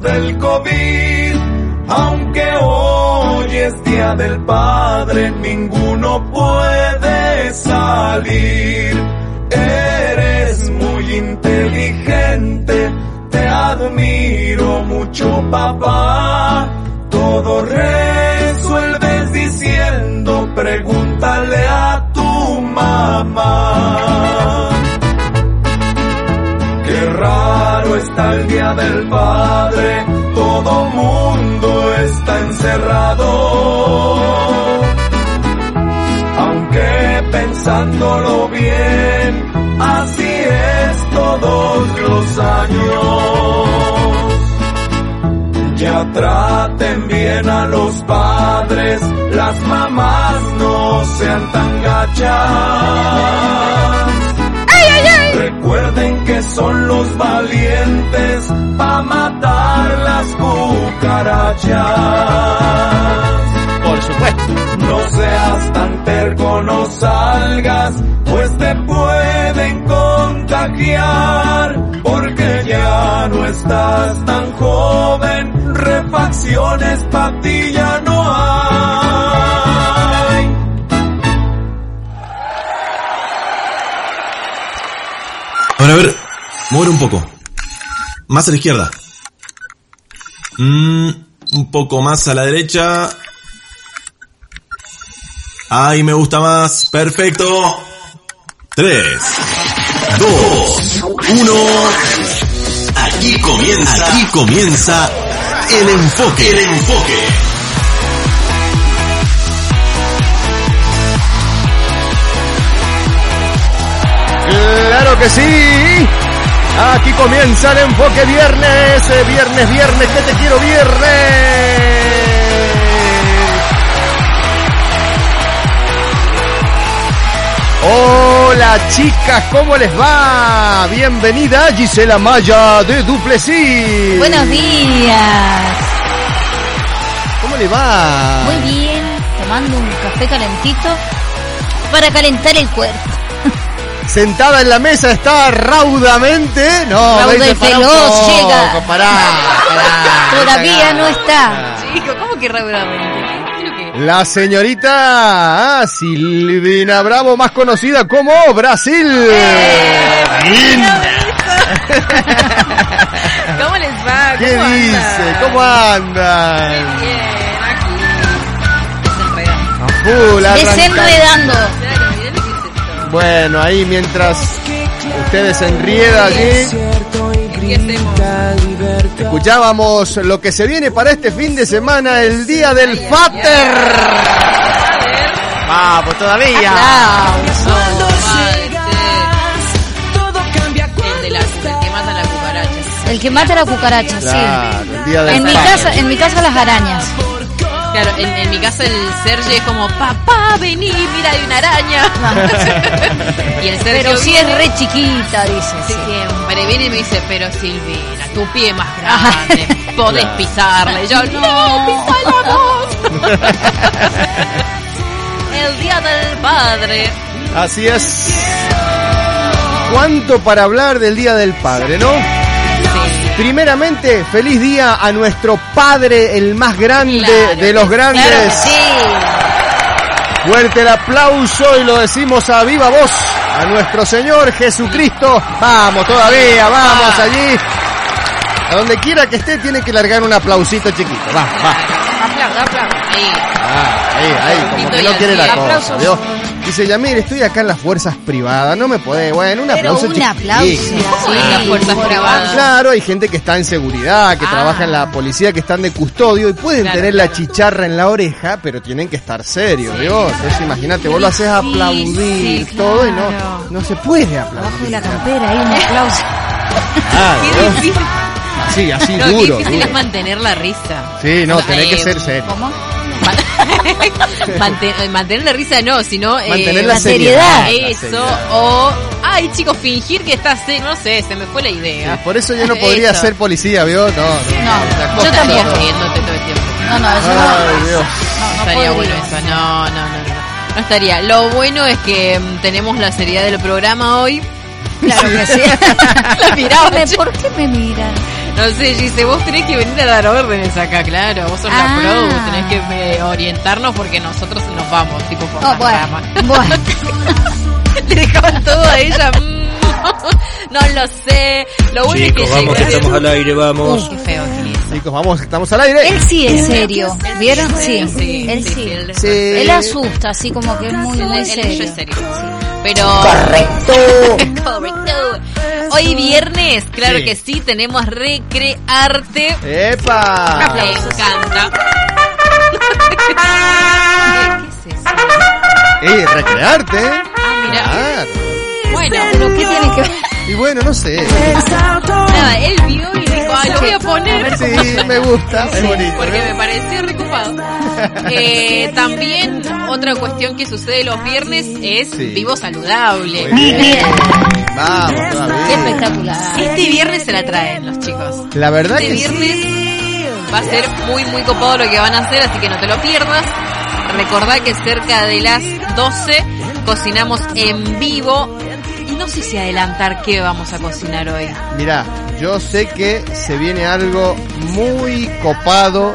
del COVID, aunque hoy es día del Padre, ninguno puede salir. Eres muy inteligente, te admiro mucho papá, todo resuelves diciendo, pregúntale a tu mamá. Está el día del padre, todo mundo está encerrado. Aunque pensándolo bien, así es todos los años. Ya traten bien a los padres, las mamás no sean tan gachas. Recuerden que son los valientes pa' matar las cucarachas. Por supuesto. No seas tan terco, no salgas, pues te pueden contagiar, porque ya no estás tan joven, refacciones pa' A ver, mover un poco. Más a la izquierda. Mm, un poco más a la derecha. Ahí me gusta más. Perfecto. 3, 2, 1. Aquí comienza. Aquí comienza el enfoque. El enfoque. Claro que sí. Aquí comienza el enfoque viernes, eh, viernes, viernes, que te quiero viernes. Hola chicas, ¿cómo les va? Bienvenida Gisela Maya de Duplessis. Buenos días. ¿Cómo le va? Muy bien, tomando un café calentito para calentar el cuerpo. Sentada en la mesa está raudamente. No, Rauda y poco, llega. Pará, pará, Todavía no está. Chico, ¿cómo que que... La señorita ah, Silvina Bravo, más conocida como Brasil. ¿Cómo les va? ¿Qué ¿Cómo dice? andan? ¿Cómo andan? Bien, aquí. Desenredando. Bueno, ahí mientras ustedes se enrieda allí, escuchábamos lo que se viene para este fin de semana, el día del Fater. Vamos, todavía. Aplausos. El que mata la cucaracha. El que mata a la cucaracha, Claro, sí. el día del En mi casa, en mi casa las arañas. Claro, en, en mi casa el Sergio es como, papá, vení, mira, hay una araña. y el Sergio Pero si viene, es re chiquita, dice. sí. siempre viene y me dice, pero Silvina, tu pie es más grande, podés Claro. Y yo, no, pisala vos. el día del padre. Así es. ¿Cuánto para hablar del Día del Padre, no? Primeramente, feliz día a nuestro Padre, el más grande Claro de los grandes. Claro que sí. Fuerte el aplauso y lo decimos a viva voz a nuestro Señor Jesucristo. Vamos todavía, vamos Ah. allí. A donde quiera que esté tiene que largar un aplausito chiquito. Va, va. Aplauda, aplauda. Ahí. Ah, ahí, ahí, como que no quiere la cosa, Aplausos. Dice, Yamir, estoy acá en las fuerzas privadas, no me puede, bueno, un Pero aplauso un aplauso. Sí, las fuerzas privadas. Claro, hay gente que está en seguridad, que Ah. trabaja en la policía, que están de custodio y pueden Claro, tener la claro. chicharra en la oreja, pero tienen que estar serios, ¿vio? Entonces imagínate, vos lo haces aplaudir todo y claro. no, no se puede Abajo de aplaudir. la campera, hay un aplauso. Claro, Qué difícil, Sí, así no, qué duro, difícil duro. es mantener la risa. Sí, no, tenés que Eh, ser serio. ¿Cómo? Manten- eh, mantener la risa no, sino eh, Mantener la la seriedad. seriedad. la Eso, seriedad. o, ay chicos, fingir que estás, eh, no sé, se me fue la Sí, idea. por eso yo no podría ser policía, ¿vio? No, no. No, una yo cosa tampoco. Riéndote todo el tiempo. No, no, eso Ay, no. Dios. No, no estaría bueno eso, no, no, no, no. No estaría. Lo bueno es que mm, tenemos la seriedad del programa hoy. Claro que sí. La miraba, ¿Por qué me miran? No sé, dice, vos tenés que venir a dar órdenes acá, claro. Vos sos Ah. la pro, tenés que eh, orientarnos porque nosotros nos vamos, tipo por Oh, la bueno, bueno. Le dejaban todo a ella. mm, no lo sé. Lo bueno Chicos, es que vamos que estamos al aire, vamos. Qué feo. Chicos, vamos, estamos al aire. Él sí es serio. ¿Vieron? Sí. Sí, Él sí, sí. sí, él asusta, así como que es muy, muy Él serio. es serio. Pero. Correcto. Correcto. Hoy viernes, claro Sí. que sí, tenemos recrearte. ¡Epa! Me encanta. ¿Qué es eso? ¡Eh, recrearte! Ah, mira. Claro. Bueno, Pero ¿qué tiene que ver? Y bueno, no sé. nada, él vio y lo voy a poner. Sí, me gusta, es bonito. Porque me pareció recopado. Eh, también otra cuestión que sucede los viernes es Sí. vivo saludable. Muy bien. Vamos, todavía. Qué espectacular. Este viernes se la traen los chicos. La verdad Este que sí. viernes va a ser muy muy copado lo que van a hacer, así que no te lo pierdas. Recordá que cerca de las 12 cocinamos en vivo. Y no sé si adelantar qué vamos a cocinar hoy. Mirá, yo sé que se viene algo muy copado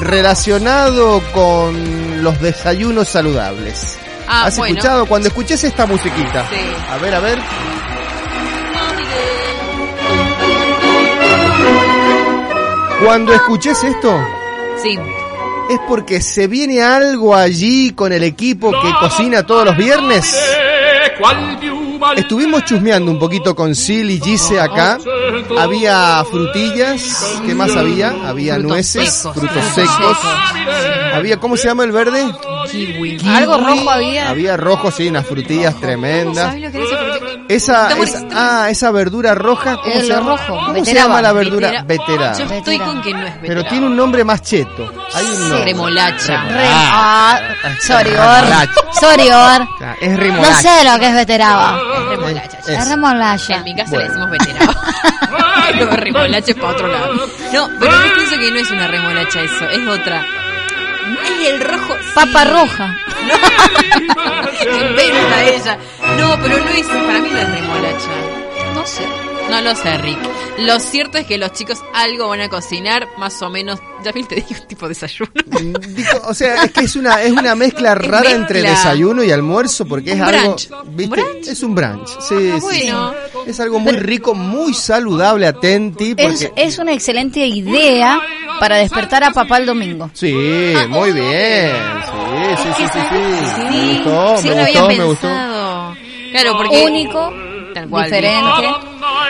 relacionado con los desayunos saludables. Ah, ¿Has bueno. escuchado? Cuando escuches esta musiquita. Sí. A ver, a ver. Cuando escuches esto, Sí. es porque se viene algo allí con el equipo que cocina todos los viernes. Estuvimos chusmeando un poquito con Sil y Gise acá. Había frutillas, ¿qué más había? Había Frutos nueces, secos. frutos Frutos secos. Había, ¿cómo se llama el verde? Kiwi. Algo rojo había. Había rojo, sí, unas frutillas tremendas. ¿Sabes lo que? Porque- Esa, esa, ah, esa verdura roja, ¿cómo se llama? rojo, ¿Cómo se llama la verdura? Vetera-. Yo estoy con que no es Pero veterano. tiene un nombre más cheto. Hay un nombre. Remolacha. Re- ah, sorry, Or. remolacha. Sorry, Or. Ah, Es No remolacha. sé lo que es veteraba. Es remolacha. Es- Es remolacha. En mi casa Bueno. le decimos veterano. Los remolaches para otro lado. No, pero yo pienso que no es una remolacha eso, es otra. Ay, el rojo. Papa roja. Inventa ella. No, pero no es, para mí no es remolacha. No sé. No lo sé, Rick. Lo cierto es que los chicos algo van a cocinar, más o menos. Ya te digo un tipo de desayuno. Digo, o sea, es que es una, es una mezcla rara mezcla. entre desayuno y almuerzo porque es Un algo, brunch. ¿viste? ¿Un brunch? Es un brunch. Sí, Ah, sí, bueno. sí. Es algo muy rico, muy saludable, atenti, Es, porque es una excelente idea para despertar a papá el domingo. Sí, muy bien. Sí, sí, sí, sí, sí. Me Sí, gustó, Sí, me gustó, me gustó. Claro, porque. Único, Tal cual, diferente.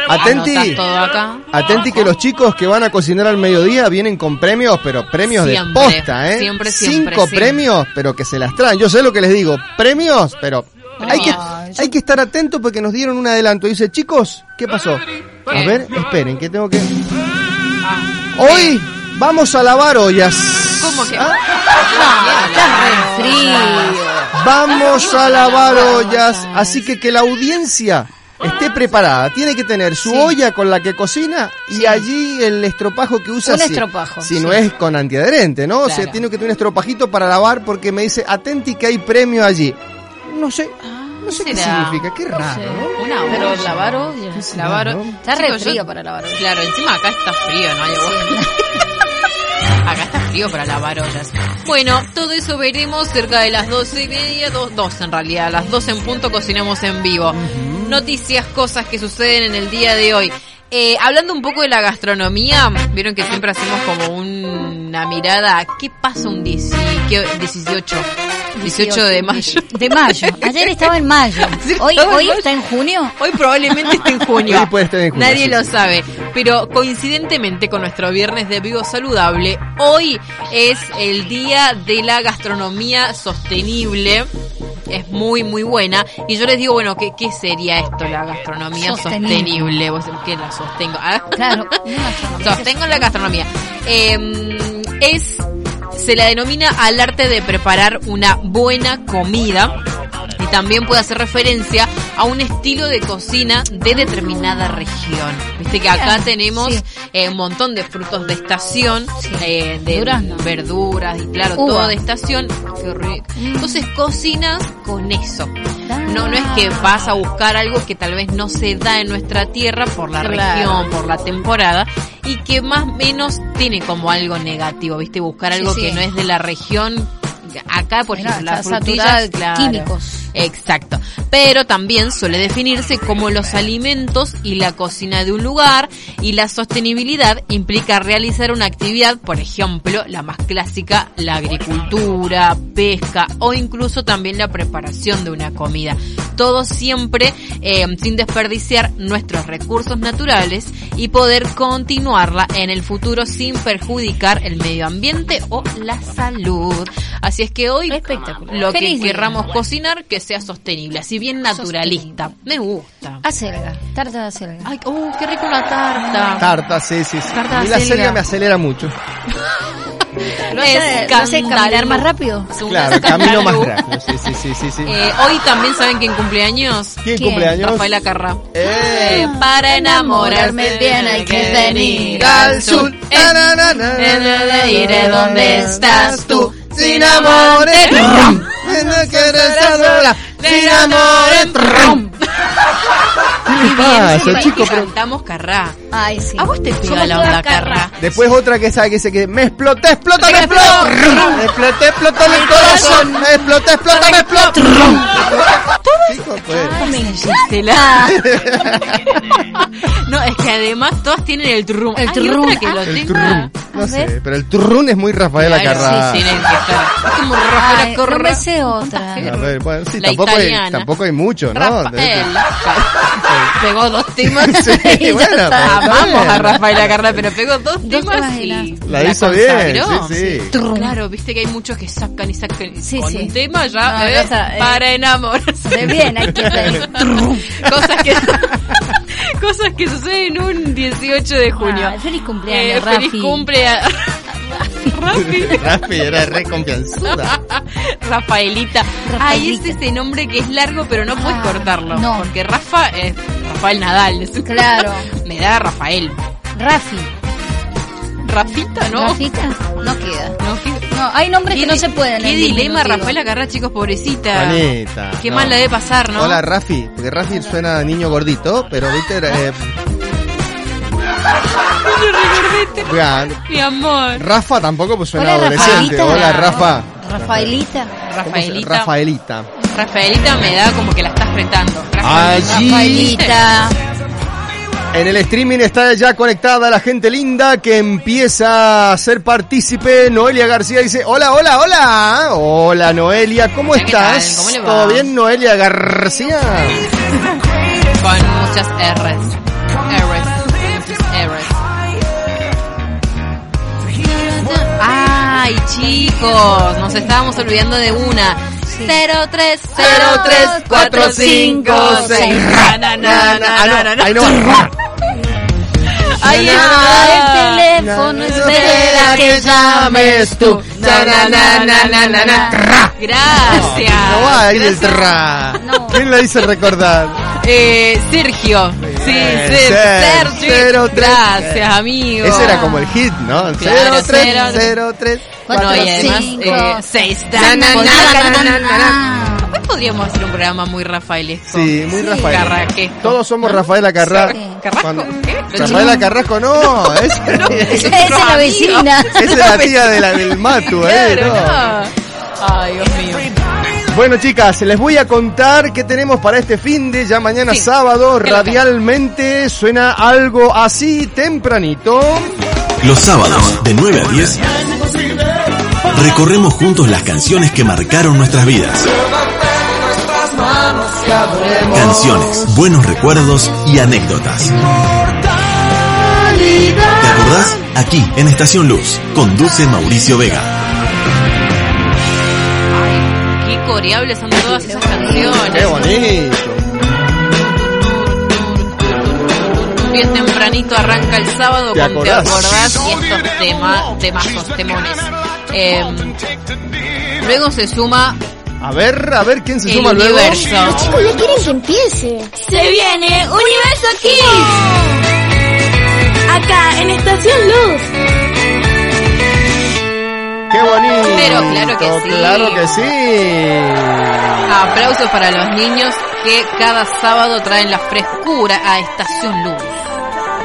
Atenti. Anotás todo acá. Atenti que los chicos que van a cocinar al mediodía vienen con premios, pero premios Siempre, de posta, ¿eh? siempre, siempre, Cinco premios, pero que se las traen. Yo sé lo que les digo, premios, pero hay que, hay que estar atentos porque nos dieron un adelanto. Dice, chicos, ¿qué pasó? A ver, esperen, que tengo que... Hoy vamos a lavar ollas. ¿Cómo que? Ah, estás re frío. Vamos a lavar ollas, así que que la audiencia esté preparada. Tiene que tener su olla con la que cocina y allí el estropajo que usa. Un si- estropajo, Si sí. no es con antiadherente, ¿no? O sea, Claro. tiene que tener un estropajito para lavar porque me dice, atenti que hay premio allí. No sé, no sé qué significa, qué raro, ¿no? Una Pero lavar ollas. Lavar. ¿no? Está re Chicos, yo- frío para lavar. Claro, encima acá está frío, no hay agua. Acá está frío para lavar ollas. Bueno, todo eso veremos cerca de las doce y media, dos, dos en realidad, a las 12 en punto cocinamos en vivo. Noticias, cosas que suceden en el día de hoy. Eh, hablando un poco de la gastronomía, vieron que siempre hacemos como una mirada qué pasa un 10 qué- 18, 18 de mayo. De mayo. Ayer estaba en mayo. Hoy, hoy mayo. está en junio. Hoy probablemente esté en junio. Hoy puede estar en junio, Nadie sí, lo sí. sabe. Pero coincidentemente con nuestro viernes de vivo saludable, hoy es el día de la gastronomía sostenible. Es muy, muy buena. Y yo les digo, bueno, ¿qué, qué sería esto, la gastronomía Sostenible. sostenible? ¿Vos qué la sostengo? Ah. Claro. Sostengo la gastronomía. Eh, es, se la denomina al arte de preparar una buena comida. y también puede hacer referencia a un estilo de cocina de determinada región. Viste que acá tenemos sí. eh, un montón de frutos de estación, Sí. eh, de Durazno. verduras y claro, Uva. todo de estación. Qué rico. Entonces cocinas con eso. Ah. No, no es que vas a buscar algo que tal vez no se da en nuestra tierra por la Claro. región, por la temporada, y que más o menos tiene como algo negativo, ¿viste? Buscar Sí, algo sí. que no es de la región. Acá, por ejemplo, las frutillas, claro. químicos. Exacto. Pero también suele definirse como los alimentos y la cocina de un lugar y la sostenibilidad implica realizar una actividad, por ejemplo, la más clásica, la agricultura, pesca o incluso también la preparación de una comida. Todo siempre eh, sin desperdiciar nuestros recursos naturales y poder continuarla en el futuro sin perjudicar el medio ambiente o la salud. Así es que hoy Espectacular. lo que día. querramos cocinar que sea sostenible, así bien naturalista. Me gusta. Acelga, tarta de acelga. Ay, oh, qué rico una tarta. Tarta, sí, sí, sí. Tarta A mí la selga me acelera mucho. ¿Lo hace, lo hace caminar más rápido? Es Claro, camino más rápido. Sí, sí, sí, sí, sí. Eh, hoy también saben quién cumpleaños. ¿Quién, ¿quién? cumpleaños? Rafael Acarra. ¡Eh! Eh, para enamorarme bien hay que venir al sur. Eh, eh, iré donde estás tú. Sin amores. No. Sin amores. ¿Qué le pasa, Siempre chico? que Pero- cantamos Carrá. Ay, sí. A vos te pega la onda. Carrá. Después otra que sabe que dice que me exploté, explota, me. Me exploté, explotó el corazón. Me exploté, explota, me explotó. Chico, pues. No, es que además todas tienen el turrum. El Hay turrum. que lo El tenga. No sé, pero el turrún es muy Rafael Claro, Acarrá. Sí, estar. Es como Ay, Rafael no Acarra. me sé otra. A ver, bueno, sí, tampoco hay, tampoco hay mucho, ¿no? Pegó dos temas. Sí, bueno, pero está Amamos bien. a Rafael Acarra, pero pegó dos Dos temas y La hizo bien, sí, sí. Claro, viste que hay muchos que sacan y sacan y Sí, con sí. un tema ya No, eh, eh. para enamorarse. De bien, hay que pedir. cosas que cosas que suceden un 18 de junio. Ah, feliz cumpleaños, Eh, feliz cumple a Rafi. Rafi era re confianzuda. Rafaelita. Ay, Rafaelita. es ese nombre que es largo, pero no puedes Ah, cortarlo. no. Porque Rafa es Rafael Nadal. es- Claro. Me da Rafael. Rafi. Rafita, ¿no? Rafita. No queda. No, ¿qué, No, hay nombres que no se pueden. Qué dilema, diminutivo. Rafael Agarra, chicos, pobrecita. Juanita. Qué no. mal la debe pasar, ¿no? Hola Rafi, porque Rafi suena a niño gordito, pero viste, eh, vean, Mi amor. Rafa tampoco pues suena Hola, adolescente. Rafaelita. Hola Rafa. Rafaelita. ¿Cómo se- Rafaelita. Rafaelita. Rafaelita me da como que la estás retando. Allí. Rafaelita. En el streaming está ya conectada la gente linda que empieza a ser partícipe. Noelia García dice, hola, hola, hola. Hola Noelia, ¿cómo estás? ¿Cómo le va? ¿Todo bien Noelia García? Con muchas. R's. Ay, chicos, nos estábamos olvidando de una. 03 03 45 6 na na na na na na Ahí no. Ahí Ah, está el teléfono espera que llames tú. Gracias. No va a ¿Quién la hizo recordar? Eh, Sergio. Sí, Sergio. Gracias, amigo. Ese era como el hit, ¿no? 0303. Bueno, y además 6. Después podríamos hacer un programa muy rafaelesco. Sí, muy. Rafael. Carraquesco. Todos somos Rafaela Carra... Sí. Carrasco. ¿Qué? Rafaela Carrasco, no. Es, es, la vecina. Esa es la tía del Matu, ¿eh? No. Ay, Dios mío. Bueno, chicas, les voy a contar qué tenemos para este fin de ya mañana sábado. Radialmente suena algo así tempranito. Los sábados, de 9 a 10, recorremos juntos las canciones que marcaron nuestras vidas. Canciones, buenos recuerdos y anécdotas. ¿Te acordás? Aquí, en Estación Luz, conduce Mauricio Vega. Qué coreables son todas esas canciones. Qué bonito. Bien tempranito arranca el sábado ¿Te con Te acordás? acordás y estos tema, temazos, temones. Eh, luego se suma A ver, a ver quién se El suma luego. universo. Chicos, ya quieren que empiece. Se viene Universo Kids. Acá en Estación Luz. Qué bonito. Pero claro que sí. Claro que sí. Aplausos para los niños que cada sábado traen la frescura a Estación Luz.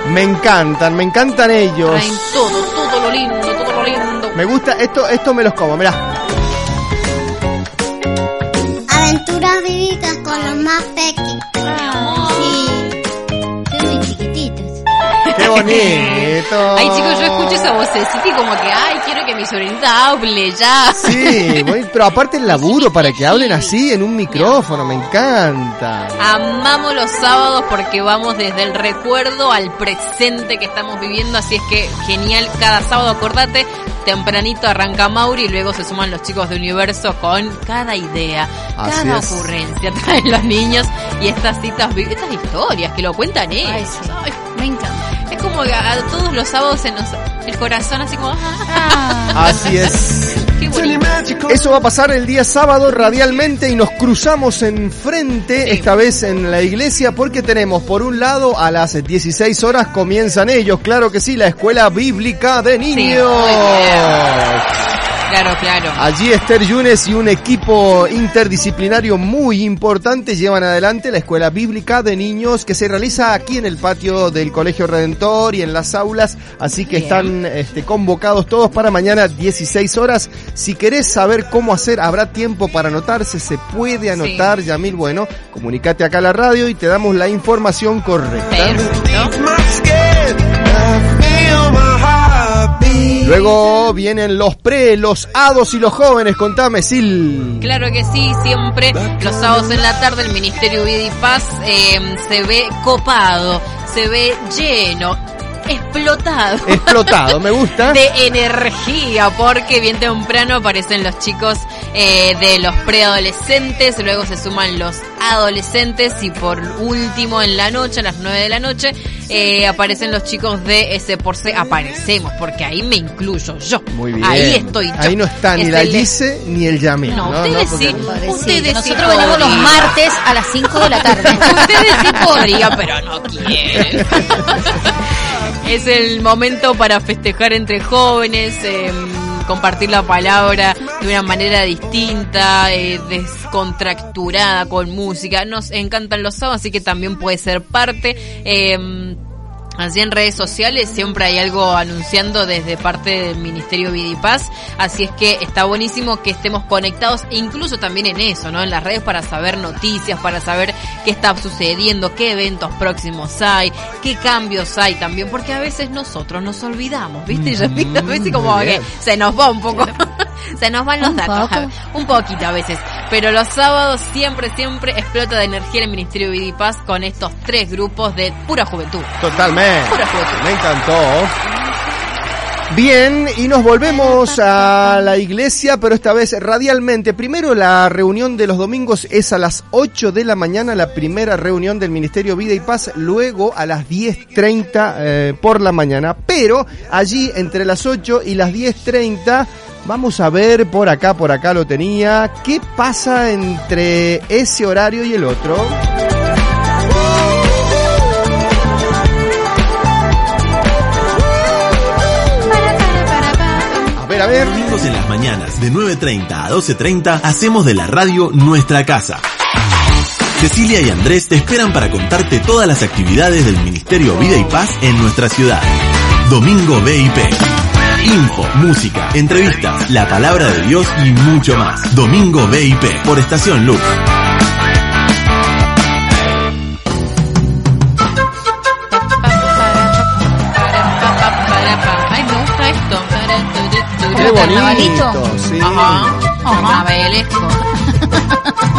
Me encantan, me encantan ellos. Traen todo, todo lo lindo, todo lo lindo. Me gusta, esto, esto me los como, mirá. Aventuras vividas con los más pequeños. Sí. Bonito. Ay, chicos, yo escucho esa vocecita y como que, ay, quiero que mi sobrinita hable ya. Sí, voy- pero aparte el laburo para que hablen así en un micrófono, me encanta. Amamos los sábados porque vamos desde el recuerdo al presente que estamos viviendo, así es que genial cada sábado, acordate, tempranito arranca Mauri y luego se suman los chicos de Universo con cada idea, Así cada es. ocurrencia, traen los niños y estas citas, estas historias que lo cuentan ellos. Ay, sí. Ay, Me encanta. Es como que a todos los sábados se nos, el corazón así como, ah, Así es. qué bonito. Eso va a pasar el día sábado radialmente y nos cruzamos enfrente, Sí. esta vez en la iglesia, porque tenemos por un lado a las 16 horas comienzan ellos, claro que sí, la escuela bíblica de niños. Claro, claro. Allí Esther Yunes y un equipo interdisciplinario muy importante llevan adelante la escuela bíblica de niños que se realiza aquí en el patio del Colegio Redentor y en las aulas, así que Bien. están este, convocados todos para mañana 16 horas. Si querés saber cómo hacer, habrá tiempo para anotarse, se puede anotar, Yamil, bueno, comunicate acá a la radio y te damos la información correcta. Perfecto. Luego vienen los pre, los hados y los jóvenes, contame, Sil. Claro que sí, siempre los sábados en la tarde el Ministerio Vida y Paz eh, se ve copado, se ve lleno, explotado. Explotado, me gusta. De energía, porque bien temprano aparecen los chicos eh, de los preadolescentes, luego se suman los adolescentes y por último en la noche, a las 9 de la noche, eh, aparecen los chicos de ese por C. Aparecemos, porque ahí me incluyo yo. Muy bien. Ahí estoy yo. Ahí no está ni Es la el- Gise ni el Yamil. No, No, ustedes no, porque- sí. Pobrecito. Ustedes sí Nosotros venimos los martes a las 5 de la tarde. Ustedes sí podrían, pero no quieren. es el momento para festejar entre jóvenes, eh, compartir la palabra de una manera distinta, eh, descontracturada, con música. Nos encantan los sábados, así que también puede ser parte. eh, Así en redes sociales siempre hay algo anunciando desde parte del Ministerio Vida y Paz, así es que está buenísimo que estemos conectados, e incluso también en eso, ¿no? En las redes para saber noticias, para saber qué está sucediendo, qué eventos próximos hay, qué cambios hay también, porque a veces nosotros nos olvidamos, ¿viste? Y a veces como que se nos va un poco, se nos van los Un datos, poco. un poquito a veces, pero los sábados siempre, siempre explota de energía el Ministerio Vida y Paz con estos tres grupos de pura juventud. Totalmente. Pura juventud. Me encantó. Bien, y nos volvemos a la iglesia, pero esta vez radialmente. Primero la reunión de los domingos es a las 8 de la mañana, la primera reunión del Ministerio Vida y Paz, luego a las 10.30 eh, por la mañana. Pero allí entre las 8 y las 10.30 vamos a ver por acá, por acá lo tenía, qué pasa entre ese horario y el otro. Ver, a ver. Domingos en las mañanas de 9.30 a 12.30 hacemos de la radio nuestra casa. Cecilia y Andrés te esperan para contarte todas las actividades del Ministerio Vida y Paz en nuestra ciudad. Domingo BIP. Info, música, entrevistas, la palabra de Dios y mucho más. Domingo BIP por Estación Luz. Carnavalito. sí. Ajá. Ajá. Carnavalesco.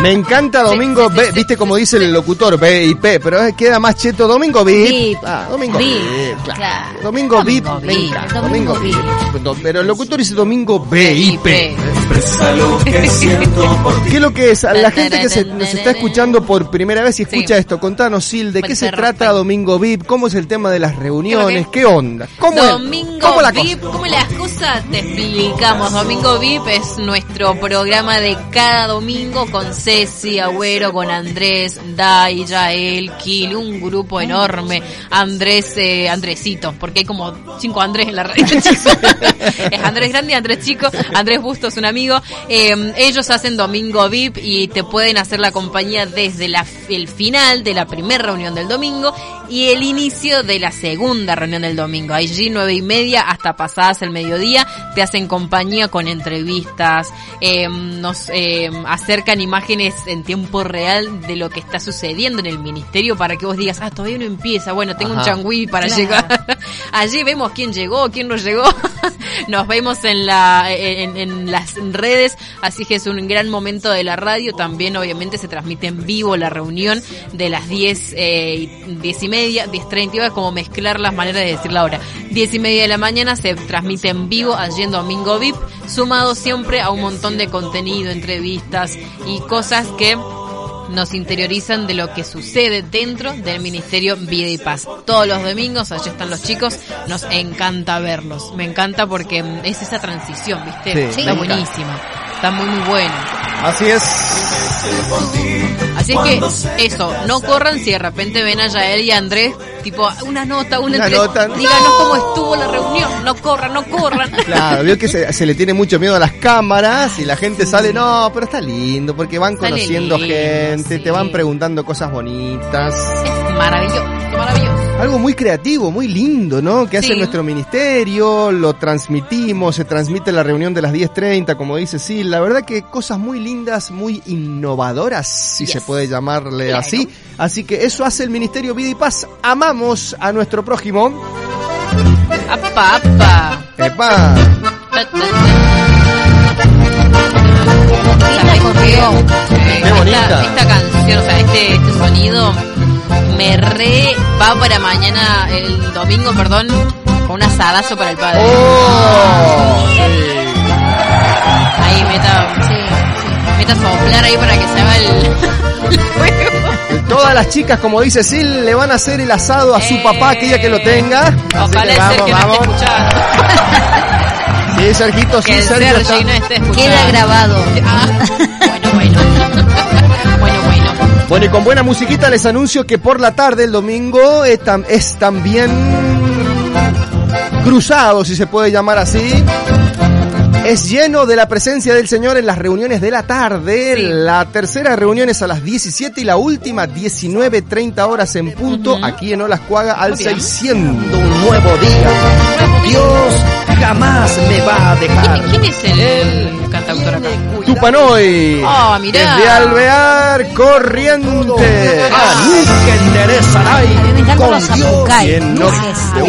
Me encanta Domingo B, viste como dice el locutor B y P, pero queda más cheto Domingo VIP. Ah, Domingo VIP, VIP, claro. claro. Domingo VIP, Domingo VIP, Domingo. Pero el locutor dice Domingo B y P. VIP. expresa lo que siento por ti. ¿Qué es lo que es? La gente que se, nos está escuchando por primera vez y escucha Sí. esto, contanos, Sil, ¿de qué se trata Domingo VIP? ¿Cómo es el tema de las reuniones? ¿Qué onda? ¿Cómo es? Domingo ¿Cómo la VIP? ¿cómo las cosas? Te explicamos. Domingo VIP es nuestro programa de cada domingo con Ceci, Agüero, con Andrés, Dai, Yael, Kil, un grupo enorme. Andrés, eh, Andresito, porque hay como cinco Andrés en la red. es Andrés Grande Andrés Chico. Andrés Bustos, un amigo. Eh, ellos hacen Domingo VIP y te pueden hacer la compañía desde el final de la primera reunión del domingo y el inicio de la segunda reunión del domingo. Allí nueve y media hasta pasadas el mediodía te hacen compañía con entrevistas, eh, nos eh, acercan imágenes en tiempo real de lo que está sucediendo en el ministerio para que vos digas, ah, todavía no empieza, bueno, tengo un changüí para Claro. llegar. Allí vemos quién llegó, quién no llegó. Nos vemos en la en, en las redes, así que es un gran momento de la radio. También obviamente se transmite en vivo la reunión de las 10, eh, 10 y media, 10, 30, iba como mezclar las maneras de decir la hora. 10 y media de la mañana se transmite en vivo allí en Domingo VIP, sumado siempre a un montón de contenido, entrevistas y cosas que nos interiorizan de lo que sucede dentro del Ministerio Vida y Paz. Todos los domingos, allí están los chicos, nos encanta verlos. Me encanta porque es esa transición, ¿viste? Sí, Está buenísima. Está muy, muy buena. Así es. Así es que eso, no corran si de repente ven a Yael y a Andrés, tipo, una nota, una, Una nota, Díganos cómo estuvo la reunión. No corran, no corran. Claro, vio que se, se le tiene mucho miedo a las cámaras y la gente sale, no, pero está lindo porque van Sale conociendo lindo, gente, sí. te van preguntando cosas bonitas. Es maravilloso, maravilloso. Algo muy creativo, muy lindo, ¿no? Que hace nuestro ministerio, lo transmitimos, se transmite la reunión de las 10.30, como dice sí, la verdad que cosas muy lindas, muy innovadoras, si Yes. se puede llamarle Claro. así. Así que eso hace el Ministerio Vida y Paz. Amamos a nuestro prójimo. Apa, apa. ¡Epa! Qué bonita. Esta, esta canción, o sea, este, este sonido me re va para mañana, el domingo, perdón, con un asadazo para el padre. ¡Oh! Ahí meta, sí, sí, meta soplar ahí para que se haga el, el fuego. Todas las chicas, como dice Sil, le van a hacer el asado a su Eh. papá aquella que lo tenga. Ojalá que vamos, no vamos. esté escuchando. Sí, Sergito, sí, Que está- no esté. Queda grabado. Ah, bueno. Y con buena musiquita les anuncio que por la tarde, el domingo, es también cruzado, si se puede llamar así. Es lleno de la presencia del Señor en las reuniones de la tarde. Sí. La tercera reunión es a las 17 y la última 19.30 horas en punto, aquí en Olascuaga, al Muy bien. 600, un nuevo día. Dios jamás me va a dejar. ¿Quién, es el cantautor acá? Tupanoy. Ah, mirá. Desde Alvear, Corriente. Ah. que enderezará y A mí me encantan con Dios. Quien no te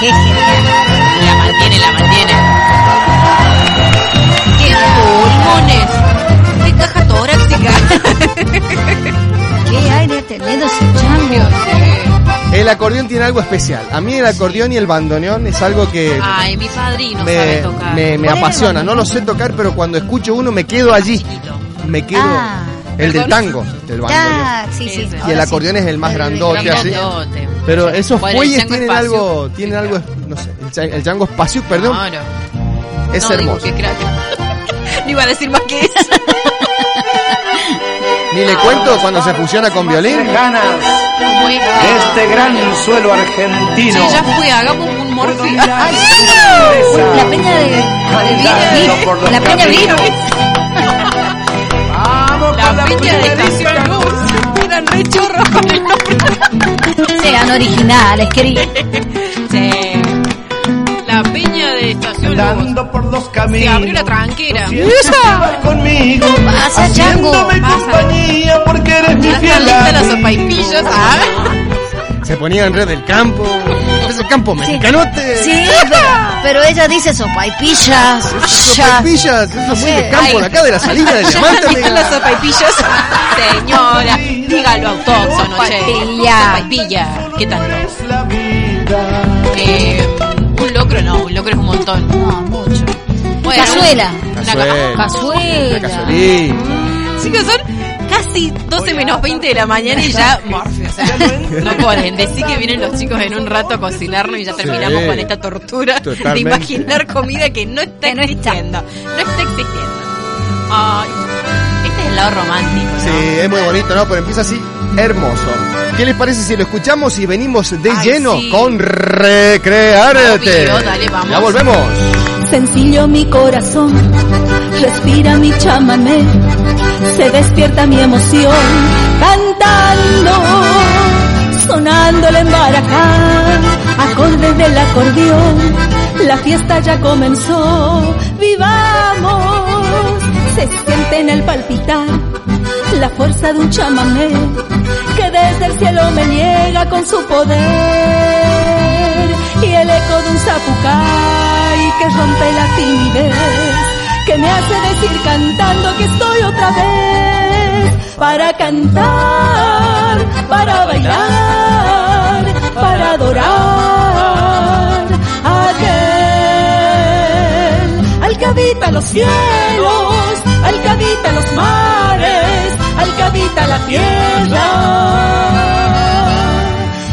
qué genial. La mantiene, la mantiene. ¡Qué pulmones! ¡Qué caja torácica! Qué aire tenido ese chango. El acordeón tiene algo especial. A mí el acordeón y el bandoneón es algo que Ay, mi padrino sabe me, tocar. me, me ¿Cuál es el apasiona. No lo sé tocar, pero cuando escucho uno me quedo allí. Me quedo. Ah. El del Perdón. tango, del bandoneón. Sí, sí. Y el acordeón es el más grandote, así. Grandote. Pero esos Bueno, el fuelles chango tienen espacio. algo, tienen algo, no sé, el, cha- el chango espacio, perdón, Claro. es no, digo, hermoso. qué crack. no iba a decir más que eso. Ni le cuento cuando se fusiona con violín. ganas de este gran suelo argentino. Sí, ya fue, hagamos un morfi. Ay, La peña de, de Vir- por los La peña Vir- Vamos La peña de Estación Luz. Eran re chorros con el nombre. Sean originales, querido. Sí. La peña de Estación Luz. Por los Se caminos. abrió la tranquera. Vas conmigo. Pasa, chango. Haciéndome Pasa. compañía porque eres mi Ya están fiel listas las sopaipillas. Ah. Se ponía en red del campo. Es el campo mexicanote. Sí, pero, pero ella dice sopaipillas. Sopaipillas, eso es muy de campo, de acá de la salida de diamante. ¿Están las sopaipillas? Señora, dígalo autóctono, che. Sopaipilla. Sopaipilla. ¿Qué tanto? Eh, un locro no, un locro es un montón. No, mucho. Bueno, Cazuela. Una Cazuela. ca- Cazuela. Una cazuelita. Chicos, son casi 12 menos 20 de la mañana y ya o sea, no pueden. Decir que vienen los chicos en un rato a cocinarnos y ya terminamos Sí. con esta tortura Totalmente. de imaginar comida que no está Que no está. existiendo. No está existiendo. Ay, este es el lado romántico, ¿no? Sí, es muy bonito, ¿no? Pero empieza así, hermoso. ¿Qué les parece si lo escuchamos y venimos de Ay, lleno sí. con Recrearte? Obvio, dale, vamos. Ya volvemos. Sencillo mi corazón, respira mi chamamé, se despierta mi emoción, cantando, sonando el embaracán, acordes del acordeón, la fiesta ya comenzó, vivamos, se siente en el palpitar, la fuerza de un chamamé, que desde el cielo me llega con su poder, y el eco de un zapucay que rompe la timidez, que me hace decir cantando que estoy otra vez para cantar, para bailar, para adorar a aquel al que habita los cielos, al que habita los mares, al que habita la tierra,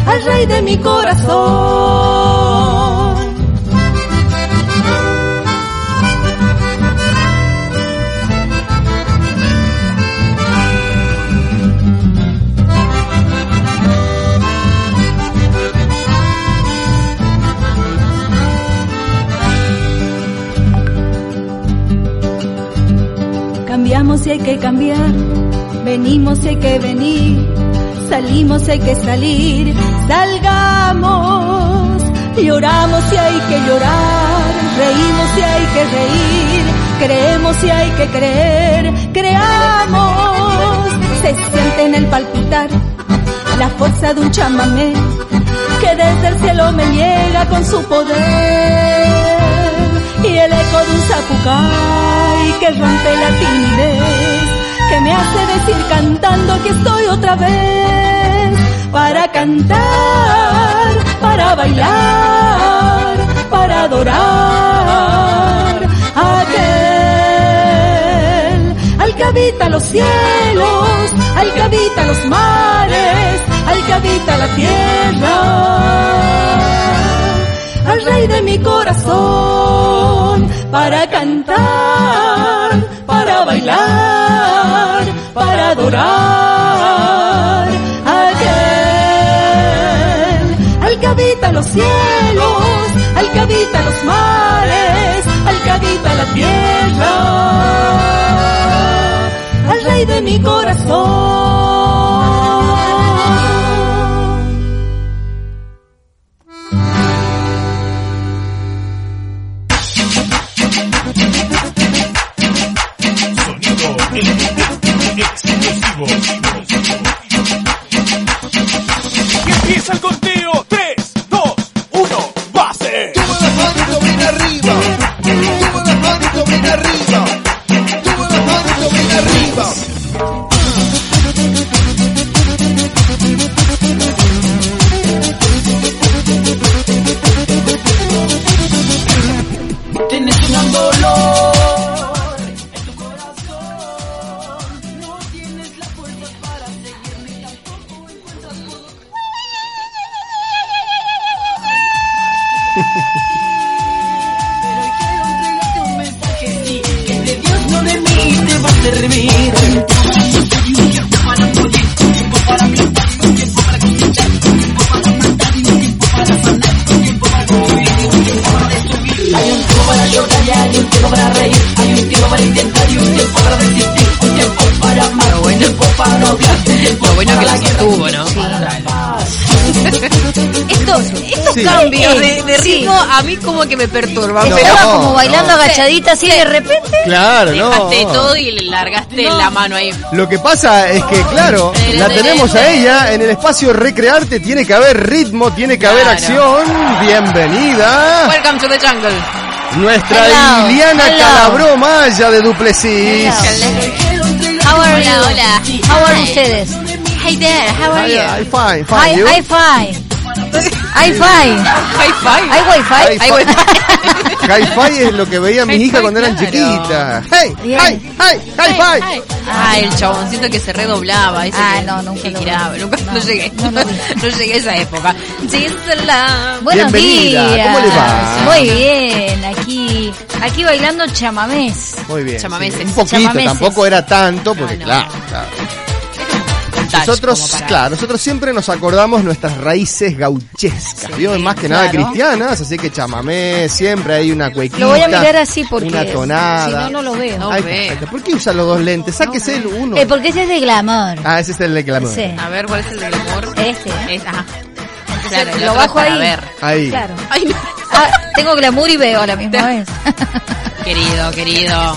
al rey de mi corazón. Hay que cambiar, venimos y hay que venir, salimos y hay que salir, salgamos, lloramos y hay que llorar, reímos y hay que reír, creemos y hay que creer, creamos, se siente en el palpitar la fuerza de un chamamé que desde el cielo me llega con su poder y el eco de un zapucay que rompe la timidez, que me hace decir cantando que estoy otra vez para cantar, para bailar, para adorar a aquel al que habita los cielos, al que habita los mares, al que habita la tierra al rey de mi corazón para cantar, para bailar, para adorar a aquel, al que habita los cielos, al que habita los mares, al que habita la tierra, agachadita así de repente. Claro, no. dejaste todo y le largaste la mano ahí. Lo que pasa es que, claro, la tenemos a ella en el espacio Recrearte. Tiene que haber ritmo, tiene que haber acción. Bienvenida. Welcome to the jungle. Nuestra Hello, Liliana hello. Calabró Maya de Duplessis. How are hola, hola. How are ustedes? Hi there, how are Hi, you? hi, fine, fine. Hi, you? hi, fine. Hi-Fi. Hi-Fi. ¿Hay wifi? Hay wifi. Hi-Fi es lo que veía mis Hi-Fi, hijas cuando eran claro. chiquitas. ¡Hey! ¡Hey! ¡Hey! ¡Hi-Fi! Ah, el chaboncito que se redoblaba. Ese Ah, que, no, nunca que lo giraba. Nunca, no, No, llegué. no No, vi. llegué a esa época. Gisela. Buenos Bienvenida, días. ¿cómo le va? Muy bien, aquí, aquí bailando chamamés. Muy bien. Chamameses. sí. Un poquito, Chamameses. tampoco era tanto, porque Ah, no. claro, Nosotros, para- claro, nosotros siempre nos acordamos nuestras raíces gauchescas, Sí, ¿vio? más que nada cristianas, así que chamamé, siempre hay una cuequita. Lo voy a mirar así porque Una tonada. si no, no lo veo. No Ahí ve. está, ahí está. ¿Por qué usa los dos lentes? Sáquese el uno. Eh, porque ese es de glamour. Ah, ese es el de glamour. Sí. A ver, ¿cuál es el del amor? Este. Es, ajá. Claro, lo bajo es ahí. ver. Ahí. Claro. Ay, no. Ah, tengo glamour y veo a la misma vez. Querido, querido.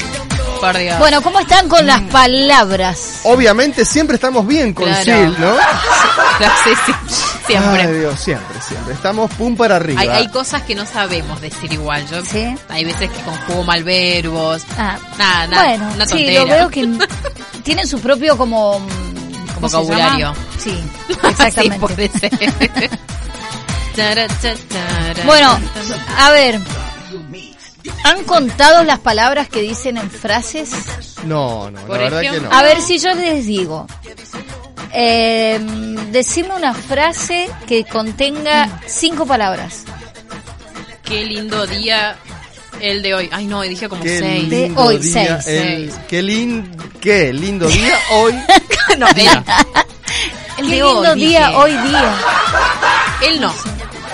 Por Dios. bueno, ¿cómo están con las palabras? Obviamente siempre estamos bien con Claro. Sil, ¿no? Sí, sí, siempre. Ay, Dios, siempre, siempre. Estamos pum para arriba. Hay, hay cosas que no sabemos decir igual. Yo, Sí. Hay veces que conjugo mal verbos. Ah, Nada, nada. bueno, una sí, tontera. lo veo que tienen su propio como... ¿cómo se Vocabulario. llama? Sí, Sí, exactamente. puede ser. Tara, ta, tara, Bueno, ta, a ver, ¿han contado las palabras que dicen en frases? No, no, Por la verdad que ejemplo. no. A ver si yo les digo. Eh, decime una frase que contenga cinco palabras. Qué lindo día el de hoy. Ay, no, dije como Qué seis. De lindo hoy, día. seis. el- qué, lin, qué lindo día hoy. no, él, el Qué de lindo hoy, día dije. hoy día. Él no.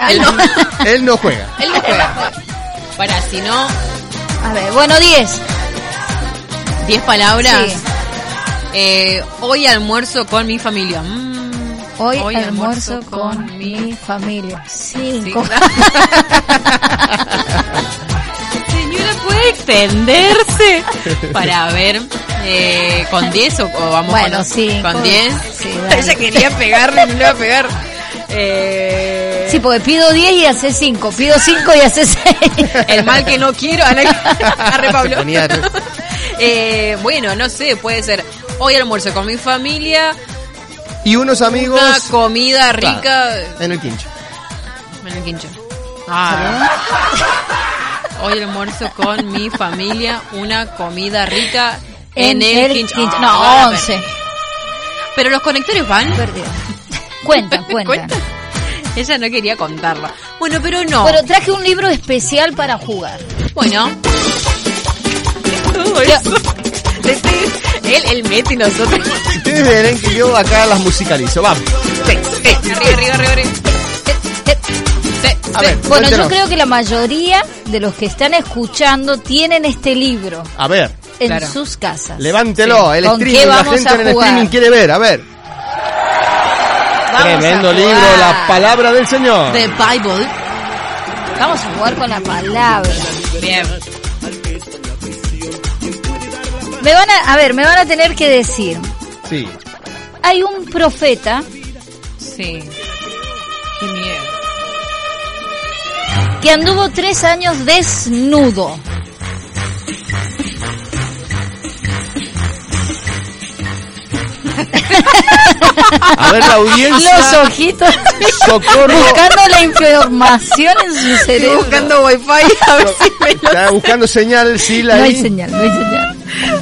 Ah, Él no. Él no juega. Él no juega. Para, si no, A ver, bueno, 10. diez palabras. Sí. Eh, hoy almuerzo con mi familia. Mm, Hoy, almuerzo con, mi familia. Cinco. Señora, ¿puede extenderse? Para ver, eh, ¿con 10 o, o vamos Bueno, con, sí, con con- 10? sí. Ella quería pegarle no le iba a pegar. Eh, Sí, porque pido 10 y hace 5. Pido 5 y hace 6. El mal que no quiero. Ana, arre, Pablo. Eh, bueno, no sé, puede ser hoy almuerzo con mi familia, Y unos amigos una comida rica en el quincho. en el quincho. Ah. Hoy almuerzo con mi familia, una comida rica en, el, quincho. quincho. Ah, No, ahora 11. perdí. Pero los conectores van. Perdido. Cuentan, cuentan. ¿Cuentan? Ella no quería contarla. Bueno, pero no. Pero traje un libro especial para jugar. Bueno. Todo eso. Él, él mete y nosotros. Ustedes verán que yo acá las musicalizo. Vamos. Arriba, arriba, arriba, arriba. A ver, Bueno, yo creo que la mayoría de los que están escuchando tienen este libro A ver, en Claro. sus casas. levántelo. El ¿Con streaming, la vamos gente a en el jugar? streaming quiere ver. A ver. Vamos Tremendo a libro, la palabra del Señor. The Bible. Vamos a jugar con la palabra. Bien. Me van a, a ver, me van a tener que decir. Sí. Hay un profeta Sí. Qué miedo. que anduvo tres años desnudo. A ver, la audiencia. Los ojitos Socorro. buscando la información en su Estoy cerebro. buscando wifi a ver si me lo... Está buscando señal, sí, la No hay señal, no hay señal.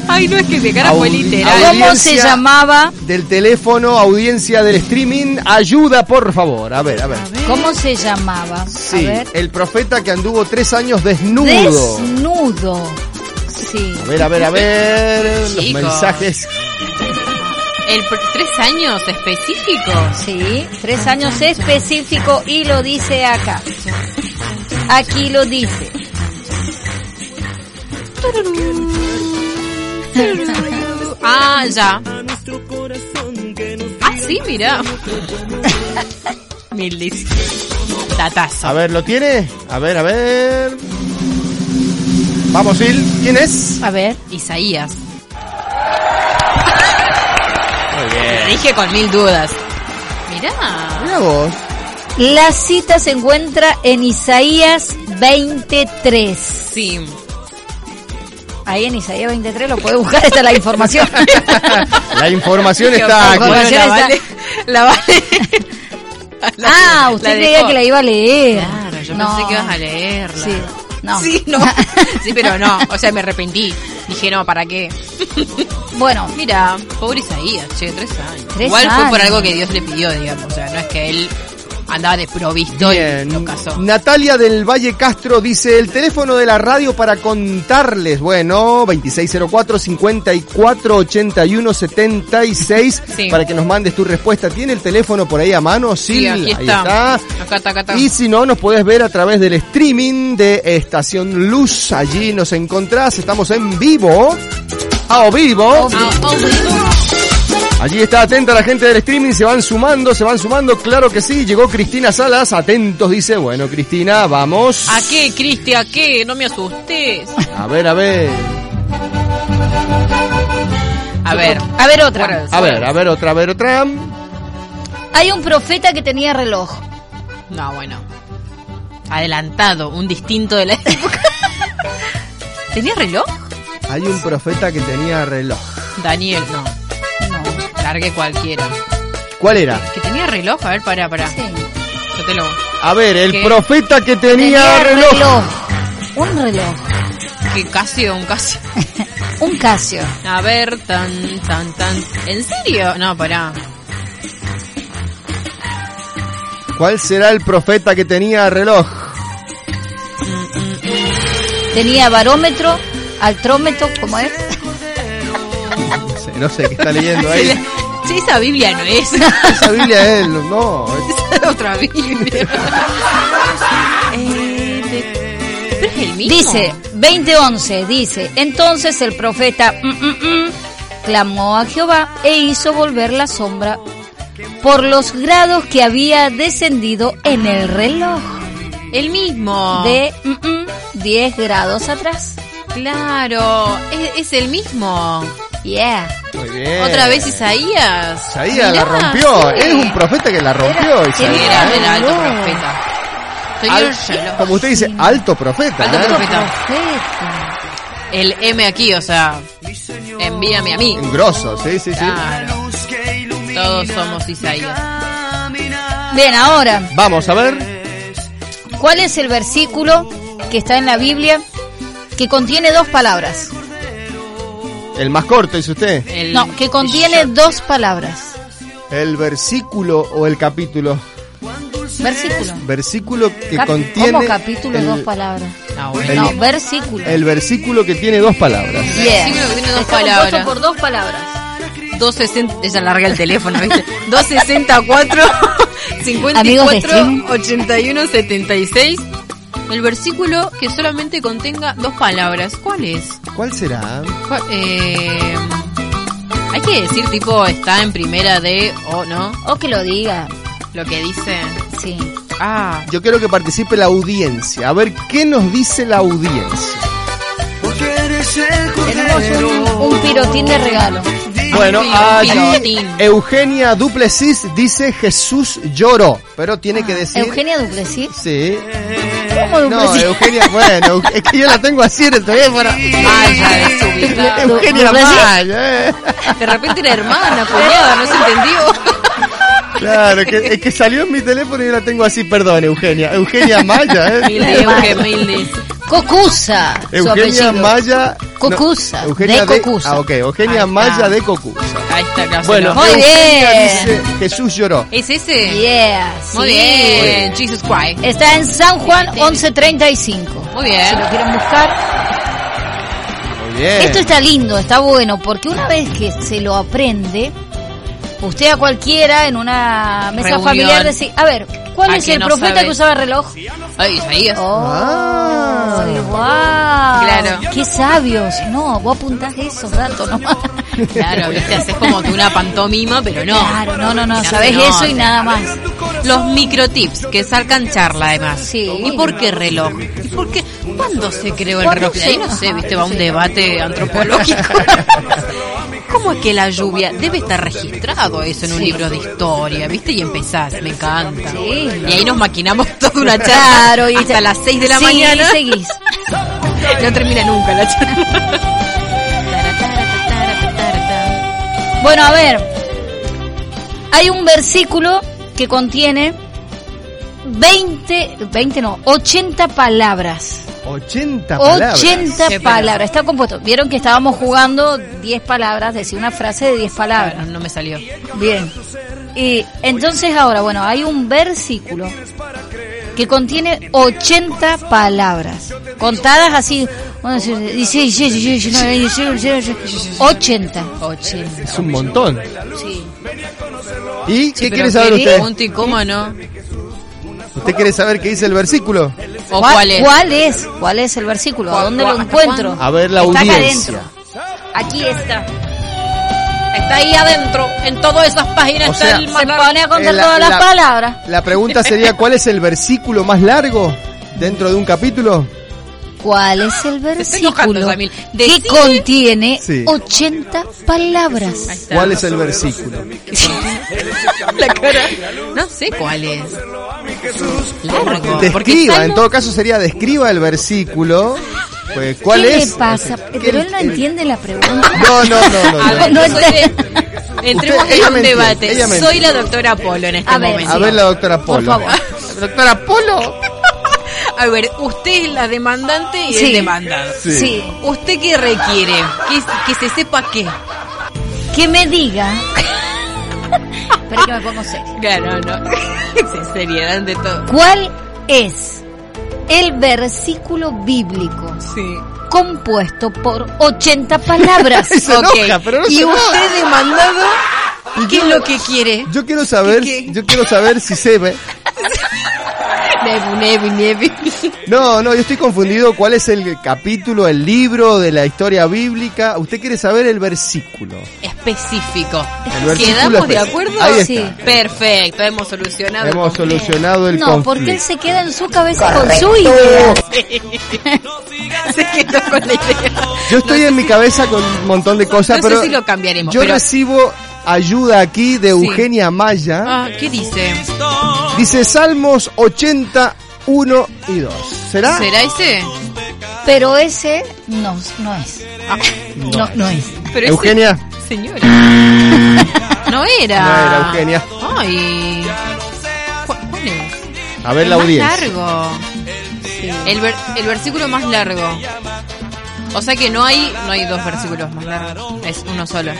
Ay, no es que de cara fue literal. ¿Cómo se llamaba? Del teléfono, audiencia del streaming, ayuda por favor. A ver, a ver. ¿Cómo se llamaba? Sí, A ver. el profeta que anduvo tres años desnudo. Desnudo. Sí. A ver, a ver, a ver. Los mensajes. El tres años específico. Sí, tres años específico y lo dice acá. Aquí lo dice. Ah, ya. Ah, sí, mira. Mildis. Tatazo. A ver, ¿lo tiene? A ver, a ver. Vamos, Sil. ¿Quién es? A ver. Isaías. Bien. Dije con mil dudas. Mirá. Mira vos. La cita se encuentra en Isaías 23. Sí. Ahí en Isaías 23 lo puede buscar, está la información. La información está La aquí. información la está- vale. La vale. ah, usted la creía dejó. que la iba a leer. Claro, yo No. pensé que ibas a leerla. Sí, no. Sí, no. Sí, pero no. O sea, me arrepentí. Dije, no, ¿para qué? Bueno, Mira, pobre Isaías, che, tres años. Tres Igual fue por algo que Dios le pidió, digamos. O sea, no es que él andaba desprovisto y Bien. lo casó. Natalia del Valle Castro dice el teléfono de la radio para contarles. Bueno, 2604-5481-76 Sí. para que nos mandes tu respuesta. ¿Tiene el teléfono por ahí a mano? Sí, Sí, aquí ahí está. está. Acá está, acá está. Y si no, nos puedes ver a través del streaming de Estación Luz. Allí nos encontrás. Estamos en vivo. A o vivo. Ah, oh, Allí está atenta la gente del streaming. Se van sumando, se van sumando. Claro que sí. Llegó Cristina Salas. Atentos, dice. Bueno, Cristina, vamos. ¿A qué, Cristi? ¿A qué? No me asustes. A ver, a ver. A ver. a ver otra. A ver, a ver, otra, a ver, otra. Hay un profeta que tenía reloj. No, bueno. Adelantado, un distinto de la época. ¿Tenía reloj? Hay un profeta que tenía reloj. Daniel, no. No. Largue cualquiera. ¿Cuál era? ¿Que tenía reloj? A ver, pará, pará. Sí. Yo te lo... A ver, el ¿Qué? profeta que tenía, reloj. Un reloj. Que Casio, un Casio. Un Casio. A ver, tan, tan, tan. ¿En serio? No, pará. ¿Cuál será el profeta que tenía reloj? Mm, mm, mm. Tenía barómetro, altrómetro, ¿cómo es? No sé, no sé qué está leyendo ahí. Sí, esa Biblia no es. Esa Biblia es, no, es- Esa es otra Biblia. Eh, ¿Pero es el mismo? Dice, 2011, dice, entonces el profeta mm, mm, mm, clamó a Jehová e hizo volver la sombra por los grados que había descendido en el reloj El mismo. de mm, mm, 10 grados atrás. Claro, es, es el mismo. Yeah. Muy bien. Otra vez Isaías. Isaías la rompió. sí. Es un profeta que la rompió. Isaías. era del alto profeta. Al- como usted dice, alto profeta. Alto ¿eh? profeta. El M aquí, o sea, envíame a mí. En grosso, sí, sí, sí. Todos somos Isaías. Bien, ahora, Vamos a ver. ¿cuál es el versículo que está en la Biblia que contiene dos palabras? El más corto, dice usted. El- No, que contiene dos palabras. El versículo o el capítulo. Versículo. Versículo que Cap- contiene. ¿Cómo capítulo el, dos palabras? No, bueno. el- No, versículo. el versículo que tiene dos palabras. Yeah. versículo que tiene dos Está palabras. por dos palabras. 260, ella larga el teléfono, ¿viste? 264 Amigos de 54 streaming. 81 76. El versículo que solamente contenga dos palabras. ¿Cuál es? ¿Cuál será? ¿Cuál- eh, hay que decir tipo está en primera de o no, O que lo diga. lo que dice. Sí. Ah, Yo quiero que participe la audiencia. A ver qué nos dice la audiencia. Tenemos un, un pirotín de regalo. Bueno, allí pilotín. Eugenia Duplessis dice Jesús lloró, pero tiene que decir. Eugenia Duplessis. Sí. ¿Cómo No? Eugenia, bueno, es que yo la tengo así en el teléfono. Maya desubicada. Eugenia. Maya, eh. De repente era hermana, cuñada, no se entendió. Claro, que, es que salió en mi teléfono y yo la tengo así, perdón, Eugenia. Eugenia Maya, ¿eh? Milde, Euge, milde. Cocusa. Eugenia. Maya. Cocusa, Eugenia de Cocusa. Ah, ok, Eugenia Ahí está. Maya de Cocusa. Ahí está, claro. Bueno, Muy Eugenia bien. dice Jesús lloró. ¿Es ese? Yeah, Muy sí. bien, Jesus Christ. Está en San Juan 1135. Muy Si bien. lo quieren buscar. Muy bien. Esto está lindo, está bueno, porque una vez que se lo aprende, usted a cualquiera en una mesa Reunión. familiar decir, a ver, ¿cuál ¿A es el no profeta sabe? que usaba reloj? Ay, Isaías. Oh, Ah. wow. Claro. Qué sabios. No, vos apuntás esos datos nomás. Claro, viste, haces como que una pantomima, pero no. Claro, no, no, no, sabés eso y nada más. Los microtips que sacan charla además. Sí. ¿Y por qué reloj? ¿Y por qué? ¿Cuándo se creó el ¿Cuándo reloj? De ahí no sé, viste, va un debate antropológico. ¿Cómo es que la lluvia debe estar registrado eso en un Sí. libro de historia, viste? Y empezás, me encanta. Sí. Y ahí nos maquinamos toda una charla Claro, y hasta las 6 de la Sí, mañana. seguís. No termina nunca la charla. Bueno, a ver. Hay un versículo que contiene 20, 20 no, 80 palabras. 80 palabras. 80 Qué palabras. Está compuesto. Vieron que estábamos jugando 10 palabras, decir una frase de 10 palabras. Bueno, no me salió. Bien. Y entonces ahora, bueno, hay un versículo que contiene 80 palabras. Contadas así, bueno, 16, 16, 19, 19, 19, 80. 80. Es un montón. Sí. ¿Y qué Pero quiere saber qué usted? Punto y coma, ¿no? ¿Usted quiere saber qué dice el versículo? ¿O cuál es? ¿Cuál es? ¿Cuál es el versículo? ¿A dónde lo ¿Hasta encuentro? A ver la Está acá audiencia. adentro. Aquí está. Está ahí adentro, en todas esas páginas O está sea, el Se pone a contar Eh, la- todas las la- palabras. La pregunta sería, ¿cuál es el versículo más largo dentro de un capítulo? ¿Cuál es el enojando, versículo que contiene Sí. 80 palabras? ¿Cuál es el versículo? La cara. No sé cuál es. Largo. Porque Describa, en todo caso sería describa el versículo. Pues, ¿Cuál ¿Qué es? le pasa? ¿Qué- Pero él no entiende la pregunta. No, no, no, no. A no. ver, no. Entremos Usted- en un entiende, debate. Soy la doctora Polo en este A ver, momento. A ver la doctora Por Polo. favor. Doctora Polo. A ver, usted es la demandante y Sí. el demandado. Sí. Sí. ¿Usted qué requiere? Que, que se sepa qué. Que me diga. Espera que me pongo serio. Claro, no. Sin seriedad ante todo. ¿Cuál es el versículo bíblico Sí. compuesto por 80 palabras? Se enoja, pero no y se enoja. usted demandado, ¿qué es lo que quiere? Yo quiero saber, ¿Qué, yo quiero saber si se Nevi, Nevi, Nevi. No, no, yo estoy confundido. ¿Cuál es el capítulo, el libro de la historia bíblica? Usted quiere saber el versículo. Específico. El versículo ¿Quedamos de acuerdo? Ahí está. Sí. Perfecto, hemos solucionado. el Hemos conflicto. solucionado el No, conflicto. porque él se queda en su cabeza con su idea. Se quedó con la idea. Yo estoy en mi cabeza con un montón de cosas, No sé pero si lo cambiaremos, yo pero- recibo ayuda aquí de Eugenia Maya. Ah, ¿qué dice? Dice Salmos 81 y 2. ¿Será? ¿Será ese? Pero ese no, no es. Ah, No, no es. pero ese- Eugenia. Señora. No era. No era Eugenia. Ay. ¿Cu- ¿Cuál es? A ver el la más audiencia. largo. El, ver- el versículo más largo. O sea que no hay no hay dos versículos más largos. Es uno solo.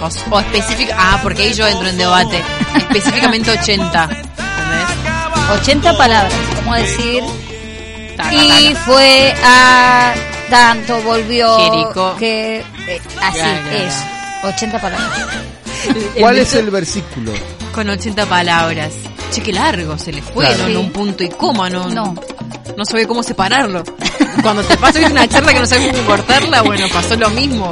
O, o específico. Ah, porque ahí yo entro en debate. Específicamente 80. ¿Entendés? 80 palabras, como decir. Y fue a tanto, volvió. Jericó. Que. eh, así Ya, ya, es. 80 palabras. ¿Cuál es el versículo? Con 80 palabras. Che, qué largo se le fue, Claro. no, Sí. un punto y coma, no, No. no sabe cómo separarlo. Cuando te paso una charla que no sabes cómo cortarla, bueno, pasó lo mismo.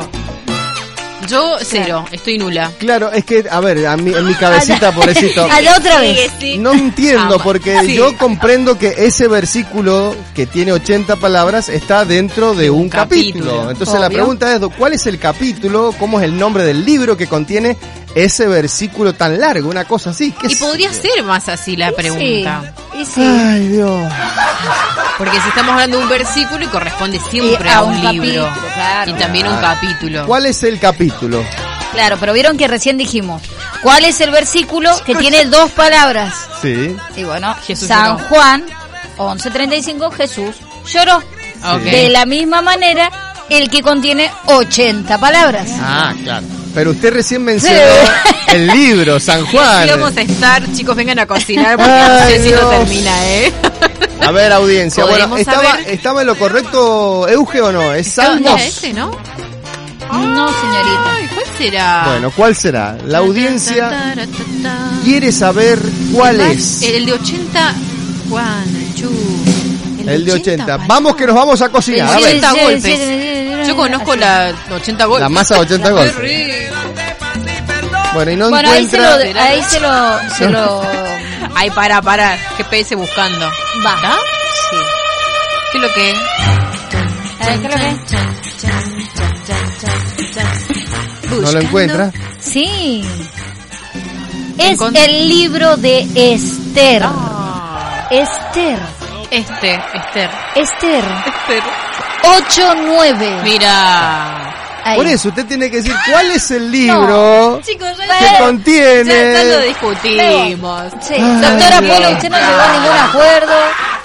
Yo cero, estoy nula. Claro, es que, a ver, a mí, en mi cabecita, pobrecito. Allá otra vez. No entiendo, Ah, porque sí. yo comprendo que ese versículo que tiene 80 palabras está dentro de un capítulo. capítulo. Entonces la pregunta es, ¿cuál es el capítulo? ¿Cómo es el nombre del libro que contiene ese versículo tan largo? Una cosa así. ¿qué Y sé podría ser más así la pregunta. Sí, sí. Ay, Dios. Porque si estamos hablando de un versículo y corresponde siempre Y a a un, un libro. capítulo, claro. Y también un capítulo. ¿Cuál es el capítulo? Claro, pero vieron que recién dijimos. ¿Cuál es el versículo que tiene dos palabras? Sí. Y bueno, Jesús San lloró. Juan 11:35, Jesús lloró. De la misma manera, el que contiene 80 palabras. Ah, claro. Pero usted recién mencionó Sí. el libro, San Juan. vamos a estar, chicos, vengan a cocinar porque Ay, no sé si no termina, ¿eh? A ver, audiencia. Bueno, ¿Podemos ¿estaba? ¿estaba en lo correcto Euge o no? Es Salmos. Ese, ¿no? No, señorita. Ay, ¿cuál será? Bueno, ¿cuál será? La audiencia quiere saber cuál es. El de 80. Juan, chu. El de 80. palabras. Vamos que nos vamos a cocinar. A ver, 80 Sí, golpes. sí, sí, sí, Yo conozco así. la 80 golpes. La masa 80 golpes. Qué rico. bueno, y no Bueno, ahí se encuentra... lo, ahí se lo, se lo Ay, para, para. GPS buscando. va. ¿Ah? Sí. ¿Qué es lo que es? A ver, ¿qué es lo que es? No lo encuentra. Sí. Es Encont- el libro de Esther. Ah, Esther. este, Esther. Esther. Esther. 8-9. Mira. Ahí. Por eso usted tiene que decir cuál es el libro Chicos, ya, que contiene. ya- ya lo discutimos. Sí, Ay, doctora. Polo, usted no llegó a ningún acuerdo.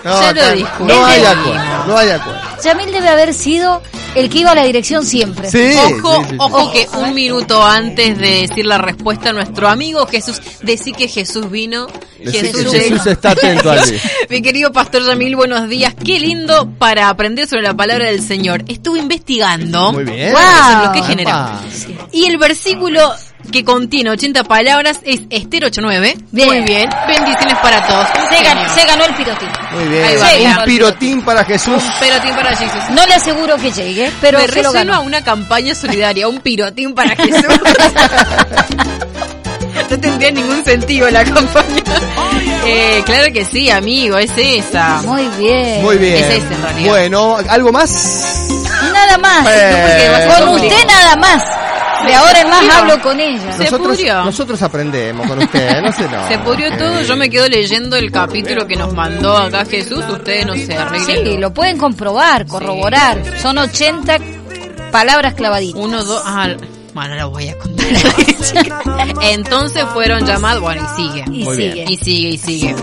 No, ya lo discutimos. no hay acuerdo, no hay acuerdo. Yamil debe haber sido el que iba a la dirección siempre. Sí, Ojo, sí, sí, sí. ojo que un minuto antes de decir la respuesta a nuestro amigo Jesús, decir que Jesús vino, Decí que Jesús, Jesús está atento allí. Mi querido Pastor Yamil, buenos días. Qué lindo para aprender sobre la palabra del Señor. Estuve investigando. Muy bien. Eso es lo Wow. que genera. Y el versículo que contiene 80 palabras es Esther 8.9. Bien. Muy bien. Bendiciones para todos. Un Se, ganó, se ganó el pirotín. Muy bien. Ahí va, Sí, Un el pirotín para Jesús. Pero tiempo para Jesús. No le aseguro que llegue, pero Me se lo ganó. una campaña solidaria, un pirotín para Jesús. no tendría ningún sentido la campaña. Eh, claro que sí, amigo, es esa. Muy bien. Muy bien. Es ese, en realidad. Bueno, ¿algo más? Nada más. Eh, con usted nada más. De ahora en más hablo con ella. Se nosotros, pudrió. nosotros aprendemos con usted, no sé, no. Se pudrió todo, yo me quedo leyendo el capítulo que nos mandó acá Jesús, ustedes no se arreglen. Sí, lo pueden comprobar, corroborar. Son 80 palabras clavaditas. Uno, dos, ah, bueno, lo voy a contar. Entonces fueron llamados, bueno, y sigue. Y Muy sigue. Y sigue, y sigue.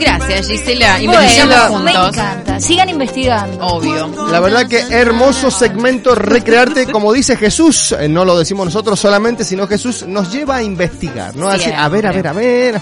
Gracias, Gisela. Bueno, Investigando me juntos. encanta. Sigan investigando. Obvio. La verdad que hermoso segmento recrearte, como dice Jesús, eh, no lo decimos nosotros solamente, sino Jesús nos lleva a investigar, ¿no? A decir, a ver, a ver, a ver.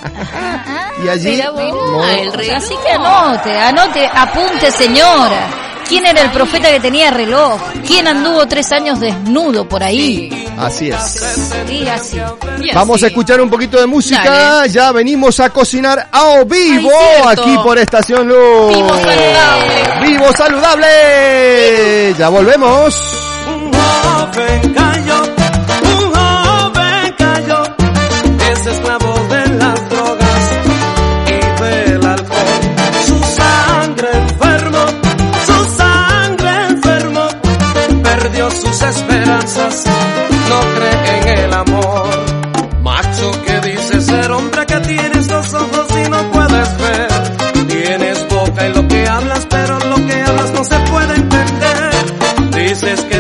y allí, Mira Ah, el rey. Así que anote, anote, apunte señora. ¿Quién era el profeta que tenía reloj? ¿Quién anduvo tres años desnudo por ahí? así es. Y así. Y Vamos así. a escuchar un poquito de música, Dale. ya venimos a cocinar a vivo Ay, aquí por Estación Luz. Vivo saludable. Vivo saludable. Ya volvemos. Esperanzas, no cree en el amor. Macho que dice ser hombre que tienes dos ojos y no puedes ver. Tienes boca y lo que hablas, pero lo que hablas no se puede entender. Dices que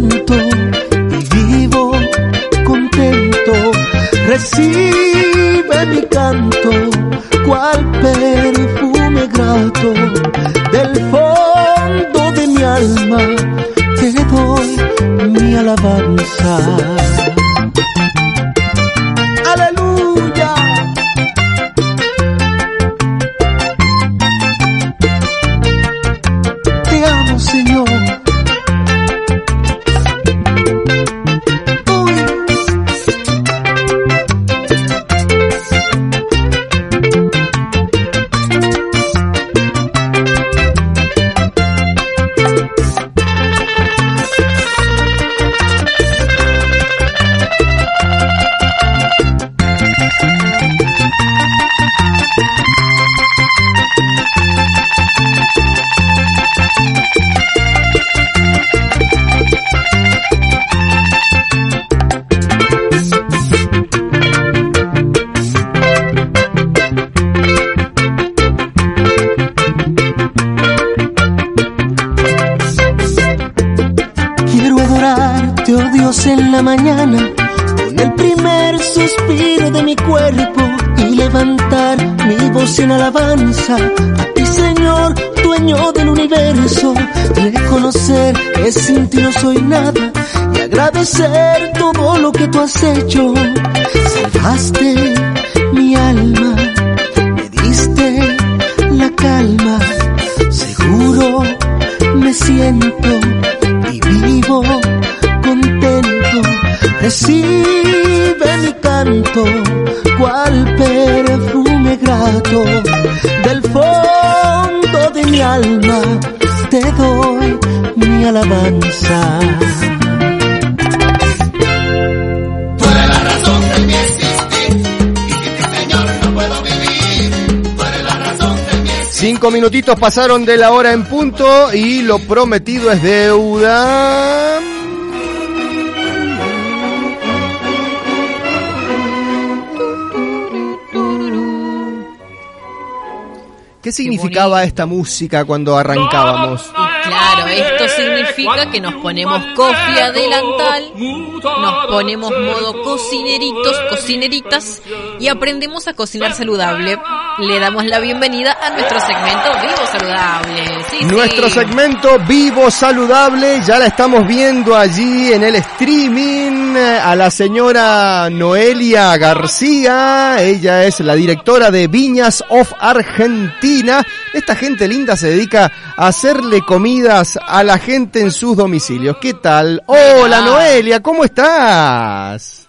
y vivo contento. Recibe mi canto, todo lo que tú has hecho. Cinco minutitos pasaron de la hora en punto y lo prometido es deuda. ¿Qué significaba esta música cuando arrancábamos? Claro, esto significa que nos ponemos coffee adelantal, nos ponemos modo cocineritos, cocineritas y aprendemos a cocinar saludable. Le damos la bienvenida a nuestro segmento Vivo Saludable. Sí, Nuestro sí. segmento Vivo Saludable, ya la estamos viendo allí en el streaming eh, a la señora Noelia García, ella es la directora de Viñas of Argentina. Esta gente linda se dedica a hacerle comidas a la gente en sus domicilios. ¿Qué tal? Hola Noelia, ¿cómo estás?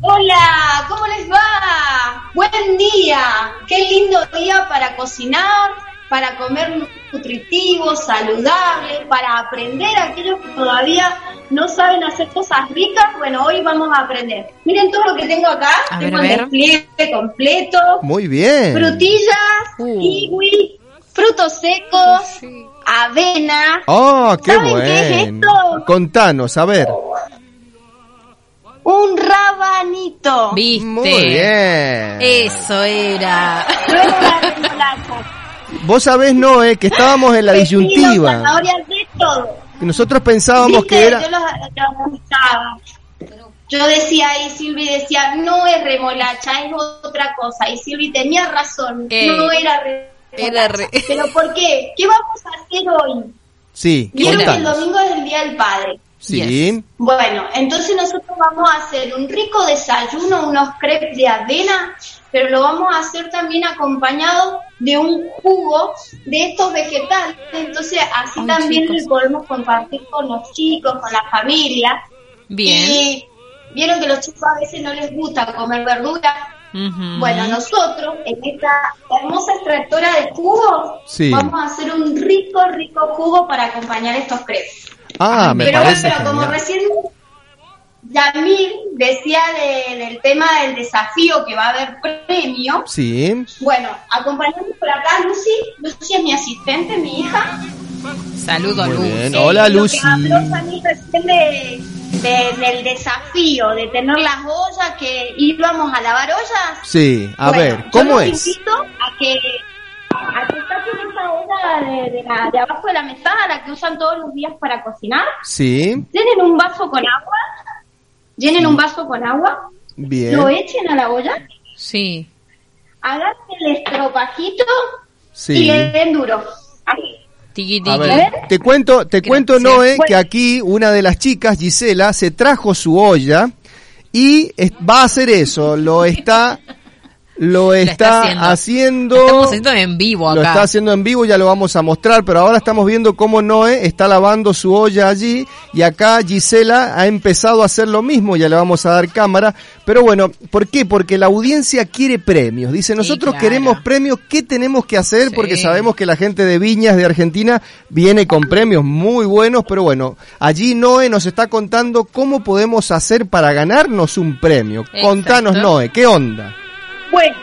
Hola, ¿cómo les va? Buen día. Qué lindo día para cocinar, para comer nutritivo, saludable, para aprender a aquellos que todavía no saben hacer cosas ricas. Bueno, hoy vamos a aprender. Miren todo lo que tengo acá. A tengo ver. despliegue completo. Muy bien. Frutillas, kiwi, frutos secos, avena. Oh, qué ¿Saben qué es bueno. esto? Contanos, a ver. Un rabanito. ¿Viste? Muy bien. Eso era. Vos sabés, Noé, que estábamos en la Pepino, disyuntiva. de todo. Nosotros pensábamos ¿Viste? que era... Yo los, los. Yo decía y Silvi decía, no es remolacha, es otra cosa. Y Silvi tenía razón, Eh, no era remolacha. era re- ¿Pero por qué? ¿Qué vamos a hacer hoy? Sí, Vieron que el domingo es el Día del Padre. Sí. Bueno, entonces nosotros vamos a hacer un rico desayuno, unos crepes de avena, pero lo vamos a hacer también acompañado de un jugo de estos vegetales. Entonces así Ay, también chicos. lo podemos compartir con los chicos, con la familia. Bien. Y vieron que los chicos a veces no les gusta comer verdura. Ujú. Bueno, nosotros en esta hermosa extractora de jugos Sí. vamos a hacer un rico, rico jugo para acompañar estos crepes. Ah, me pero parece bueno, como genial. recién Yamil decía de- del tema del desafío que va a haber premio, Sí. bueno, acompañando por acá Lucy, Lucy es mi asistente, mi hija. Saludo a Muy Luz. bien. Hola, lo Lucy. Que habló Yamil recién de, de- del desafío, de tener las ollas, que íbamos a lavar ollas. Sí, a Bueno, ver, yo ¿cómo los es? invito a que, a que saquen esa olla de, de la- de abajo de la mesada, la que usan todos los días para cocinar. Sí, Llenen un vaso con agua, llenen un vaso con agua, bien. lo echen a la olla, Sí. hagan el estropajito y Sí. le den duro. Ahí. Tiki A ver, te cuento, te cuento. Noé, que aquí una de las chicas, Gisela, se trajo su olla y es- va a hacer eso, lo está, lo está está haciendo. haciendo, Estamos haciendo en vivo lo acá. está haciendo en vivo, ya lo vamos a mostrar, pero ahora estamos viendo cómo Noé está lavando su olla allí y acá Gisela ha empezado a hacer lo mismo, ya le vamos a dar cámara, pero bueno, ¿por qué? Porque la audiencia quiere premios, dice, nosotros claro. queremos premios, ¿qué tenemos que hacer? Sí. Porque sabemos que la gente de Viñas de Argentina viene con premios muy buenos, pero bueno, allí Noé nos está contando cómo podemos hacer para ganarnos un premio. Contanos. Noé, ¿qué onda? Bueno,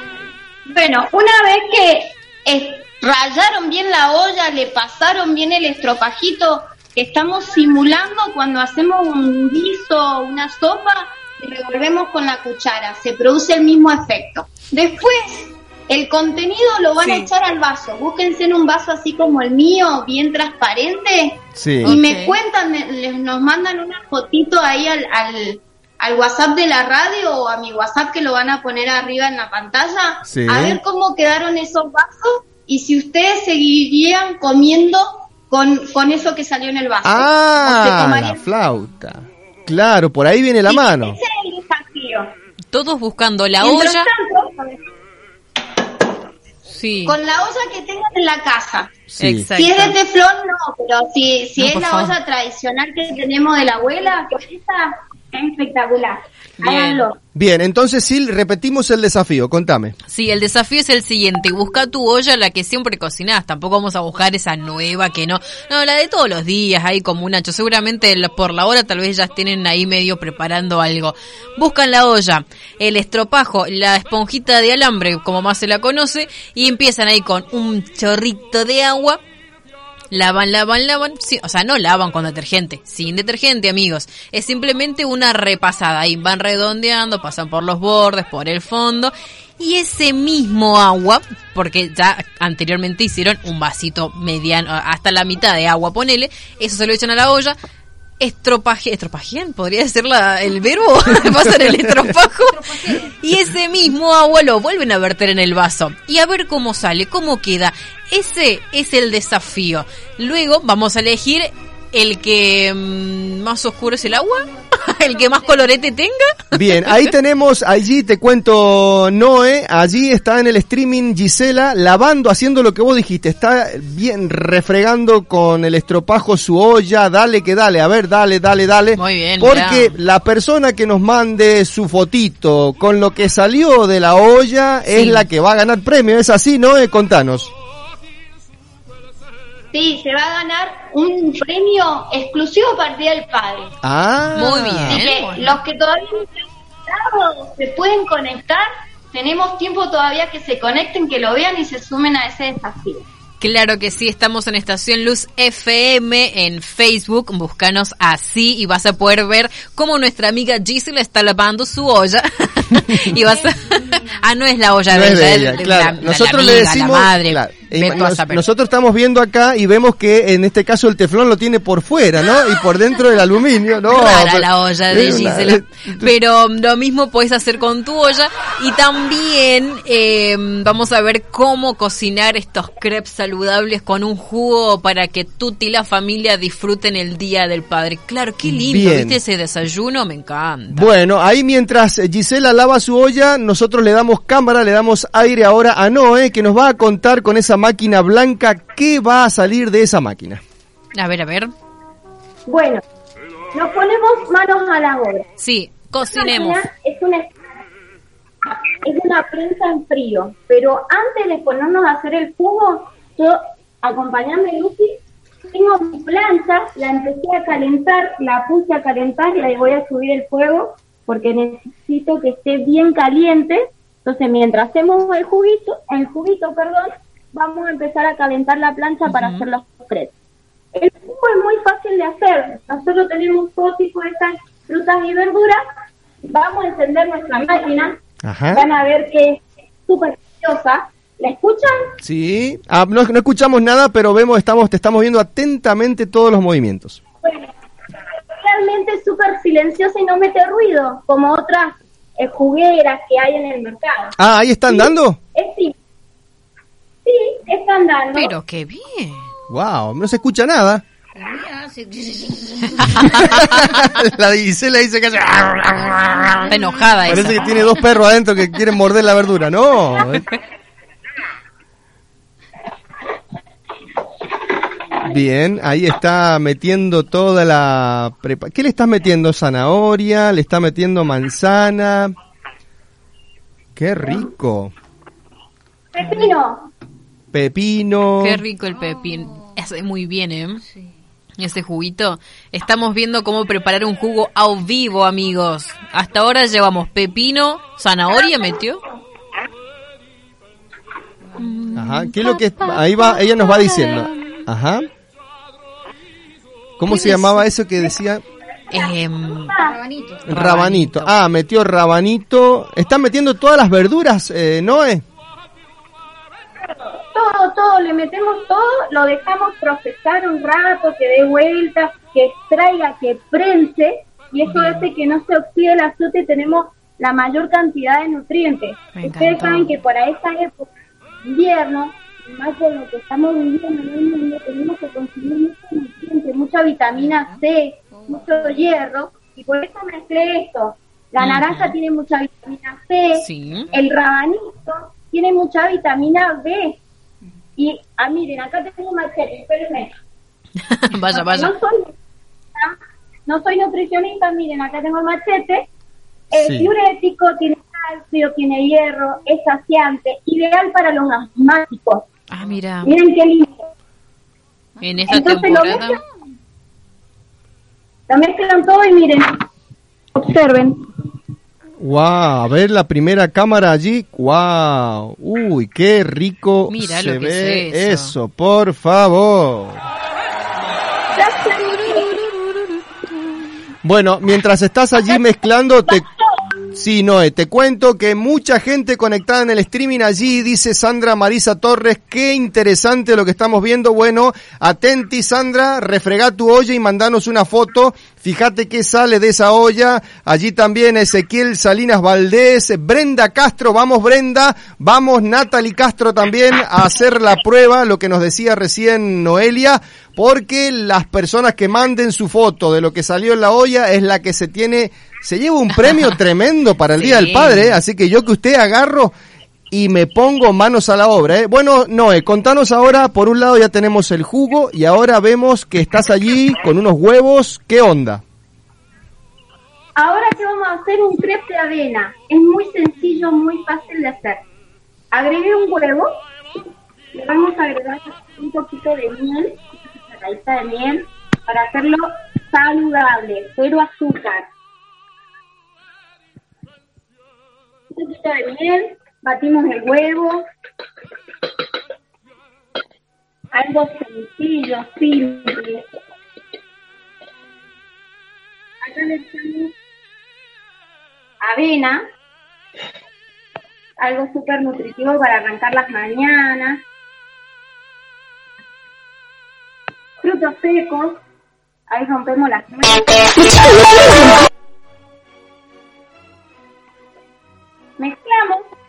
bueno, una vez que eh, rayaron bien la olla, le pasaron bien el estropajito, estamos simulando cuando hacemos un guiso, una sopa, y revolvemos con la cuchara, se produce el mismo efecto. Después, el contenido lo van a echar al vaso, búsquense en un vaso así como el mío, bien transparente, Sí. y me cuentan, me- les- nos mandan una fotito ahí al, al, al WhatsApp de la radio o a mi WhatsApp que lo van a poner arriba en la pantalla, Sí. a ver cómo quedaron esos vasos y si ustedes seguirían comiendo con, con eso que salió en el vaso. Ah, la flauta. Claro, por ahí viene la mano. Ese es el desafío. Todos buscando la Mientras olla. tanto, Sí. con la olla que tengan en la casa. Sí. Exacto. Si es de teflón, no, pero si, si No, es la favor. olla tradicional que tenemos de la abuela, que esta es espectacular. Bien. Háganlo. Bien, entonces Sil, repetimos el desafío, contame. Sí, el desafío es el siguiente, busca tu olla, la que siempre cocinás, tampoco vamos a buscar esa nueva que no, no, la de todos los días, ahí como un ancho, seguramente por la hora tal vez ya tienen ahí medio preparando algo. Buscan la olla, el estropajo, la esponjita de alambre, como más se la conoce, y empiezan ahí con un chorrito de agua, Lavan, lavan, lavan. Sí, o sea, no lavan con detergente. Sin detergente, amigos. Es simplemente una repasada. Ahí van redondeando, pasan por los bordes, por el fondo. Y ese mismo agua, porque ya anteriormente hicieron un vasito mediano, hasta la mitad de agua, ponele. Eso se lo echan a la olla. Estropaje, estropajean, podría ser la, el verbo, pasan el estropajo. y ese mismo agua lo vuelven a verter en el vaso. Y a ver cómo sale, cómo queda. Ese es el desafío. Luego vamos a elegir el que mm, más oscuro es el agua, el que más colorete tenga. Bien, ahí tenemos, allí te cuento Noé, allí está en el streaming Gisela lavando, haciendo lo que vos dijiste, está bien refregando con el estropajo su olla, dale que dale, a ver, dale, dale, dale. Muy bien, Porque mirá. la persona que nos mande su fotito con lo que salió de la olla es la que va a ganar premio, ¿es así, Noé? Contanos. Sí, se va a ganar un premio exclusivo para el Día del Padre. Ah, Muy bien. Así que bueno. los que todavía no se han conectado, se pueden conectar. Tenemos tiempo todavía que se conecten, que lo vean y se sumen a ese desafío. Claro que sí, estamos en Estación Luz FM en Facebook, búscanos así y vas a poder ver cómo nuestra amiga Gisela está lavando su olla. y vas a... ah, no es la olla No de es de ella, ella, es claro. la, la- nosotros la le decimos, la madre. claro, A saber. nosotros estamos viendo acá y vemos que en este caso el teflón lo tiene por fuera, ¿no? Y por dentro el aluminio, ¿no? Rara la olla de Gisela. Pero lo mismo puedes hacer con tu olla. Y también eh, vamos a ver cómo cocinar estos crepes saludables con un jugo para que tú y la familia disfruten el Día del Padre. Claro, qué lindo, Bien. ¿viste ese desayuno? Me encanta. Bueno, ahí mientras Gisela lava su olla, nosotros le damos cámara, le damos aire ahora a Noé, que nos va a contar con esa máquina blanca qué va a salir de esa máquina. A ver, a ver. Bueno, nos ponemos manos a la obra. Sí, cocinemos. Es una, es una prensa en frío, pero antes de ponernos a hacer el jugo, yo, acompañame Lucy, tengo mi plancha, la empecé a calentar, la puse a calentar y le voy a subir el fuego porque necesito que esté bien caliente. Entonces, mientras hacemos el juguito, el juguito, perdón, vamos a empezar a calentar la plancha para hacer los crepes. El jugo es muy fácil de hacer. Nosotros tenemos todo tipo de estas frutas y verduras. Vamos a encender nuestra máquina. Ajá. Van a ver que es súper silenciosa. ¿La escuchan? Sí. Ah, no, no escuchamos nada, pero vemos, estamos, te estamos viendo atentamente todos los movimientos. Bueno, realmente es súper silenciosa y no mete ruido, como otras eh, jugueras que hay en el mercado. Ah, ahí están dando. Es sí. Sí, están dando. Pero qué bien. Wow, no se escucha nada. la de Gisela dice que Está enojada Parece esa. que tiene dos perros adentro que quieren morder la verdura. No. Bien, ahí está metiendo toda la... prepa- ¿Qué le estás metiendo? ¿Zanahoria? ¿Le está metiendo manzana? ¡Qué rico! Pepino. Pepino. Qué rico el pepín. Hace muy bien, ¿eh? Ese juguito. Estamos viendo cómo preparar un jugo a vivo, amigos. Hasta ahora llevamos pepino, zanahoria, metió. Ajá, ¿qué es lo que ahí va? Ella nos va diciendo. Ajá. ¿Cómo se llamaba eso que decía? Em, Rabanito. Rabanito. Ah, metió rabanito. Están metiendo todas las verduras, eh, Noé. Todo, todo, le metemos todo, lo dejamos procesar un rato, que dé vuelta, que extraiga, que prense, y eso hace que no se oxide el azúcar y tenemos la mayor cantidad de nutrientes. Ustedes saben que para esta época, invierno, más de lo que estamos viviendo en el mundo, tenemos que consumir muchos nutrientes, mucha vitamina C, mucho hierro, y por eso mezclé esto. La naranja tiene mucha vitamina C, Sí. el rabanito tiene mucha vitamina B. Y, ah, miren, acá tengo un machete, espérenme. vaya, vaya. No soy, no soy nutricionista, miren, acá tengo el machete. Es Sí. diurético, tiene calcio, tiene hierro, es saciante, ideal para los asmáticos. Ah, mira. Miren qué lindo. En esta Entonces lo temporada. mezclan, lo mezclan todo y miren, observen. Wow, a ver la primera cámara allí. Wow. Uy, qué rico Mira se lo que ve es eso. eso. por favor. Bueno, mientras estás allí mezclando, te... Sí, Noé, te cuento que mucha gente conectada en el streaming allí, dice Sandra Marisa Torres, qué interesante lo que estamos viendo. Bueno, atenti Sandra, refregá tu olla y mandanos una foto. Fíjate qué sale de esa olla. Allí también Ezequiel Salinas Valdés, Brenda Castro, vamos Brenda, vamos Natalie Castro también a hacer la prueba, lo que nos decía recién Noelia, porque las personas que manden su foto de lo que salió en la olla es la que se tiene, se lleva un premio tremendo para el Día del. Padre, así que yo que usted agarro y me pongo manos a la obra. ¿eh? Bueno, Noé, contanos ahora, por un lado ya tenemos el jugo y ahora vemos que estás allí con unos huevos, ¿qué onda? Ahora que vamos a hacer un crepe de avena, es muy sencillo, muy fácil de hacer. Agregué un huevo, le vamos a agregar un poquito de miel, una cucharadita de miel, para hacerlo saludable, cero azúcar. Un poquito de miel, batimos el huevo. algo sencillo, simple. Acá le echamos avena, algo súper nutritivo para arrancar las mañanas. Frutos secos, ahí rompemos las nueces. Mezclamos.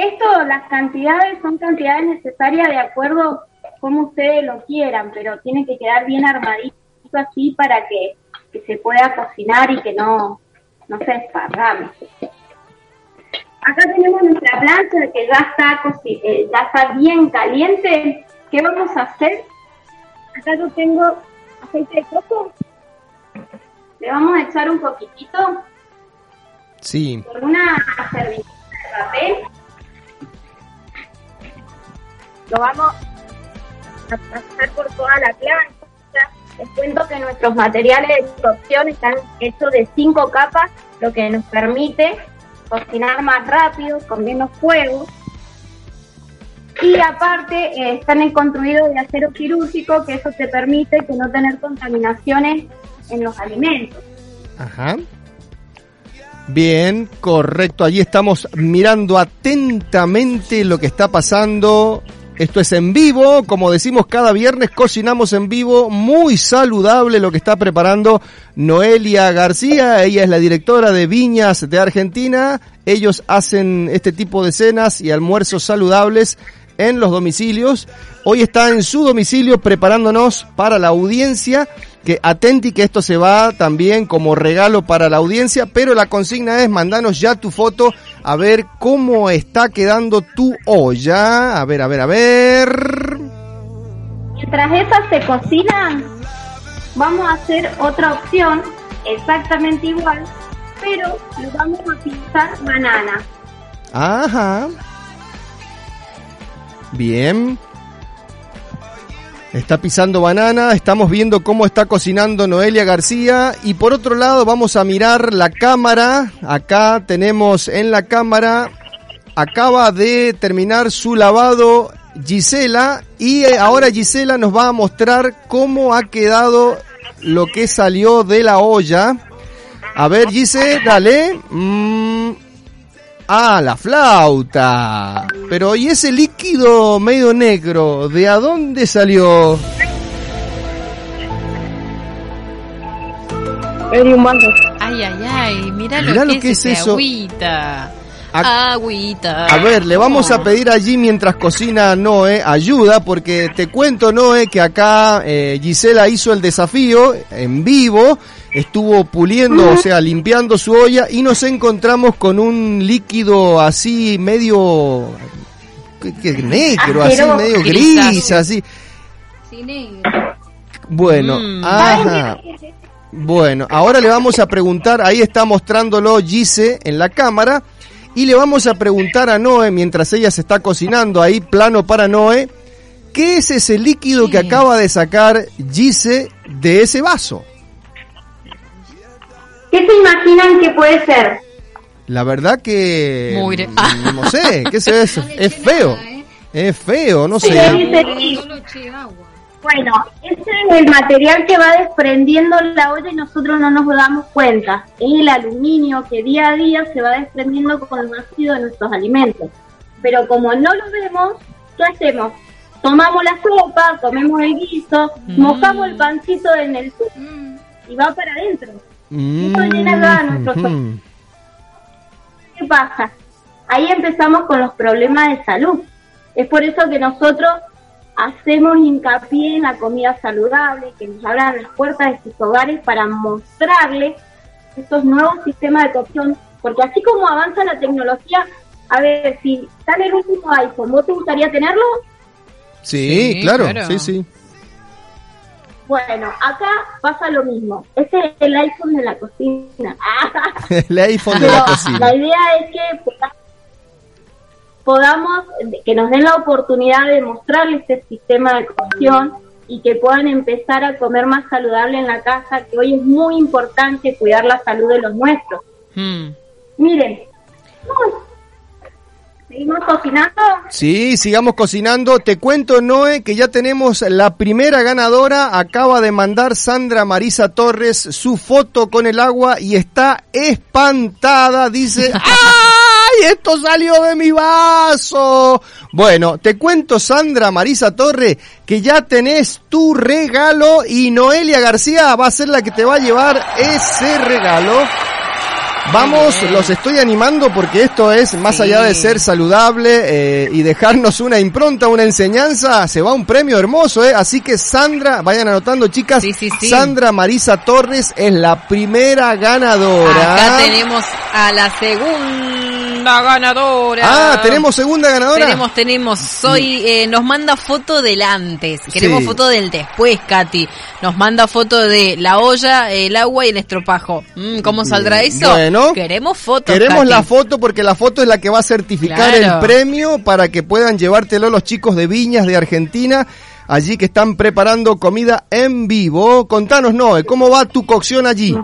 Esto, las cantidades son cantidades necesarias de acuerdo como ustedes lo quieran, pero tiene que quedar bien armadito así para que, que se pueda cocinar y que no, no se desparrame. Acá tenemos nuestra plancha que ya está, eh, ya está bien caliente. ¿Qué vamos a hacer? Acá yo tengo aceite de coco. Le vamos a echar un poquitito Sí. por una servilleta de papel. Lo vamos a pasar por toda la plancha. Les cuento que nuestros materiales de cocción están hechos de cinco capas, lo que nos permite cocinar más rápido, con menos fuego. Y aparte eh, están construidos de acero quirúrgico, que eso te permite que no tener contaminaciones en los alimentos. Ajá. Bien, correcto. Allí estamos mirando atentamente lo que está pasando. Esto es en vivo, como decimos cada viernes, cocinamos en vivo, muy saludable lo que está preparando Noelia García, ella es la directora de Viñas de Argentina, ellos hacen este tipo de cenas y almuerzos saludables en los domicilios. Hoy está en su domicilio preparándonos para la audiencia, que atenti que esto se va también como regalo para la audiencia, pero la consigna es mandanos ya tu foto a ver cómo está quedando tu olla. A ver, a ver, a ver. Mientras esas se cocinan, vamos a hacer otra opción exactamente igual, pero le vamos a pintar banana. Ajá. Bien. Está pisando banana, estamos viendo cómo está cocinando Noelia García y por otro lado vamos a mirar la cámara. Acá tenemos en la cámara, acaba de terminar su lavado Gisela y eh, ahora Gisela nos va a mostrar cómo ha quedado lo que salió de la olla. A ver Gise, dale. Mm, Ah, la flauta. Pero ¿y ese líquido medio negro? ¿De a dónde salió? Ay, ay, ay, mira Mirá lo, que, que es, es ese eso. agüita. A- Agüita. A ver, le vamos a pedir allí mientras cocina Noé ayuda, porque te cuento, Noé, que acá eh, Gisela hizo el desafío en vivo, estuvo puliendo, o sea, limpiando su olla y nos encontramos con un líquido así medio que- que negro, así medio gris, así. Sí, negro. Bueno, Mm. ajá. Bueno, ahora le vamos a preguntar, ahí está mostrándolo Gise en la cámara, y le vamos a preguntar a Noé, mientras ella se está cocinando ahí, plano para Noé, ¿qué es ese líquido que acaba de sacar Gise de ese vaso? ¿Qué se imaginan que puede ser? La verdad que... Mugre. mm, No sé, ¿qué es eso? Es feo. Es feo, no sé. Bueno, ese es el material que va desprendiendo la olla y nosotros no nos damos cuenta. Es el aluminio que día a día se va desprendiendo con los ácidos de nuestros alimentos. Pero como no lo vemos, ¿qué hacemos? Tomamos la sopa, comemos el guiso, mojamos el pancito en el Mm. y va para adentro. Mm, llena acá nuestro ujú. ¿Qué pasa? Ahí empezamos con los problemas de salud. Es por eso que nosotros hacemos hincapié en la comida saludable, que nos abran las puertas de sus hogares para mostrarles estos nuevos sistemas de cocción, porque así como avanza la tecnología, a ver, si sale el último iPhone, ¿vos te gustaría tenerlo? Sí, Sí, claro, claro. sí, sí. Bueno, acá pasa lo mismo. Ese es el iPhone de la cocina. El iPhone de Pero la cocina. la idea es que poda- podamos, que nos den la oportunidad de mostrarles este sistema de cocción y que puedan empezar a comer más saludable en la casa, que hoy es muy importante cuidar la salud de los nuestros. Mm. Miren, ¿Seguimos cocinando? Sí, sigamos cocinando. Te cuento, Noé, que ya tenemos la primera ganadora. Acaba de mandar Sandra Marisa Torres su foto con el agua y está espantada. Dice, ¡ay! Esto salió de mi vaso. Bueno, te cuento, Sandra Marisa Torres, que ya tenés tu regalo y Noelia García va a ser la que te va a llevar ese regalo. Vamos, los estoy animando porque esto es, más allá de ser saludable eh, y dejarnos una impronta, una enseñanza, se va un premio hermoso, ¿eh? Así que Sandra, vayan anotando chicas, Sandra Marisa Torres es la primera ganadora. Acá tenemos a la segunda ganadora. Ah, tenemos segunda ganadora. Tenemos, tenemos. Soy, eh, nos manda foto del antes. Queremos Sí. foto del después, Katy. Nos manda foto de la olla, el agua y el estropajo. Mm, ¿Cómo saldrá eso? Bueno. Queremos foto. Queremos la foto porque la foto es la que va a certificar Claro. el premio para que puedan llevártelo los chicos de Viñas de Argentina. Allí que están preparando comida en vivo. Contanos, Noé, ¿cómo va tu cocción allí?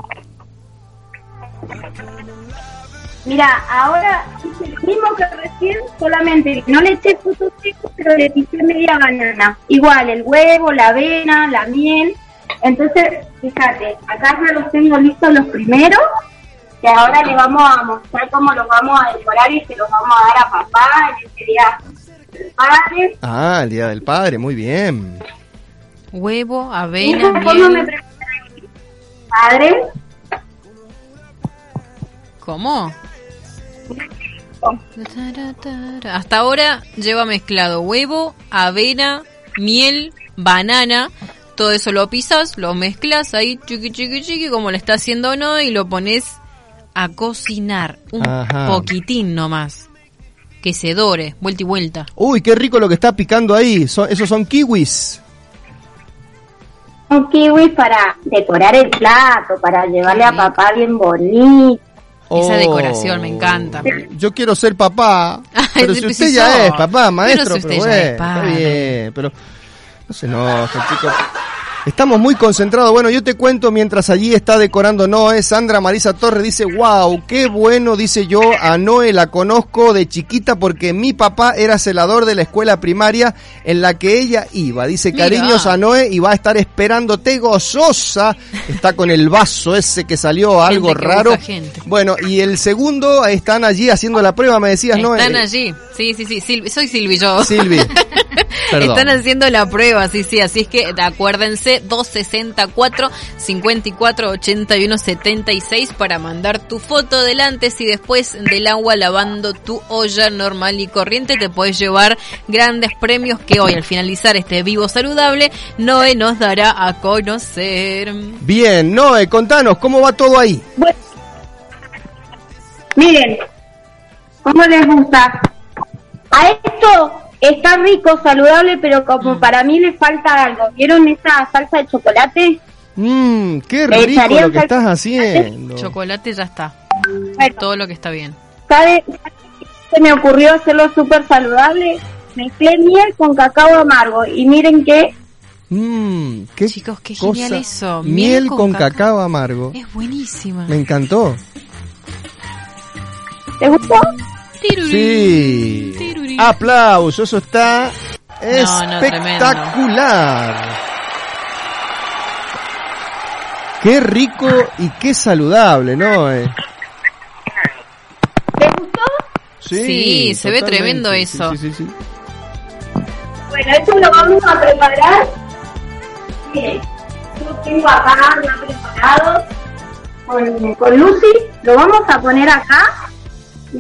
Mira, ahora hice lo mismo que recién, solamente no le eché frutos secos, pero le pisé media banana. Igual, el huevo, la avena, la miel. Entonces, fíjate, acá ya los tengo listos los primeros, que ahora le vamos a mostrar cómo los vamos a decorar y se los vamos a dar a papá en este día del padre. Ah, el Día del Padre, muy bien. Huevo, avena, ¿Cómo me miel. preparan padre? ¿Cómo? Hasta ahora lleva mezclado huevo, avena, miel, banana. Todo eso lo pisas, lo mezclas ahí, chiqui, chiqui, chiqui, como lo está haciendo no, y lo pones a cocinar un Ajá. poquitín nomás. Que se dore, vuelta y vuelta. Uy, qué rico lo que está picando ahí. Son- esos son kiwis. Un kiwi para decorar el plato, para llevarle a papá bien bonito. Esa Oh. decoración me encanta. Yo quiero ser papá. Pero si usted ya es papá, maestro, Pero si pero, usted ya es está padre. bien, pero no se enoja, chicos. Estamos muy concentrados. Bueno, yo te cuento mientras allí está decorando Noé. Sandra Marisa Torres dice, wow, qué bueno, dice yo, a Noé la conozco de chiquita porque mi papá era celador de la escuela primaria en la que ella iba. Dice, Mira. cariños a Noé y va a estar esperándote gozosa. Está con el vaso ese que salió algo Gente que raro. gente. Bueno, y el segundo están allí haciendo la prueba, me decías, ¿no? Están allí. Sí, sí, sí. Silvi- soy Silvi yo. Silvi. Están haciendo la prueba, sí, sí. Así es que acuérdense, 264 54 81 76 para mandar tu foto del antes y después del agua lavando tu olla normal y corriente. Te puedes llevar grandes premios que hoy, al finalizar este vivo saludable, Noé nos dará a conocer. Bien, Noé, contanos, ¿cómo va todo ahí? Miren, ¿cómo les gusta? A esto está rico, saludable, pero como para mí le falta algo. ¿Vieron esa salsa de chocolate? Mmm, qué rico lo que estás haciendo. Chocolate ya está. Todo lo que está bien. ¿Sabe? Se me ocurrió hacerlo súper saludable. Mezclé miel con cacao amargo y miren que Mmm, qué Chicos, qué cosa. genial eso. Miel, con, cacao. amargo. Es buenísima. Me encantó. ¿te gustó? Sí. Aplausos, eso está No, no, espectacular. Qué rico y qué saludable, ¿no? Eh, ¿Te gustó? Sí, se ve tremendo eso. Sí, sí, sí. Bueno, esto lo vamos a preparar. Miren, yo tengo acá ya preparado con, con Lucy. Lo vamos a poner acá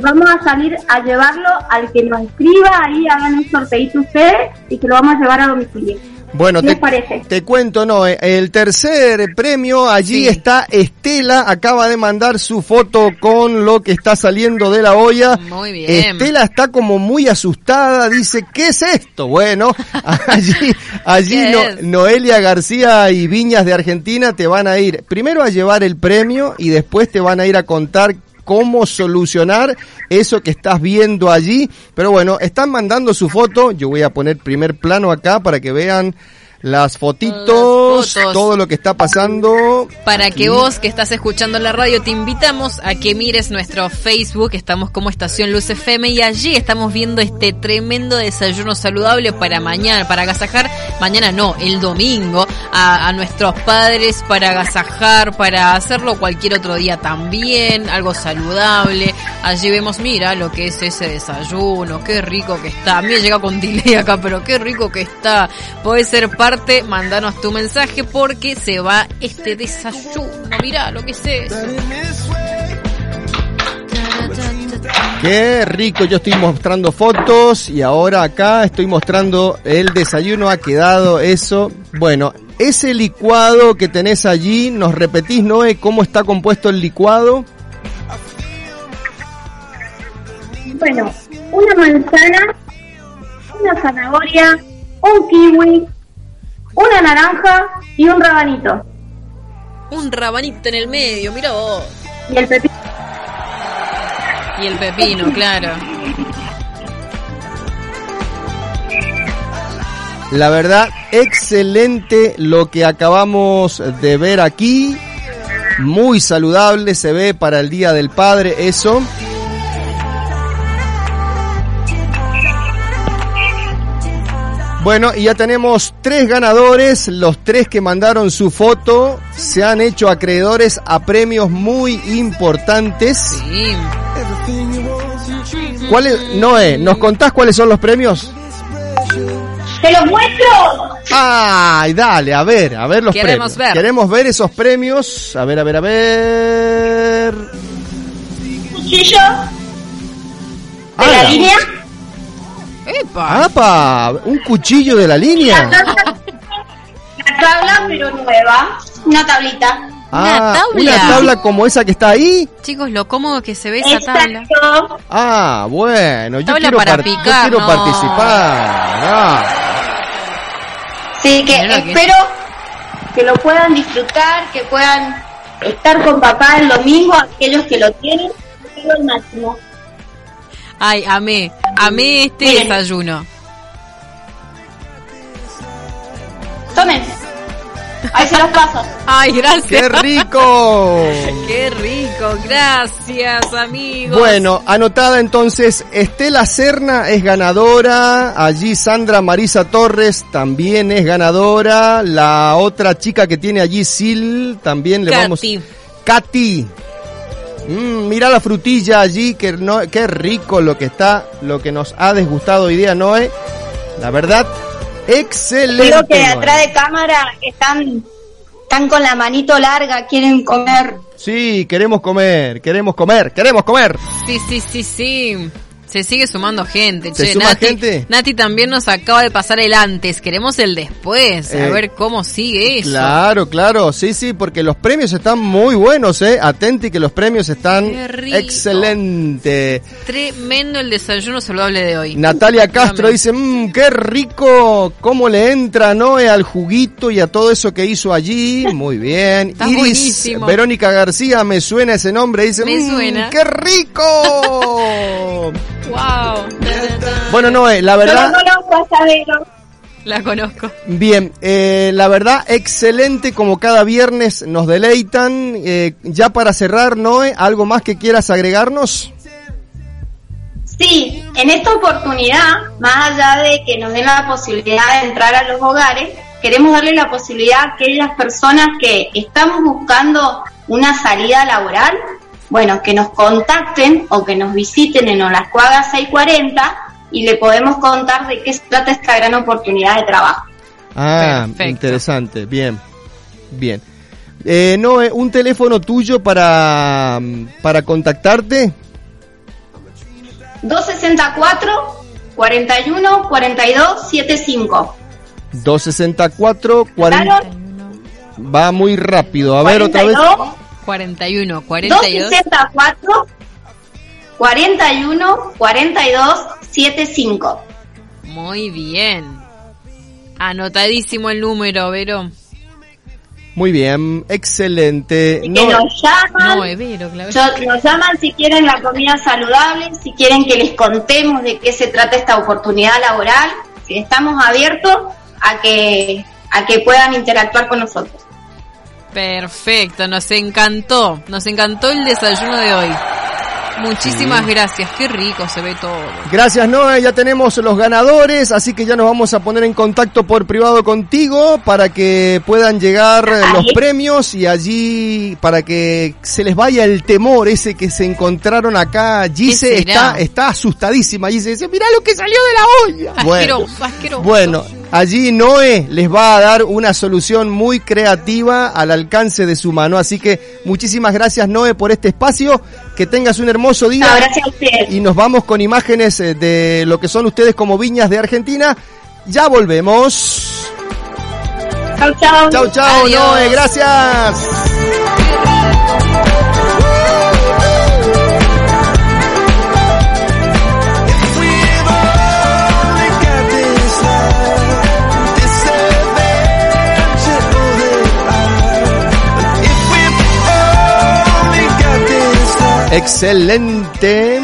vamos a salir a llevarlo al que nos escriba. Ahí hagan un sorteito ustedes y que lo vamos a llevar a domicilio. Bueno, ¿Qué te, les parece? te cuento, no, eh, el tercer premio, allí está Estela, acaba de mandar su foto con lo que está saliendo de la olla. Muy bien. Estela está como muy asustada, dice, ¿qué es esto? Bueno, allí, allí ¿Qué No-? Noelia García y Viñas de Argentina te van a ir primero a llevar el premio y después te van a ir a contar cómo solucionar eso que estás viendo allí. Pero bueno, están mandando su foto. Yo voy a poner primer plano acá para que vean las fotitos, Las fotos. todo lo que está pasando. Para que vos que estás escuchando la radio te invitamos a que mires nuestro Facebook, estamos como Estación Luz FM y allí estamos viendo este tremendo desayuno saludable para mañana, para agasajar, mañana no, el domingo, a, a nuestros padres para agasajar, para hacerlo cualquier otro día también, algo saludable. Allí vemos, mira lo que es ese desayuno, qué rico que está. A mí me llega con delay acá, pero qué rico que está. Podés ser parte, mandanos tu mensaje porque se va este desayuno. Mira lo que es eso. Qué rico, yo estoy mostrando fotos y ahora acá estoy mostrando el desayuno, ha quedado eso. Bueno, ese licuado que tenés allí, ¿nos repetís, Noé, cómo está compuesto el licuado? Bueno, una manzana, una zanahoria, un kiwi, una naranja y un rabanito. Un rabanito en el medio, mira vos. Y el pepino. Y el pepino, claro. La verdad, excelente lo que acabamos de ver aquí. Muy saludable se ve para el Día del Padre eso. Bueno, y ya tenemos tres ganadores, los tres que mandaron su foto se han hecho acreedores a premios muy importantes. Sí. ¿Cuáles, Noé, nos contás cuáles son los premios? ¡Te los muestro! Ay, dale, a ver, a ver los Queremos premios. ver. Queremos ver esos premios. A ver, a ver, a ver. Cuchillo de la línea. ¡Epa! ¡Apa! Un cuchillo de la línea. La tabla, pero nueva. Una tablita. Ah, tabla. una tabla como esa que está ahí. Chicos, lo cómodo que se ve esa tabla. Exacto. Ah, bueno, yo Tabla quiero, para par- yo picar, quiero no. participar. Ah. Sí, que Mira que- espero que lo puedan disfrutar, que puedan estar con papá el domingo, aquellos que lo tienen, el máximo. Ay, amé, amé este Miren. desayuno. Tomen. Ahí se los paso. Ay, gracias. ¡Qué rico! Qué rico, gracias amigos. Bueno, anotada entonces, Estela Serna es ganadora, allí Sandra Marisa Torres también es ganadora, la otra chica que tiene allí Sil también le vamos... Katy. Mm, mira la frutilla allí, que no, qué rico lo que está, lo que nos ha desgustado hoy día, Noé. La verdad, excelente. Creo que Noé. atrás de cámara están, están con la manito larga, quieren comer. Sí, queremos comer, queremos comer, queremos comer. Sí, sí, sí, sí. Se sigue sumando gente, ¿Se che. suma Nati, gente? Nati también nos acaba de pasar el antes. Queremos el después. a Eh, ver cómo sigue eso. Claro, claro, sí, sí, porque los premios están muy buenos, eh. Atenti que los premios están excelente. Tremendo el desayuno saludable de hoy. Natalia Castro dice, mmm, qué rico, cómo le entra Noé al juguito y a todo eso que hizo allí. Muy bien. Está Iris buenísimo. Verónica García, me suena ese nombre, dice, Me "Mm, suena. qué rico. Wow. bueno, Noé, la Yo verdad... no conozco a Sabero. La conozco. Bien, eh, la verdad, excelente como cada viernes nos deleitan. Eh, ya para cerrar, Noé, ¿algo más que quieras agregarnos? Sí, en esta oportunidad, más allá de que nos den la posibilidad de entrar a los hogares, queremos darle la posibilidad a aquellas personas que estamos buscando una salida laboral, bueno, que nos contacten o que nos visiten en Olascuaga 640 y le podemos contar de qué se trata esta gran oportunidad de trabajo. Ah, Perfecto. interesante, bien, bien. Eh, Noé, un teléfono tuyo para, para contactarte. 264 41 42 75. 264 40. Claro, Va muy rápido. A ver otra vez. 41, 42. 264 41 42 75. Muy bien. Anotadísimo el número, Vero. Muy bien, excelente. Que No- nos llaman, No, es Vero, claro. yo- nos llaman si quieren la comida saludable, si quieren que les contemos de qué se trata esta oportunidad laboral, si estamos abiertos a que a que puedan interactuar con nosotros. Perfecto, nos encantó, nos encantó el desayuno de hoy. Muchísimas Sí. gracias, qué rico se ve todo. Gracias Noé, ya tenemos los ganadores, así que ya nos vamos a poner en contacto por privado contigo para que puedan llegar eh, los premios y allí para que se les vaya el temor ese que se encontraron acá. Gise está, está asustadísima, Gise dice, mirá lo que salió de la olla. Bueno, asqueroso. bueno, allí Noé les va a dar una solución muy creativa al alcance de su mano, así que muchísimas gracias Noé por este espacio, que tengas un hermoso día. No, gracias a ustedes. Y nos vamos con imágenes eh, de lo que son ustedes como viñas de Argentina. Ya volvemos. Chau, chau. Chau, chau. Noé, gracias. Excelente.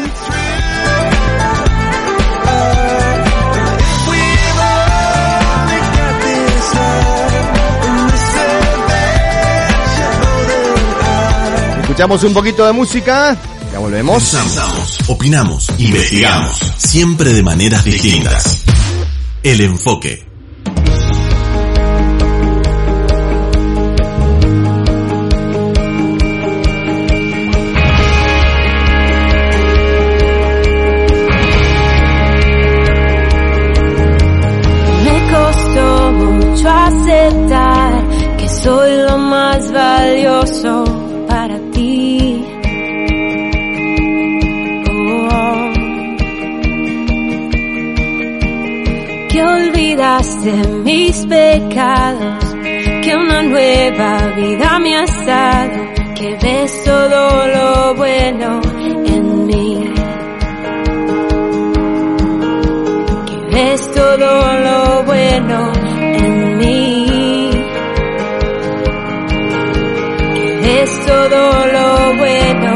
Escuchamos un poquito de música. Ya volvemos. Pensamos, opinamos, investigamos, siempre de maneras distintas. El enfoque. Aceptar que soy lo más valioso para ti. Oh. Que olvidaste mis pecados, que una nueva vida me has dado, que ves todo lo bueno en mí. ves todo lo bueno Ves todo lo bueno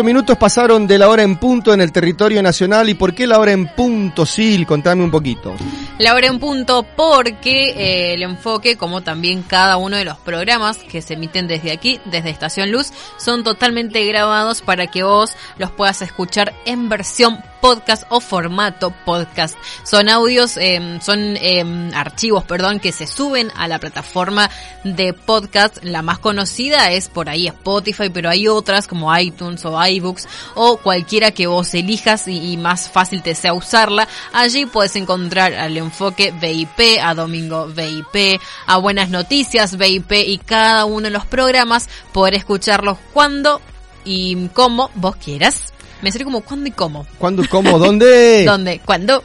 18 minutos pasaron de la hora en punto en el territorio nacional. ¿Y por qué la hora en punto, Sil? Contame un poquito. La hora en punto porque eh, el enfoque, como también cada uno de los programas que se emiten desde aquí, desde Estación Luz, son totalmente grabados para que vos los puedas escuchar en versión podcast o formato podcast. Son audios, eh, son eh, archivos, perdón, que se suben a la plataforma de podcast. La más conocida es por ahí Spotify, pero hay otras como iTunes o iBooks o cualquiera que vos elijas y, más fácil te sea usarla. Allí puedes encontrar al enfoque VIP, a Domingo VIP, a Buenas Noticias VIP y cada uno de los programas poder escucharlos cuando y como vos quieras. Me sale como cuándo y cómo. ¿Cuándo, cómo, dónde? ¿Dónde? ¿Cuándo?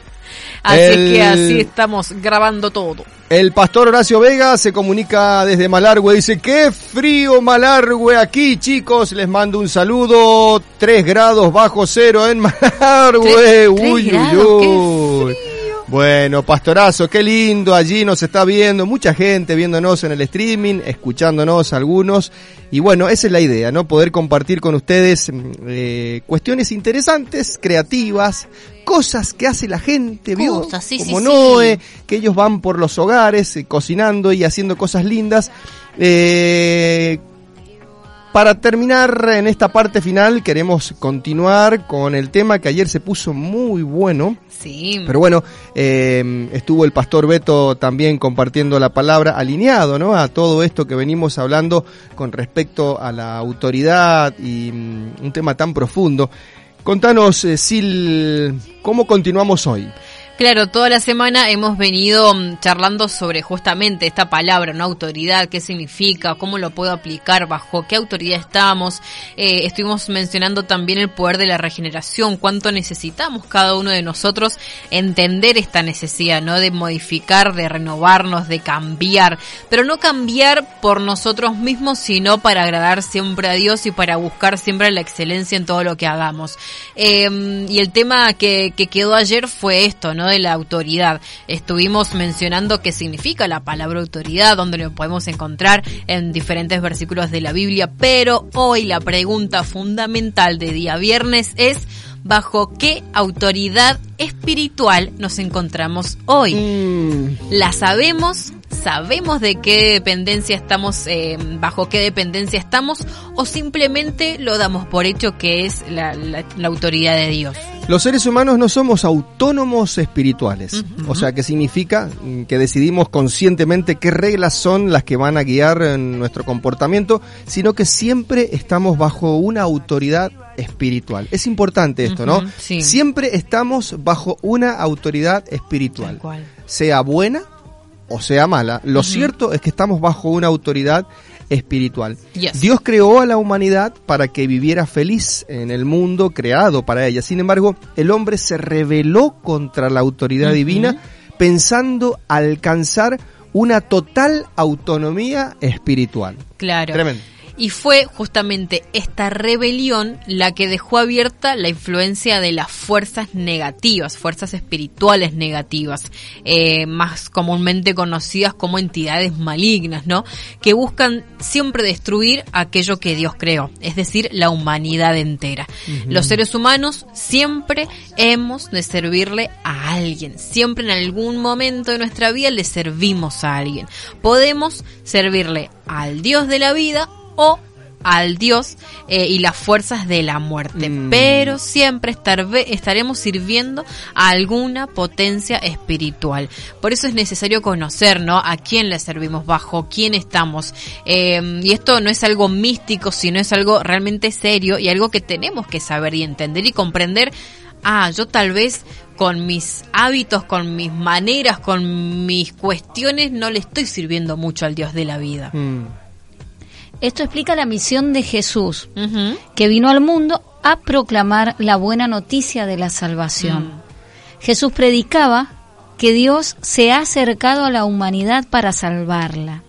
Así El- que así estamos grabando todo. El pastor Horacio Vega se comunica desde Malargüe. Dice, qué frío Malargüe aquí, chicos. Les mando un saludo. 3 grados bajo cero en Malargüe. Tres- Uy, tres uy, grados, qué uy. Bueno, pastorazo, qué lindo. Allí nos está viendo mucha gente viéndonos en el streaming, escuchándonos algunos. Y bueno, esa es la idea, ¿no? Poder compartir con ustedes mm, eh, cuestiones interesantes, creativas, cosas que hace la gente, ¿vio? Cosas, sí, Como sí, Noé, que ellos van por los hogares eh, cocinando y haciendo cosas lindas. Eh, para terminar en esta parte final queremos continuar con el tema que ayer se puso muy bueno. Sí. Pero bueno, eh, estuvo el pastor Beto también compartiendo la palabra, alineado ¿no? a todo esto que venimos hablando con respecto a la autoridad y mm, un tema tan profundo. Contanos, eh, Sil, ¿cómo continuamos hoy? Claro, toda la semana hemos venido mm, charlando sobre justamente esta palabra, ¿no? Autoridad, qué significa, cómo lo puedo aplicar, bajo qué autoridad estamos. Eh, estuvimos mencionando también el poder de la regeneración, cuánto necesitamos cada uno de nosotros entender esta necesidad, ¿no? De modificar, de renovarnos, de cambiar, pero no cambiar por nosotros mismos, sino para agradar siempre a Dios y para buscar siempre la excelencia en todo lo que hagamos. Eh, y el tema que, que quedó ayer fue esto, ¿no? De la autoridad. Estuvimos mencionando qué significa la palabra autoridad, dónde lo podemos encontrar en diferentes versículos de la Biblia, pero hoy la pregunta fundamental de día viernes es ¿bajo qué autoridad espiritual nos encontramos hoy? ¿La sabemos? ¿Sabemos de qué dependencia estamos, eh, bajo qué dependencia estamos? ¿O simplemente lo damos por hecho que es la, la- la autoridad de Dios? Los seres humanos no somos autónomos espirituales, o sea, que significa Mm, que decidimos conscientemente qué reglas son las que van a guiar en nuestro comportamiento, sino que siempre estamos bajo una autoridad espiritual. Es importante esto, ¿no? Sí. Siempre estamos bajo una autoridad espiritual, sea buena o sea mala. Lo cierto es que estamos bajo una autoridad espiritual. Yes. Dios creó a la humanidad para que viviera feliz en el mundo creado para ella. Sin embargo, el hombre se rebeló contra la autoridad divina pensando alcanzar una total autonomía espiritual. Claro. Tremendo. Y fue justamente esta rebelión la que dejó abierta la influencia de las fuerzas negativas, fuerzas espirituales negativas, eh, más comúnmente conocidas como entidades malignas, ¿no? Que buscan siempre destruir aquello que Dios creó, es decir, la humanidad entera. Los seres humanos siempre hemos de servirle a alguien, siempre en algún momento de nuestra vida le servimos a alguien. Podemos servirle al Dios de la vida o al Dios eh, y las fuerzas de la muerte, pero siempre estar, estaremos sirviendo a alguna potencia espiritual. Por eso es necesario conocer, ¿no? A quién le servimos, bajo quién estamos. Eh, y esto no es algo místico, sino es algo realmente serio y algo que tenemos que saber y entender y comprender. Ah, yo tal vez con mis hábitos, con mis maneras, con mis cuestiones, no le estoy sirviendo mucho al Dios de la vida. Mm. Esto explica la misión de Jesús, que vino al mundo a proclamar la buena noticia de la salvación. Jesús predicaba que Dios se ha acercado a la humanidad para salvarla,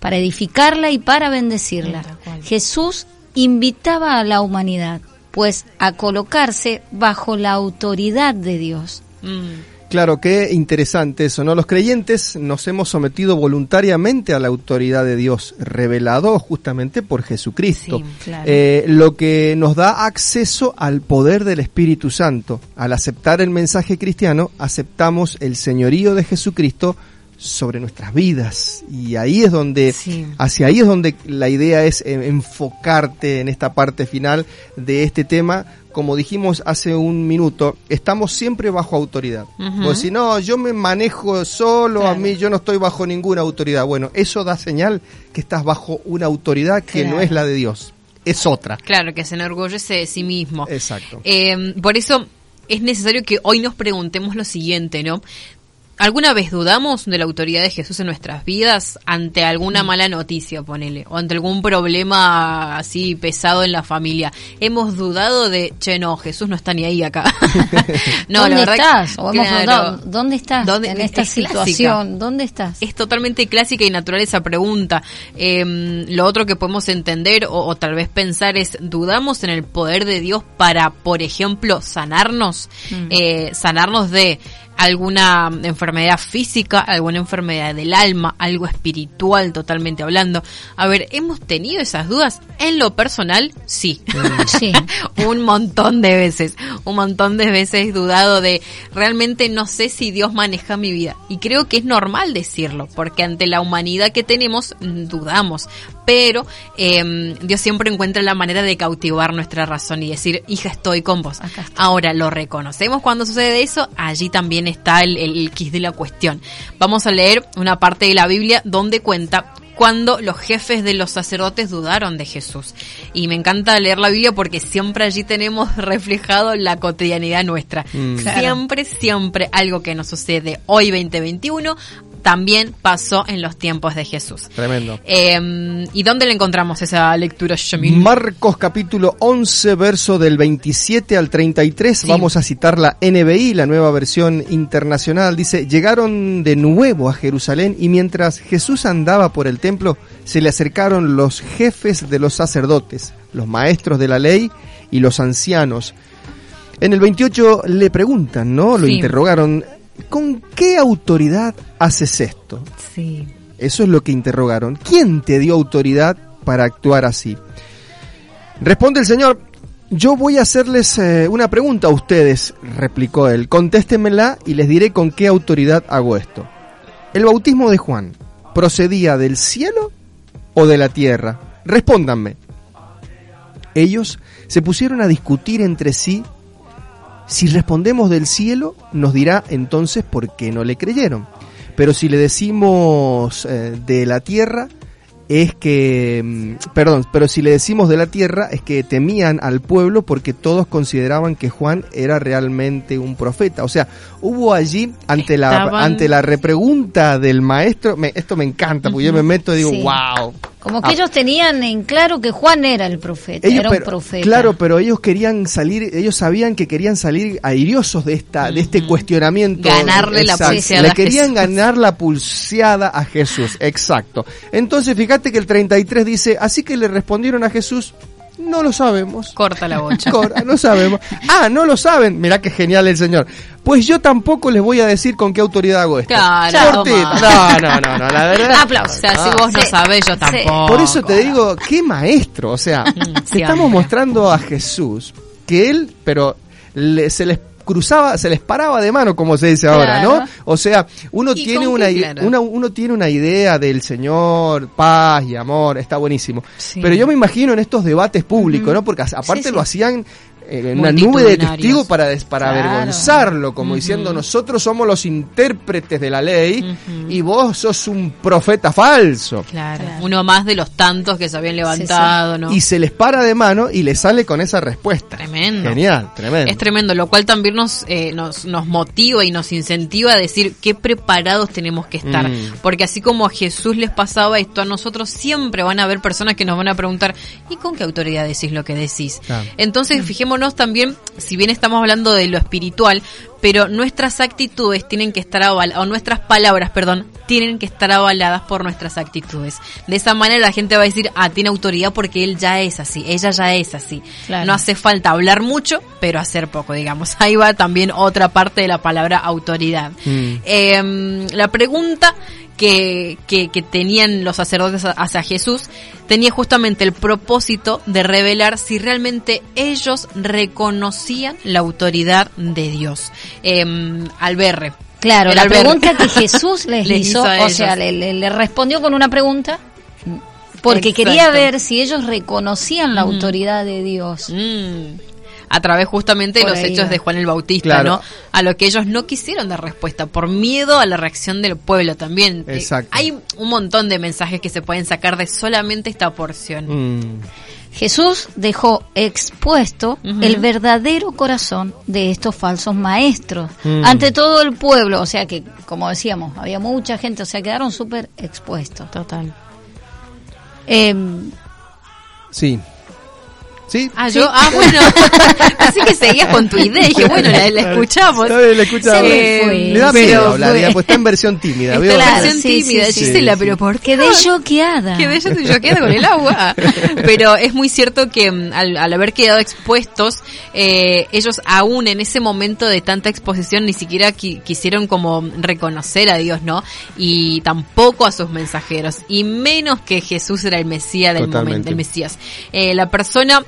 para edificarla y para bendecirla. Jesús invitaba a la humanidad, pues, a colocarse bajo la autoridad de Dios. Claro, qué interesante eso, ¿no? Los creyentes nos hemos sometido voluntariamente a la autoridad de Dios, revelado justamente por Jesucristo. Sí, claro. Eh, lo que nos da acceso al poder del Espíritu Santo. Al aceptar el mensaje cristiano, aceptamos el señorío de Jesucristo sobre nuestras vidas. Y ahí es donde, hacia ahí es donde la idea es eh, enfocarte en esta parte final de este tema. Como dijimos hace un minuto, estamos siempre bajo autoridad. Ujú. Pues si no, yo me manejo solo, a mí yo no estoy bajo ninguna autoridad. Bueno, eso da señal que estás bajo una autoridad que no es la de Dios, es otra. Claro, que se enorgullece de sí mismo. Exacto. Eh, por eso es necesario que hoy nos preguntemos lo siguiente, ¿no? ¿Alguna vez dudamos de la autoridad de Jesús en nuestras vidas ante alguna Mm. mala noticia, ponele, o ante algún problema así pesado en la familia? ¿Hemos dudado de, che, no, Jesús no está ni ahí acá? no, ¿Dónde la verdad que- estás? O hemos claro. preguntado, ¿dónde estás ¿Dónde- en esta es clásica. situación? ¿Dónde estás? Es totalmente clásica y natural esa pregunta. Eh, lo otro que podemos entender o, o tal vez pensar es, ¿dudamos en el poder de Dios para, por ejemplo, sanarnos? Mm. Eh, sanarnos de alguna enfermedad física, alguna enfermedad del alma, algo espiritual totalmente hablando. A ver, ¿hemos tenido esas dudas? En lo personal, sí. Sí. un montón de veces, un montón de veces dudado de realmente no sé si Dios maneja mi vida. Y creo que es normal decirlo, porque ante la humanidad que tenemos dudamos. Pero eh, Dios siempre encuentra la manera de cautivar nuestra razón y decir, hija, estoy con vos. Ahora, lo reconocemos cuando sucede eso, allí también está el, el, el quis de la cuestión. Vamos a leer una parte de la Biblia donde cuenta cuando los jefes de los sacerdotes dudaron de Jesús. Y me encanta leer la Biblia porque siempre allí tenemos reflejado la cotidianidad nuestra. Mm. Siempre, siempre algo que nos sucede hoy 2021 también pasó en los tiempos de Jesús. Tremendo. Eh, ¿Y dónde le encontramos esa lectura, Yamil? Marcos capítulo 11, verso del 27 al 33. Sí. Vamos a citar la NBI, la nueva versión internacional. Dice, llegaron de nuevo a Jerusalén y mientras Jesús andaba por el templo, se le acercaron los jefes de los sacerdotes, los maestros de la ley y los ancianos. En el 28 le preguntan, ¿no? Lo Sí. interrogaron, ¿con qué autoridad haces esto? Sí. Eso es lo que interrogaron. ¿Quién te dio autoridad para actuar así? Responde el Señor, yo voy a hacerles eh, una pregunta a ustedes, replicó él. Contéstemela y les diré con qué autoridad hago esto. ¿El bautismo de Juan procedía del cielo o de la tierra? Respóndanme. Ellos se pusieron a discutir entre sí. Si respondemos del cielo, nos dirá entonces por qué no le creyeron. Pero si le decimos eh, de la tierra, es que, mm, perdón, pero si le decimos de la tierra, es que temían al pueblo porque todos consideraban que Juan era realmente un profeta. O sea, hubo allí, ante la, ante la repregunta del maestro, me- esto me encanta, porque yo me meto y digo, Sí. wow. Como que Ah, ellos tenían en claro que Juan era el profeta, ellos, era un pero- profeta. Claro, pero ellos querían salir, ellos sabían que querían salir airiosos de esta, de este cuestionamiento. Ganarle la pulseada Le a querían Jesús. ganar la pulseada a Jesús, exacto. Entonces, fíjate que el 33 dice, así que le respondieron a Jesús, no lo sabemos. Corta la bocha. No sabemos. Ah, no lo saben. Mirá qué genial el señor. Pues yo tampoco les voy a decir con qué autoridad hago esto. Claro. No, no, no, no, la verdad. Aplausos. O sea, si vos no sabés, yo tampoco. Por eso te digo, qué maestro. O sea, te sí, estamos hombre. mostrando a Jesús que él, pero le- se les cruzaba, se les paraba de mano, como se dice ahora. ¿no? O sea, uno ¿Y tiene una, claro? uno tiene una idea del Señor, paz y amor, está buenísimo. Sí. Pero yo me imagino en estos debates públicos, ¿no? Porque aparte Sí, sí. lo hacían en una nube de testigos para, des- para Claro. avergonzarlo, como diciendo nosotros somos los intérpretes de la ley y vos sos un profeta falso. Claro. Uno más de los tantos que se habían levantado, ¿no? Y se les para de mano y les sale con esa respuesta. Tremendo. Genial, tremendo. Es tremendo, lo cual también nos, eh, nos, nos motiva y nos incentiva a decir qué preparados tenemos que estar. Mm. Porque así como a Jesús les pasaba esto, a nosotros siempre van a haber personas que nos van a preguntar, ¿y con qué autoridad decís lo que decís? Claro. Entonces, fijémonos también, si bien estamos hablando de lo espiritual, pero nuestras actitudes tienen que estar avaladas, o nuestras palabras, perdón, tienen que estar avaladas por nuestras actitudes. De esa manera la gente va a decir, ah, tiene autoridad porque él ya es así, ella ya es así. Claro. No hace falta hablar mucho, pero hacer poco, digamos. Ahí va también otra parte de la palabra autoridad. Mm. Eh, la pregunta que, que, que tenían los sacerdotes hacia Jesús tenía justamente el propósito de revelar si realmente ellos reconocían la autoridad de Dios. Eh, Alberre. Claro, la Alberre. pregunta que Jesús les, Les hizo, o sea, le, le- le respondió con una pregunta porque Exacto. quería ver si ellos reconocían la autoridad de Dios. Mm. A través justamente de los ahí hechos de Juan el Bautista, Claro. ¿no? A lo que ellos no quisieron dar respuesta por miedo a la reacción del pueblo también. Eh, Exacto. hay un montón de mensajes que se pueden sacar de solamente esta porción. Mm. Jesús dejó expuesto el verdadero corazón de estos falsos maestros Mm. ante todo el pueblo, o sea que, como decíamos, había mucha gente, o sea, quedaron súper expuestos. Total. Em, Sí. ¿Sí? Ah, Sí. yo, ah, bueno, así que seguías con tu idea. Dije, bueno, la, la escuchamos. Está bien, la escuchamos. Se me Eh, fue. Le da pero miedo hablar, fue- ya, pues está en versión tímida. Está ¿veo? versión sí, tímida, sí, sí. Gisela, Sí, pero sí. ¿por qué? quedé choqueada. Que de ella yo queda con el agua. Pero es muy cierto que mm, al, al haber quedado expuestos, eh, ellos aún en ese momento de tanta exposición ni siquiera qui- quisieron como reconocer a Dios, ¿no? Y tampoco a sus mensajeros. Y menos que Jesús era el Mesías del Totalmente. momento, el Mesías. Eh, la persona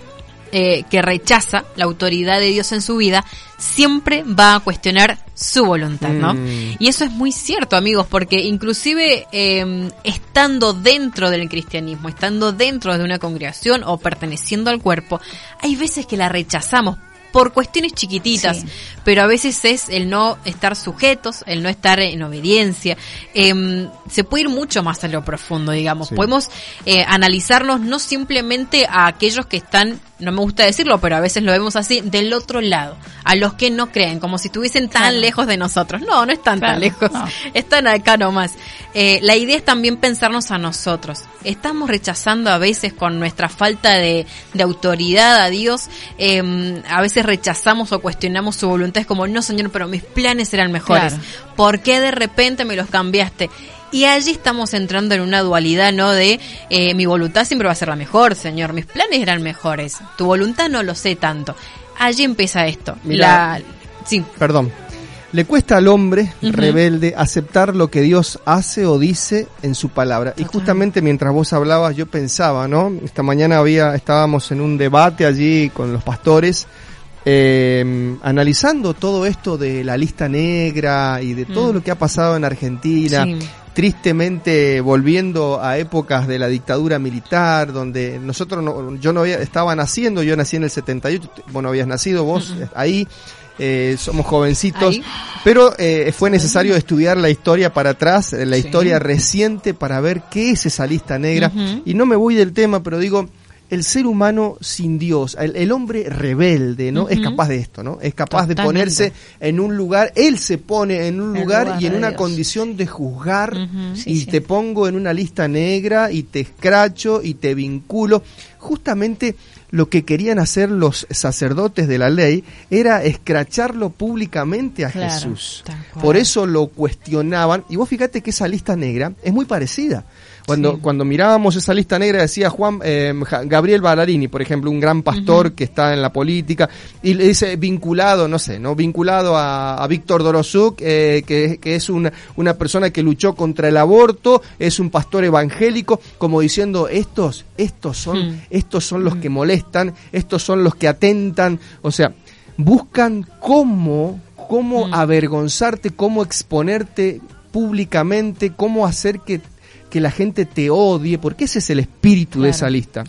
eh, que rechaza la autoridad de Dios en su vida siempre va a cuestionar su voluntad, ¿no? Mm. Y eso es muy cierto, amigos, porque inclusive eh, estando dentro del cristianismo, estando dentro de una congregación o perteneciendo al cuerpo, hay veces que la rechazamos por cuestiones chiquititas, Sí. pero a veces es el no estar sujetos, el no estar en obediencia. Em, se puede ir mucho más a lo profundo, digamos. Sí. Podemos eh, analizarnos no simplemente a aquellos que están, no me gusta decirlo, pero a veces lo vemos así, del otro lado, a los que no creen, como si estuviesen tan Claro. lejos de nosotros. No, no están Claro, tan lejos, no. están acá nomás. Eh, la idea es también pensarnos a nosotros. Estamos rechazando a veces con nuestra falta de, de autoridad a Dios, eh, a veces rechazamos o cuestionamos su voluntad, es como, no señor, pero mis planes eran mejores. Claro. ¿Por qué de repente me los cambiaste? Y allí estamos entrando en una dualidad, ¿no? De eh, mi voluntad siempre va a ser la mejor, Señor. Mis planes eran mejores. Tu voluntad no lo sé tanto. Allí empieza esto. Mirá. La, sí. Perdón. Le cuesta al hombre rebelde aceptar lo que Dios hace o dice en su palabra. Y justamente mientras vos hablabas yo pensaba, ¿no? Esta mañana había estábamos en un debate allí con los pastores eh, analizando todo esto de la lista negra y de todo Mm. lo que ha pasado en Argentina. Sí. Tristemente volviendo a épocas de la dictadura militar, donde nosotros no, yo no había, estaba naciendo, yo nací en el 78, vos no habías nacido, vos eh, ahí, eh, somos jovencitos, Ahí. pero eh, fue necesario estudiar la historia para atrás, la Sí. historia reciente para ver qué es esa lista negra. Y no me voy del tema, pero digo, el ser humano sin Dios, el, el hombre rebelde, ¿no? Es capaz de esto, ¿no? Es capaz de ponerse en un lugar, él se pone en un lugar, lugar y en una Dios. condición de juzgar. Sí, y sí. te pongo en una lista negra y te escracho y te vinculo. Justamente lo que querían hacer los sacerdotes de la ley era escracharlo públicamente a Claro, Jesús. Por eso lo cuestionaban. Y vos fíjate que esa lista negra es muy parecida. Cuando, Sí. cuando mirábamos esa lista negra decía Juan eh, Gabriel Ballarini, por ejemplo, un gran pastor que está en la política, y le dice vinculado, no sé, ¿no? Vinculado a, a Víctor Dorosuk, eh, que, que es una, una persona que luchó contra el aborto, es un pastor evangélico, como diciendo, estos, estos son, Mm. estos son los que molestan, estos son los que atentan, o sea, buscan cómo, cómo Mm. avergonzarte, cómo exponerte públicamente, cómo hacer que que la gente te odie, porque ese es el espíritu de esa lista.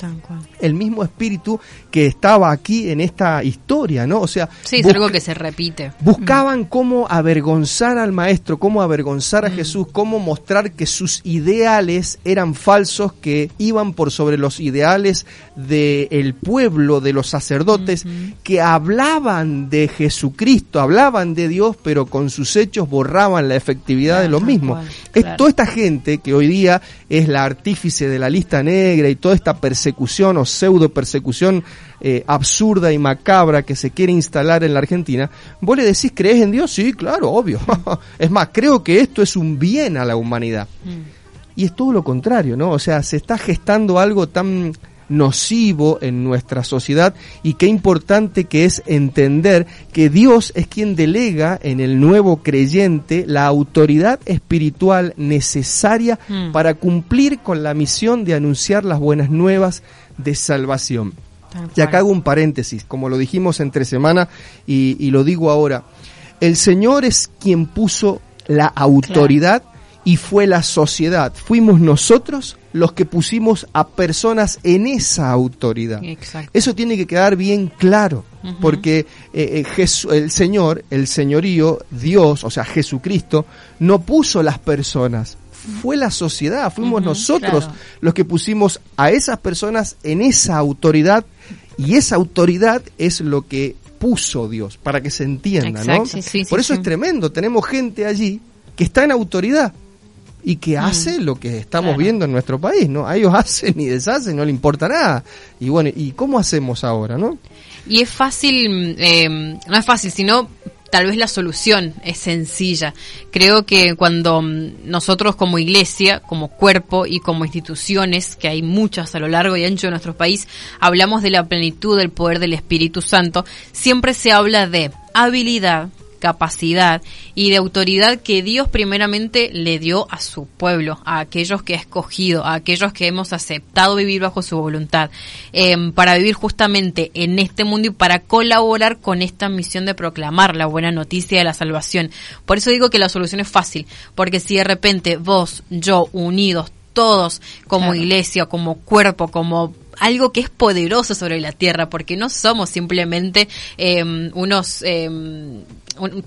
El mismo espíritu que estaba aquí en esta historia, ¿no? O sea, Sí, es algo que se repite. Buscaban cómo avergonzar al maestro, cómo avergonzar Mm. a Jesús, cómo mostrar que sus ideales eran falsos, que iban por sobre los ideales del pueblo, de los sacerdotes, que hablaban de Jesucristo, hablaban de Dios, pero con sus hechos borraban la efectividad de lo mismo. cual, Es toda esta gente que hoy día es la artífice de la lista negra y toda esta persecución o pseudo persecución eh, absurda y macabra que se quiere instalar en la Argentina, vos le decís, ¿crees en Dios? Sí, claro, obvio. es más, creo que esto es un bien a la humanidad. Y es todo lo contrario, ¿no? O sea, se está gestando algo tan nocivo en nuestra sociedad y qué importante que es entender que Dios es quien delega en el nuevo creyente la autoridad espiritual necesaria Mm. para cumplir con la misión de anunciar las buenas nuevas de salvación. Y acá hago un paréntesis, como lo dijimos entre semana y, y lo digo ahora. El Señor es quien puso la autoridad y fue la sociedad. Fuimos nosotros los que pusimos a personas en esa autoridad. Exacto. Eso tiene que quedar bien claro, porque eh, eh, Jesu- el Señor, el señorío, Dios, o sea, Jesucristo, no puso las personas, fue la sociedad, fuimos nosotros claro. los que pusimos a esas personas en esa autoridad y esa autoridad es lo que puso Dios, para que se entienda, ¿no? Sí, sí, Por eso sí. es tremendo, tenemos gente allí que está en autoridad y que hace lo que estamos Mm. Claro. viendo en nuestro país, ¿no? A ellos hacen y deshacen, no le importa nada. Y bueno, ¿y cómo hacemos ahora, no? Y es fácil, eh, no es fácil, sino tal vez la solución es sencilla. Creo que cuando mm, nosotros como iglesia, como cuerpo y como instituciones, que hay muchas a lo largo y ancho de nuestro país, hablamos de la plenitud del poder del Espíritu Santo, siempre se habla de habilidad, capacidad y de autoridad que Dios primeramente le dio a su pueblo, a aquellos que ha escogido, a aquellos que hemos aceptado vivir bajo su voluntad, em, para vivir justamente en este mundo y para colaborar con esta misión de proclamar la buena noticia de la salvación. Por eso digo que la solución es fácil, porque si de repente vos, yo, unidos, todos como Claro. iglesia, como cuerpo, como algo que es poderoso sobre la tierra, porque no somos simplemente eh, unos eh,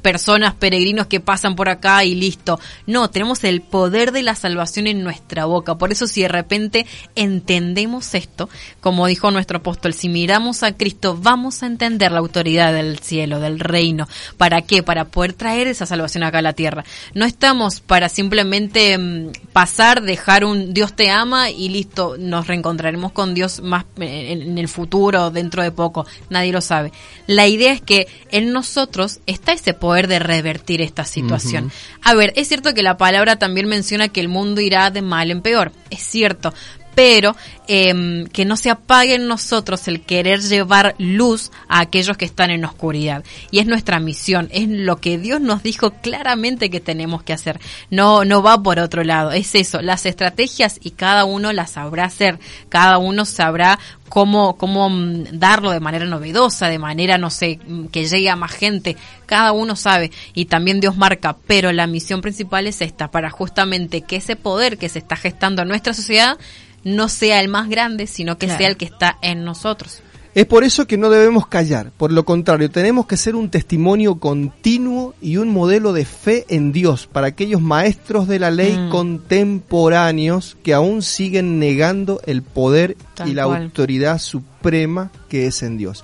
personas, peregrinos que pasan por acá y listo. No, tenemos el poder de la salvación en nuestra boca. Por eso si de repente entendemos esto, como dijo nuestro apóstol, si miramos a Cristo, vamos a entender la autoridad del cielo, del reino. ¿Para qué? Para poder traer esa salvación acá a la tierra. No estamos para simplemente mm, pasar, dejar un Dios te ama y listo, nos reencontraremos con Dios más eh, en, el futuro, dentro de poco. Nadie lo sabe. La idea es que en nosotros está ese poder de revertir esta situación. A ver, es cierto que la palabra también menciona que el mundo irá de mal en peor. Es cierto. Pero em, que no se apague en nosotros el querer llevar luz a aquellos que están en oscuridad. Y es nuestra misión, es lo que Dios nos dijo claramente que tenemos que hacer. No, no va por otro lado, es eso, las estrategias y cada uno las sabrá hacer, cada uno sabrá cómo, cómo mm, darlo de manera novedosa, de manera, no sé, mm, que llegue a más gente. Cada uno sabe y también Dios marca, pero la misión principal es esta, para justamente que ese poder que se está gestando en nuestra sociedad no sea el más grande, sino que Claro. sea el que está en nosotros. Es por eso que no debemos callar, por lo contrario, tenemos que ser un testimonio continuo y un modelo de fe en Dios para aquellos maestros de la ley Mm. contemporáneos que aún siguen negando el poder Tal y la cual. autoridad suprema que es en Dios.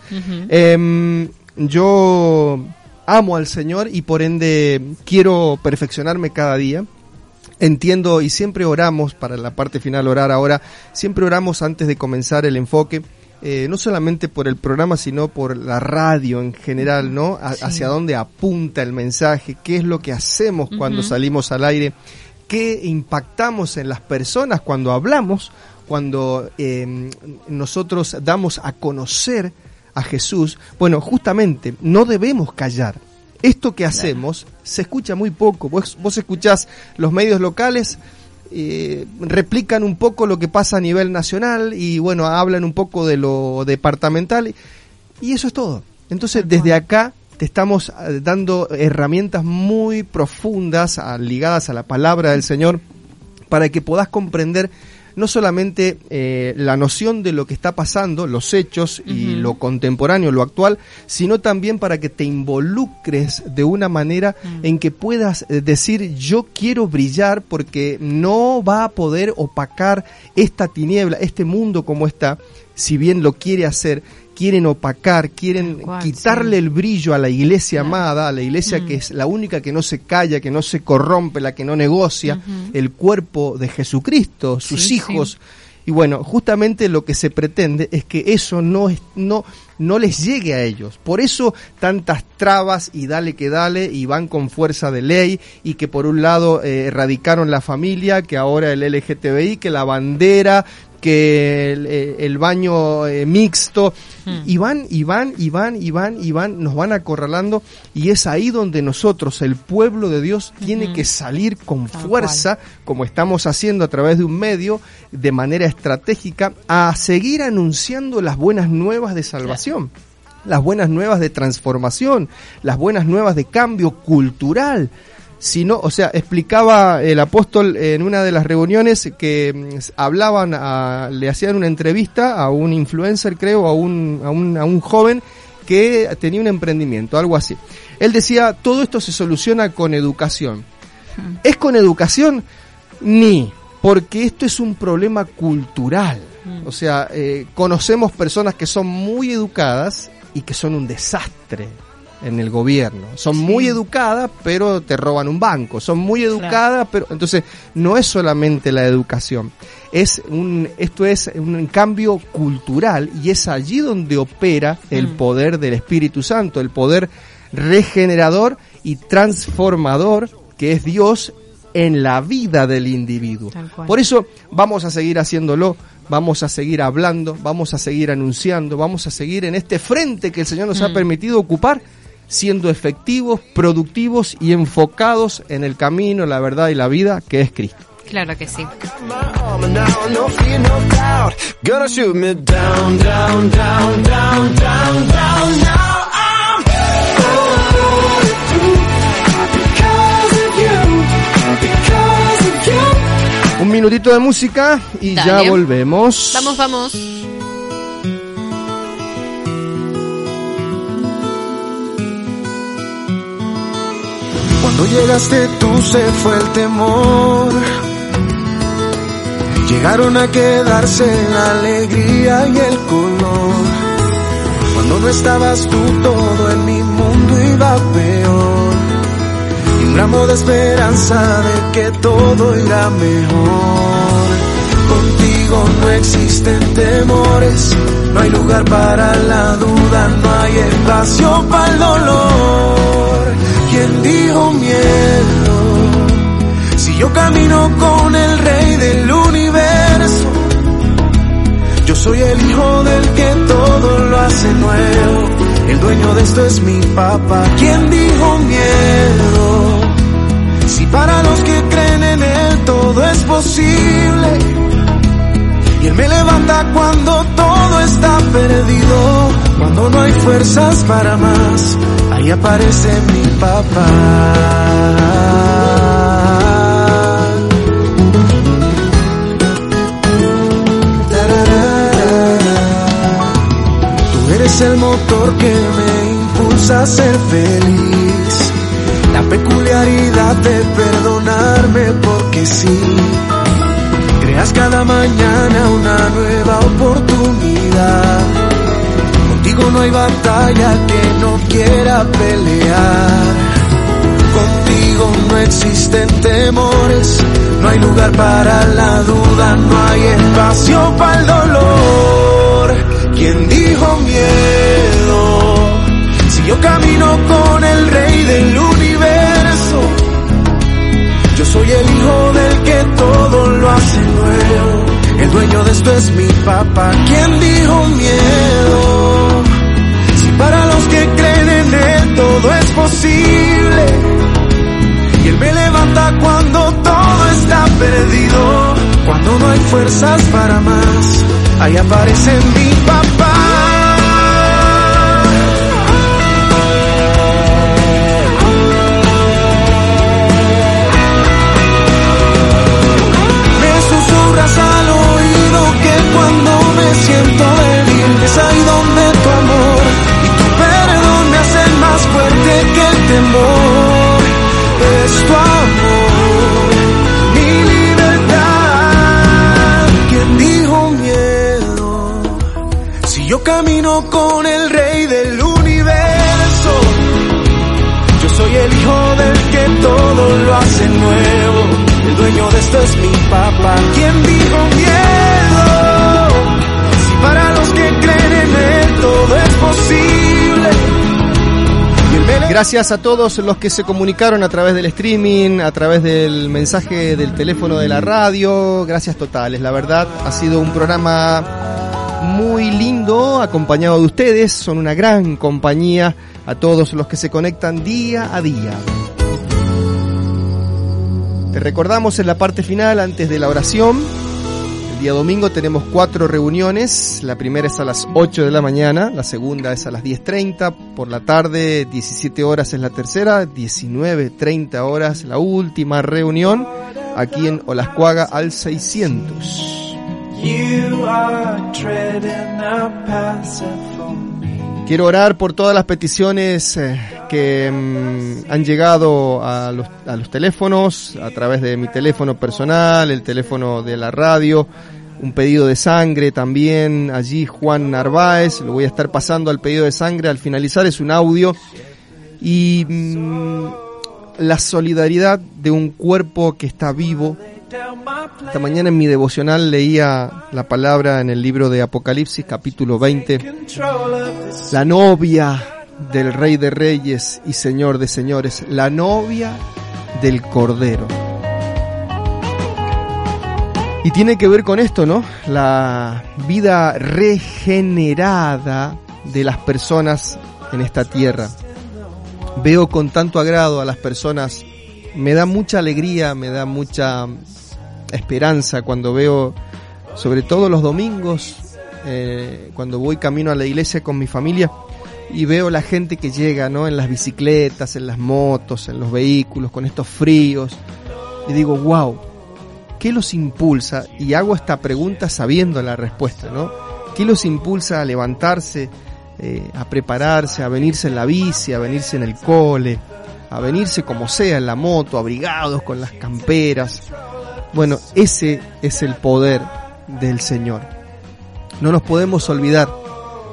Em, yo amo al Señor y por ende quiero perfeccionarme cada día. Entiendo y siempre oramos, para la parte final orar ahora, siempre oramos antes de comenzar el enfoque, eh, no solamente por el programa, sino por la radio en general, ¿no? A- Sí. Hacia dónde apunta el mensaje, qué es lo que hacemos cuando salimos al aire, qué impactamos en las personas cuando hablamos, cuando eh, nosotros damos a conocer a Jesús. Bueno, justamente no debemos callar. Esto que hacemos se escucha muy poco. Vos, vos escuchás los medios locales, eh, replican un poco lo que pasa a nivel nacional y bueno, hablan un poco de lo departamental y eso es todo. Entonces, desde acá te estamos eh, dando herramientas muy profundas ligadas a la palabra del Señor para que podás comprender no solamente eh, la noción de lo que está pasando, los hechos y lo contemporáneo, lo actual, sino también para que te involucres de una manera en que puedas eh, decir yo quiero brillar porque no va a poder opacar esta tiniebla, este mundo como está, si bien lo quiere hacer, quieren opacar, quieren cual, quitarle el brillo a la iglesia amada, a la iglesia que es la única que no se calla, que no se corrompe, la que no negocia, el cuerpo de Jesucristo, sus Sí, hijos. Y bueno, justamente lo que se pretende es que eso no, es, no, no les llegue a ellos. Por eso tantas trabas y dale que dale y van con fuerza de ley y que por un lado eh, erradicaron la familia, que ahora el LGTBI, que la bandera, que el, eh, el baño eh, mixto. Y van y van y van y van y van nos van acorralando. Y es ahí donde nosotros el pueblo de Dios tiene que salir con fuerza como estamos haciendo a través de un medio de manera estratégica a seguir anunciando las buenas nuevas de salvación las buenas nuevas de transformación las buenas nuevas de cambio cultural sino, o sea, explicaba el apóstol en una de las reuniones que mm, hablaban, a- le hacían una entrevista a un influencer, creo, a un, a un, a un joven que tenía un emprendimiento, algo así. Él decía, todo esto se soluciona con educación. ¿Es con educación? Ni, porque esto es un problema cultural. O sea, eh, conocemos personas que son muy educadas y que son un desastre en el gobierno. Son muy educadas, pero te roban un banco. Son muy educadas, pero entonces no es solamente la educación. Es un, esto es un cambio cultural y es allí donde opera el Mm. poder del Espíritu Santo, el poder regenerador y transformador que es Dios en la vida del individuo. Por eso vamos a seguir haciéndolo, vamos a seguir hablando, vamos a seguir anunciando, vamos a seguir en este frente que el Señor nos ha Mm. permitido ocupar, siendo efectivos, productivos y enfocados en el camino, la verdad y la vida que es Cristo. Claro que sí. Un minutito de música y ya volvemos. Vamos, vamos. Cuando llegaste tú se fue el temor. Llegaron a quedarse la alegría y el color. Cuando no estabas tú todo en mi mundo iba peor. Y un ramo de esperanza de que todo irá mejor. Contigo no existen temores, no hay lugar para la duda, no hay espacio para el dolor. ¿Quién dijo miedo? Si yo camino con el rey del universo, yo soy el hijo del que todo lo hace nuevo. El dueño de esto es mi papá. ¿Quién dijo miedo? Si para los que creen en él todo es posible. Y él me levanta cuando todo está perdido. Cuando no hay fuerzas para más, ahí aparece mi papá. Tú eres el motor que me impulsa a ser feliz. La peculiaridad de perdonarme porque sí. Creas cada mañana una nueva oportunidad. Contigo no hay batalla que no quiera pelear. Contigo no existen temores, no hay lugar para la duda, no hay espacio para el dolor. ¿Quién dijo miedo? Si yo camino con el rey del universo, yo soy el hijo del que todo lo hace nuevo. El dueño de esto es mi papá. ¿Quién dijo miedo? Todo es posible. Y él me levanta cuando todo está perdido. Cuando no hay fuerzas para más, ahí aparece mi papá. Es mi papá. ¿Quién miedo? Para los que creen en él todo es posible. Gracias a todos los que se comunicaron a través del streaming, a través del mensaje del teléfono de la radio. Gracias totales. La verdad, ha sido un programa muy lindo, acompañado de ustedes. Son una gran compañía a todos los que se conectan día a día. Te recordamos en la parte final, antes de la oración, el día domingo tenemos cuatro reuniones. La primera es a las 8 de la mañana, la segunda es a las 10.30, por la tarde 17 horas es la tercera, 19.30 horas la última reunión, aquí en Olascuaga al 600. You are Quiero orar por todas las peticiones eh, que mm, han llegado a los, teléfonos, a través de mi teléfono personal, el teléfono de la radio, un pedido de sangre también, allí Juan Narváez, lo voy a estar pasando al pedido de sangre, al finalizar es un audio, y mm, la solidaridad de un cuerpo que está vivo. Esta mañana en mi devocional leía la palabra en el libro de Apocalipsis capítulo 20 Control of this la novia del Rey de Reyes y Señor de Señores, la novia del Cordero. Y tiene que ver con esto, ¿no? La vida regenerada de las personas en esta tierra. Veo con tanto agrado a las personas, me da mucha alegría, me da mucha esperanza cuando veo, sobre todo los domingos, eh, cuando voy camino a la iglesia con mi familia y veo la gente que llega, ¿no? En las bicicletas, en las motos, en los vehículos, con estos fríos. Y digo, wow, ¿qué los impulsa? Y hago esta pregunta sabiendo la respuesta, ¿no? ¿Qué los impulsa a levantarse, eh, a prepararse, a venirse en la bici, a venirse en el cole, a venirse como sea en la moto, abrigados con las camperas? Bueno, ese es el poder del Señor. No nos podemos olvidar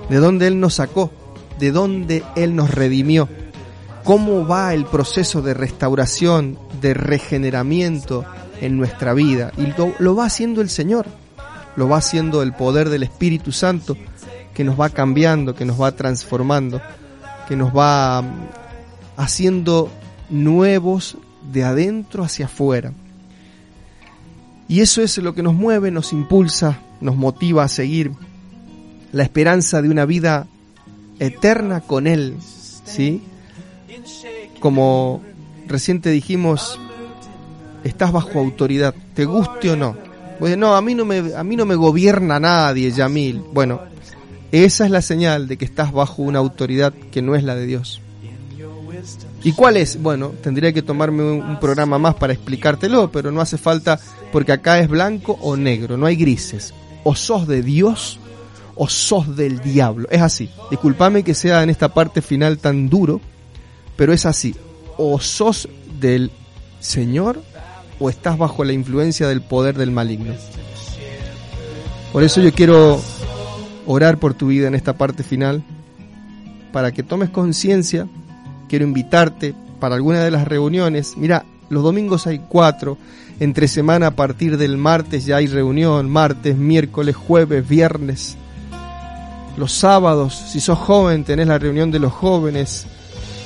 de dónde Él nos sacó, de dónde Él nos redimió, cómo va el proceso de restauración, de regeneramiento en nuestra vida. Y lo, va haciendo el Señor, lo va haciendo el poder del Espíritu Santo que nos va cambiando, que nos va transformando, que nos va mm, haciendo nuevos de adentro hacia afuera. Y eso es lo que nos mueve, nos impulsa, nos motiva a seguir la esperanza de una vida eterna con Él, ¿sí? Como reciente dijimos, estás bajo autoridad, te guste o no. Oye, no, a mí no me, a mí no me gobierna nadie, Yamil. Bueno, esa es la señal de que estás bajo una autoridad que no es la de Dios. ¿Y cuál es? Bueno, tendría que tomarme un, programa más para explicártelo, pero no hace falta porque acá es blanco o negro, no hay grises. O sos de Dios o sos del diablo. Es así. Disculpame que sea en esta parte final tan duro, pero es así. O sos del Señor o estás bajo la influencia del poder del maligno. Por eso yo quiero orar por tu vida en esta parte final, para que tomes conciencia. Quiero invitarte para alguna de las reuniones. Mira, los domingos hay cuatro. Entre semana a partir del martes ya hay reunión. Martes, miércoles, jueves, viernes. Los sábados, si sos joven, tenés la reunión de los jóvenes.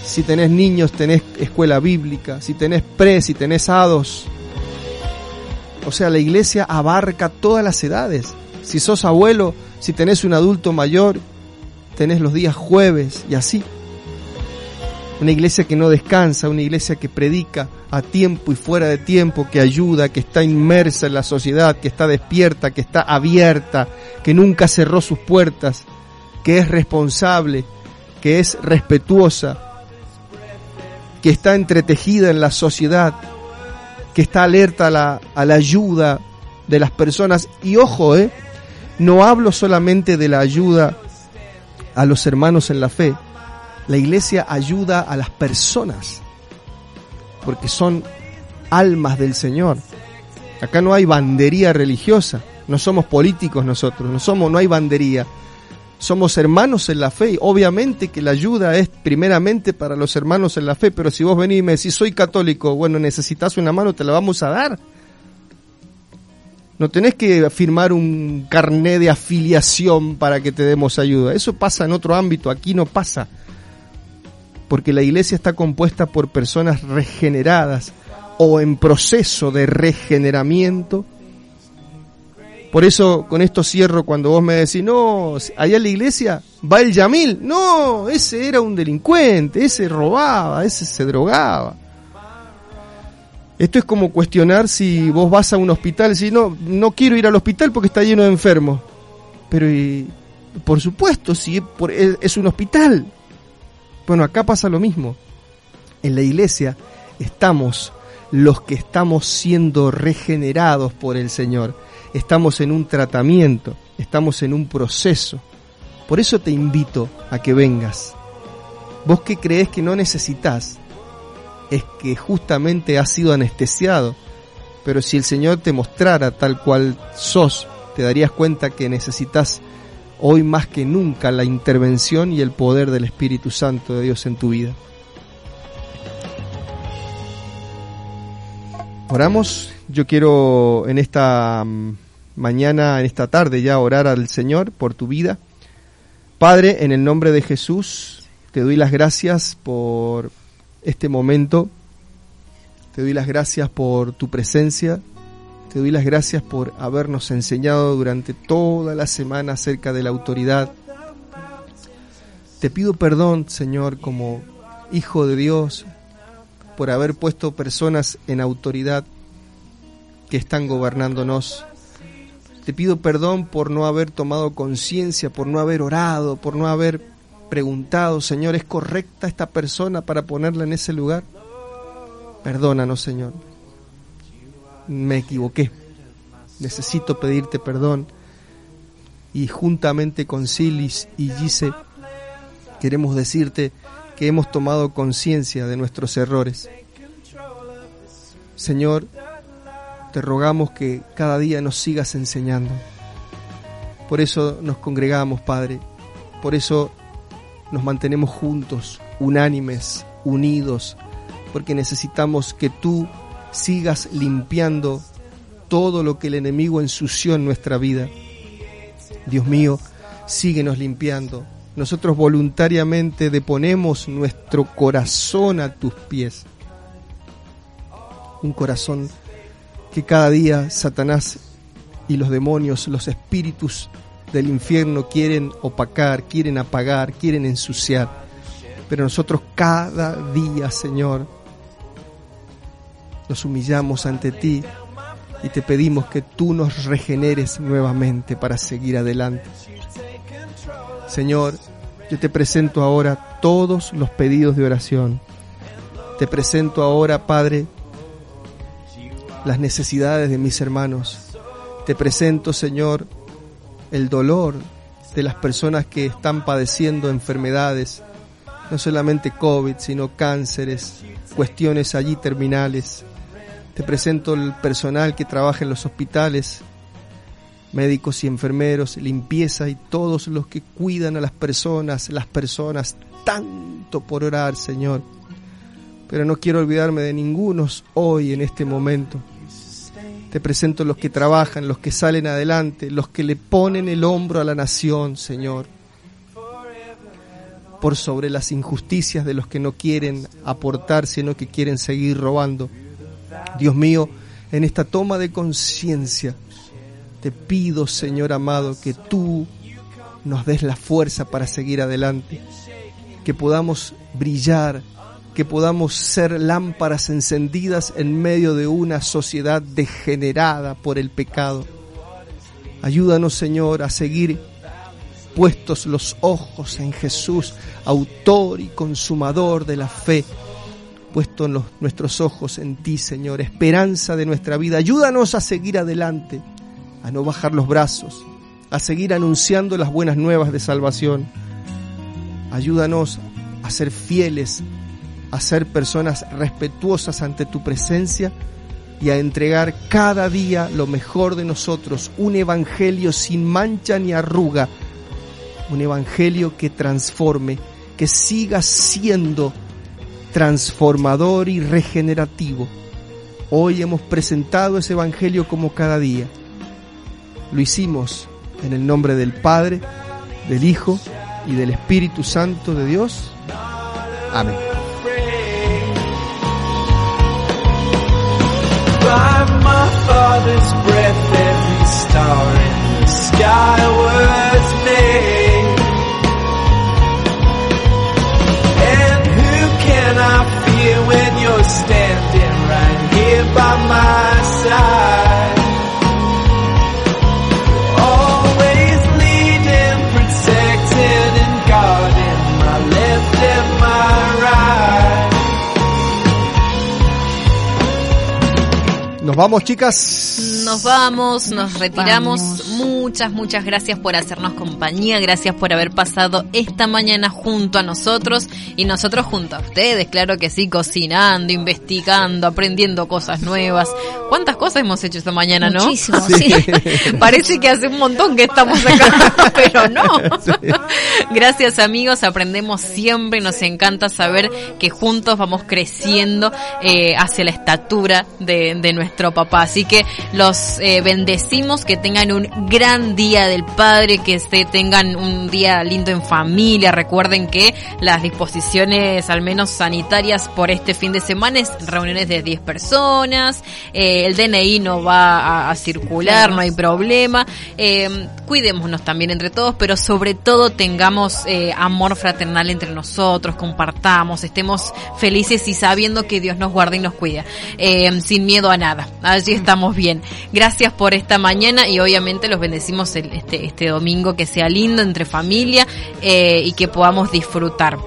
Si tenés niños, tenés escuela bíblica. Si tenés pre, si tenés hados. O sea, la iglesia abarca todas las edades. Si sos abuelo, si tenés un adulto mayor, tenés los días jueves y así. Una iglesia que no descansa, una iglesia que predica a tiempo y fuera de tiempo, que ayuda, que está inmersa en la sociedad, que está despierta, que está abierta, que nunca cerró sus puertas, que es responsable, que es respetuosa, que está entretejida en la sociedad, que está alerta a la, a la ayuda de las personas. Y ojo, eh, no hablo solamente de la ayuda a los hermanos en la fe. La iglesia ayuda a las personas, porque son almas del Señor. Acá no hay bandería religiosa, no somos políticos nosotros, no somos, no hay bandería. Somos hermanos en la fe. Obviamente que la ayuda es primeramente para los hermanos en la fe, pero si vos venís y me decís soy católico, bueno, necesitas una mano, te la vamos a dar. No tenés que firmar un carné de afiliación para que te demos ayuda. Eso pasa en otro ámbito, aquí no pasa. Porque la iglesia está compuesta por personas regeneradas o en proceso de regeneramiento. Por eso con esto cierro cuando vos me decís, no, allá en la iglesia va el Yamil. No, ese era un delincuente, ese robaba, ese se drogaba. Esto es como cuestionar si vos vas a un hospital, si no, no quiero ir al hospital porque está lleno de enfermos. Pero por supuesto, si por- es un hospital. Bueno, acá pasa lo mismo. En la iglesia estamos los que estamos siendo regenerados por el Señor. Estamos en un tratamiento, estamos en un proceso. Por eso te invito a que vengas. Vos que crees que no necesitas, es que justamente has sido anestesiado. Pero si el Señor te mostrara tal cual sos, te darías cuenta que necesitas hoy más que nunca la intervención y el poder del Espíritu Santo de Dios en tu vida. Oramos. Yo quiero en esta mm, mañana, en esta tarde ya orar al Señor por tu vida. Padre, en el nombre de Jesús, te doy las gracias por este momento. Te doy las gracias por tu presencia. Te doy las gracias por habernos enseñado durante toda la semana acerca de la autoridad. Te pido perdón, Señor, como Hijo de Dios, por haber puesto personas en autoridad que están gobernándonos. Te pido perdón por no haber tomado conciencia, por no haber orado, por no haber preguntado, Señor, ¿es correcta esta persona para ponerla en ese lugar? Perdónanos, Señor. Me equivoqué. Necesito pedirte perdón. Y juntamente con Silis y Gise queremos decirte que hemos tomado conciencia de nuestros errores. Señor, te rogamos que cada día nos sigas enseñando. Por eso nos congregamos, Padre. Por eso nos mantenemos juntos, unánimes, unidos, porque necesitamos que tú sigas limpiando todo lo que el enemigo ensució en nuestra vida. Dios mío, síguenos limpiando. Nosotros voluntariamente deponemos nuestro corazón a tus pies. Un corazón que cada día Satanás y los demonios, los espíritus del infierno quieren opacar, quieren apagar, quieren ensuciar. Pero nosotros cada día, Señor, nos humillamos ante ti y te pedimos que tú nos regeneres nuevamente para seguir adelante. Señor, yo te presento ahora todos los pedidos de oración. Te presento ahora, Padre, las necesidades de mis hermanos. Te presento, Señor, el dolor de las personas que están padeciendo enfermedades, no solamente COVID, sino cánceres, cuestiones allí terminales. Te presento el personal que trabaja en los hospitales, médicos y enfermeros, limpieza y todos los que cuidan a las personas, las personas, tanto por orar, Señor. Pero no quiero olvidarme de ningunos hoy en este momento. Te presento los que trabajan, los que salen adelante, los que le ponen el hombro a la nación, Señor. Por sobre las injusticias de los que no quieren aportar, sino que quieren seguir robando. Dios mío, en esta toma de conciencia, te pido, Señor amado, que tú nos des la fuerza para seguir adelante, que podamos brillar, que podamos ser lámparas encendidas en medio de una sociedad degenerada por el pecado. Ayúdanos, Señor, a seguir puestos los ojos en Jesús, autor y consumador de la fe, puesto los, nuestros ojos en ti, Señor, esperanza de nuestra vida. Ayúdanos a seguir adelante, a no bajar los brazos, a seguir anunciando las buenas nuevas de salvación. Ayúdanos a ser fieles, a ser personas respetuosas ante tu presencia y a entregar cada día lo mejor de nosotros, un evangelio sin mancha ni arruga, un evangelio que transforme, que siga siendo transformador y regenerativo. Hoy hemos presentado ese evangelio como cada día Lo hicimos en el nombre del Padre, del Hijo y del Espíritu Santo de Dios. Amén. Standing right here by my side always leading protecting and guarding my left and my right Nos vamos, chicas. Nos vamos, nos retiramos. Muchas, muchas gracias por hacernos compañía. Gracias por haber pasado esta mañana junto a nosotros y nosotros junto a ustedes, claro que sí, cocinando, investigando, aprendiendo cosas nuevas. ¿Cuántas cosas hemos hecho esta mañana, no? Muchísimo, sí. Parece que hace un montón que estamos acá, pero no. Gracias amigos, aprendemos siempre y nos encanta saber que juntos vamos creciendo eh, hacia la estatura de, de nuestro papá. Así que los eh, bendecimos, que tengan un gran día del Padre, que se tengan un día lindo en familia. Recuerden que las disposiciones, al menos sanitarias, por este fin de semana es reuniones de 10 personas. eh, el DNI no va a, circular, no hay problema. Eh, cuidémonos también entre todos, pero sobre todo tengamos eh, amor fraternal entre nosotros, compartamos, estemos felices y sabiendo que Dios nos guarda y nos cuida, eh, sin miedo a nada. Allí estamos bien. Gracias por esta mañana y obviamente los bendecimos este, este domingo, que sea lindo entre familia eh, y que podamos disfrutar.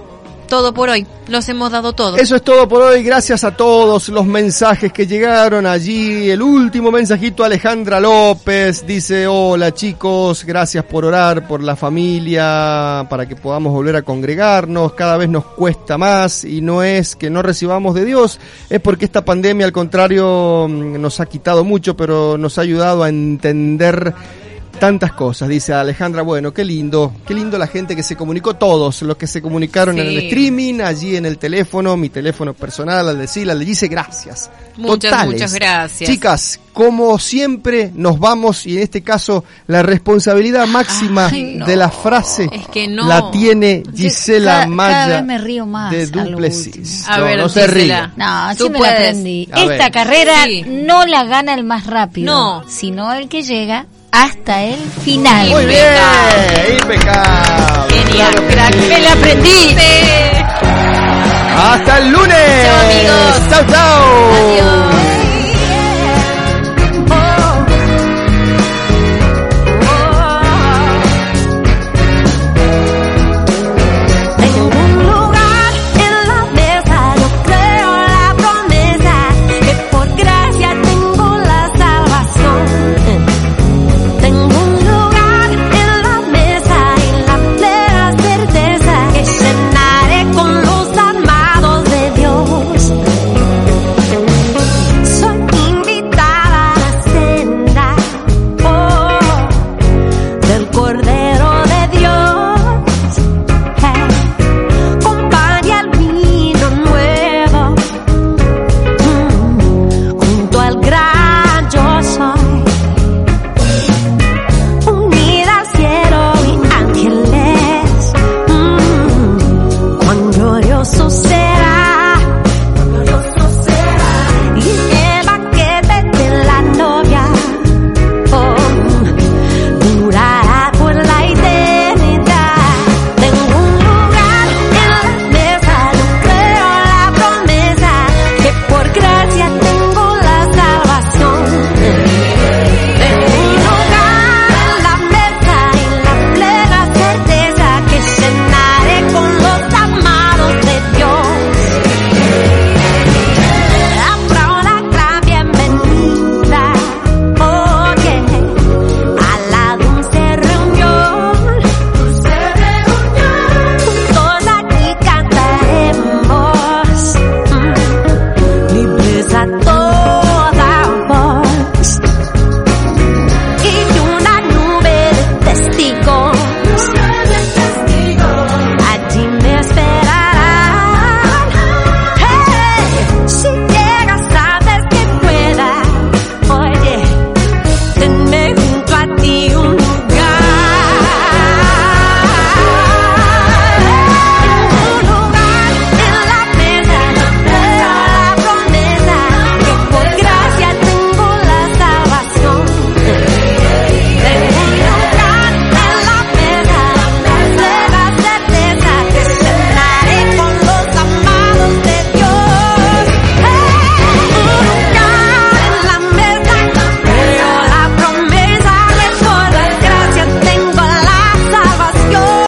Todo por hoy, los hemos dado todo. Eso es todo por hoy. Gracias a todos los mensajes que llegaron allí. El último mensajito, Alejandra López dice, hola chicos, gracias por orar por la familia, para que podamos volver a congregarnos. Cada vez nos cuesta más y no es que no recibamos de Dios, es porque esta pandemia al contrario mm, nos ha quitado mucho, pero nos ha ayudado a entender tantas cosas, dice Alejandra. Bueno, qué lindo, qué lindo la gente que se comunicó, todos los que se comunicaron en el streaming, allí en el teléfono, mi teléfono personal, al de Sila, le dice gracias. Muchas, Totales. muchas gracias. Chicas, como siempre nos vamos y en este caso la responsabilidad máxima Ay, no. de la frase Es que no. la tiene Gisela Cada- Maya Cada vez me río más. de a Duplessis. A no, ver, no se ría. No, Tú sí me la aprendí. A Esta ver. carrera Sí. no la gana el más rápido, No. sino el que llega hasta el final. Muy bien, impecable. Genial, crack. Me la aprendí. Hasta el lunes. Chao, amigos. Chao, chao. Adiós.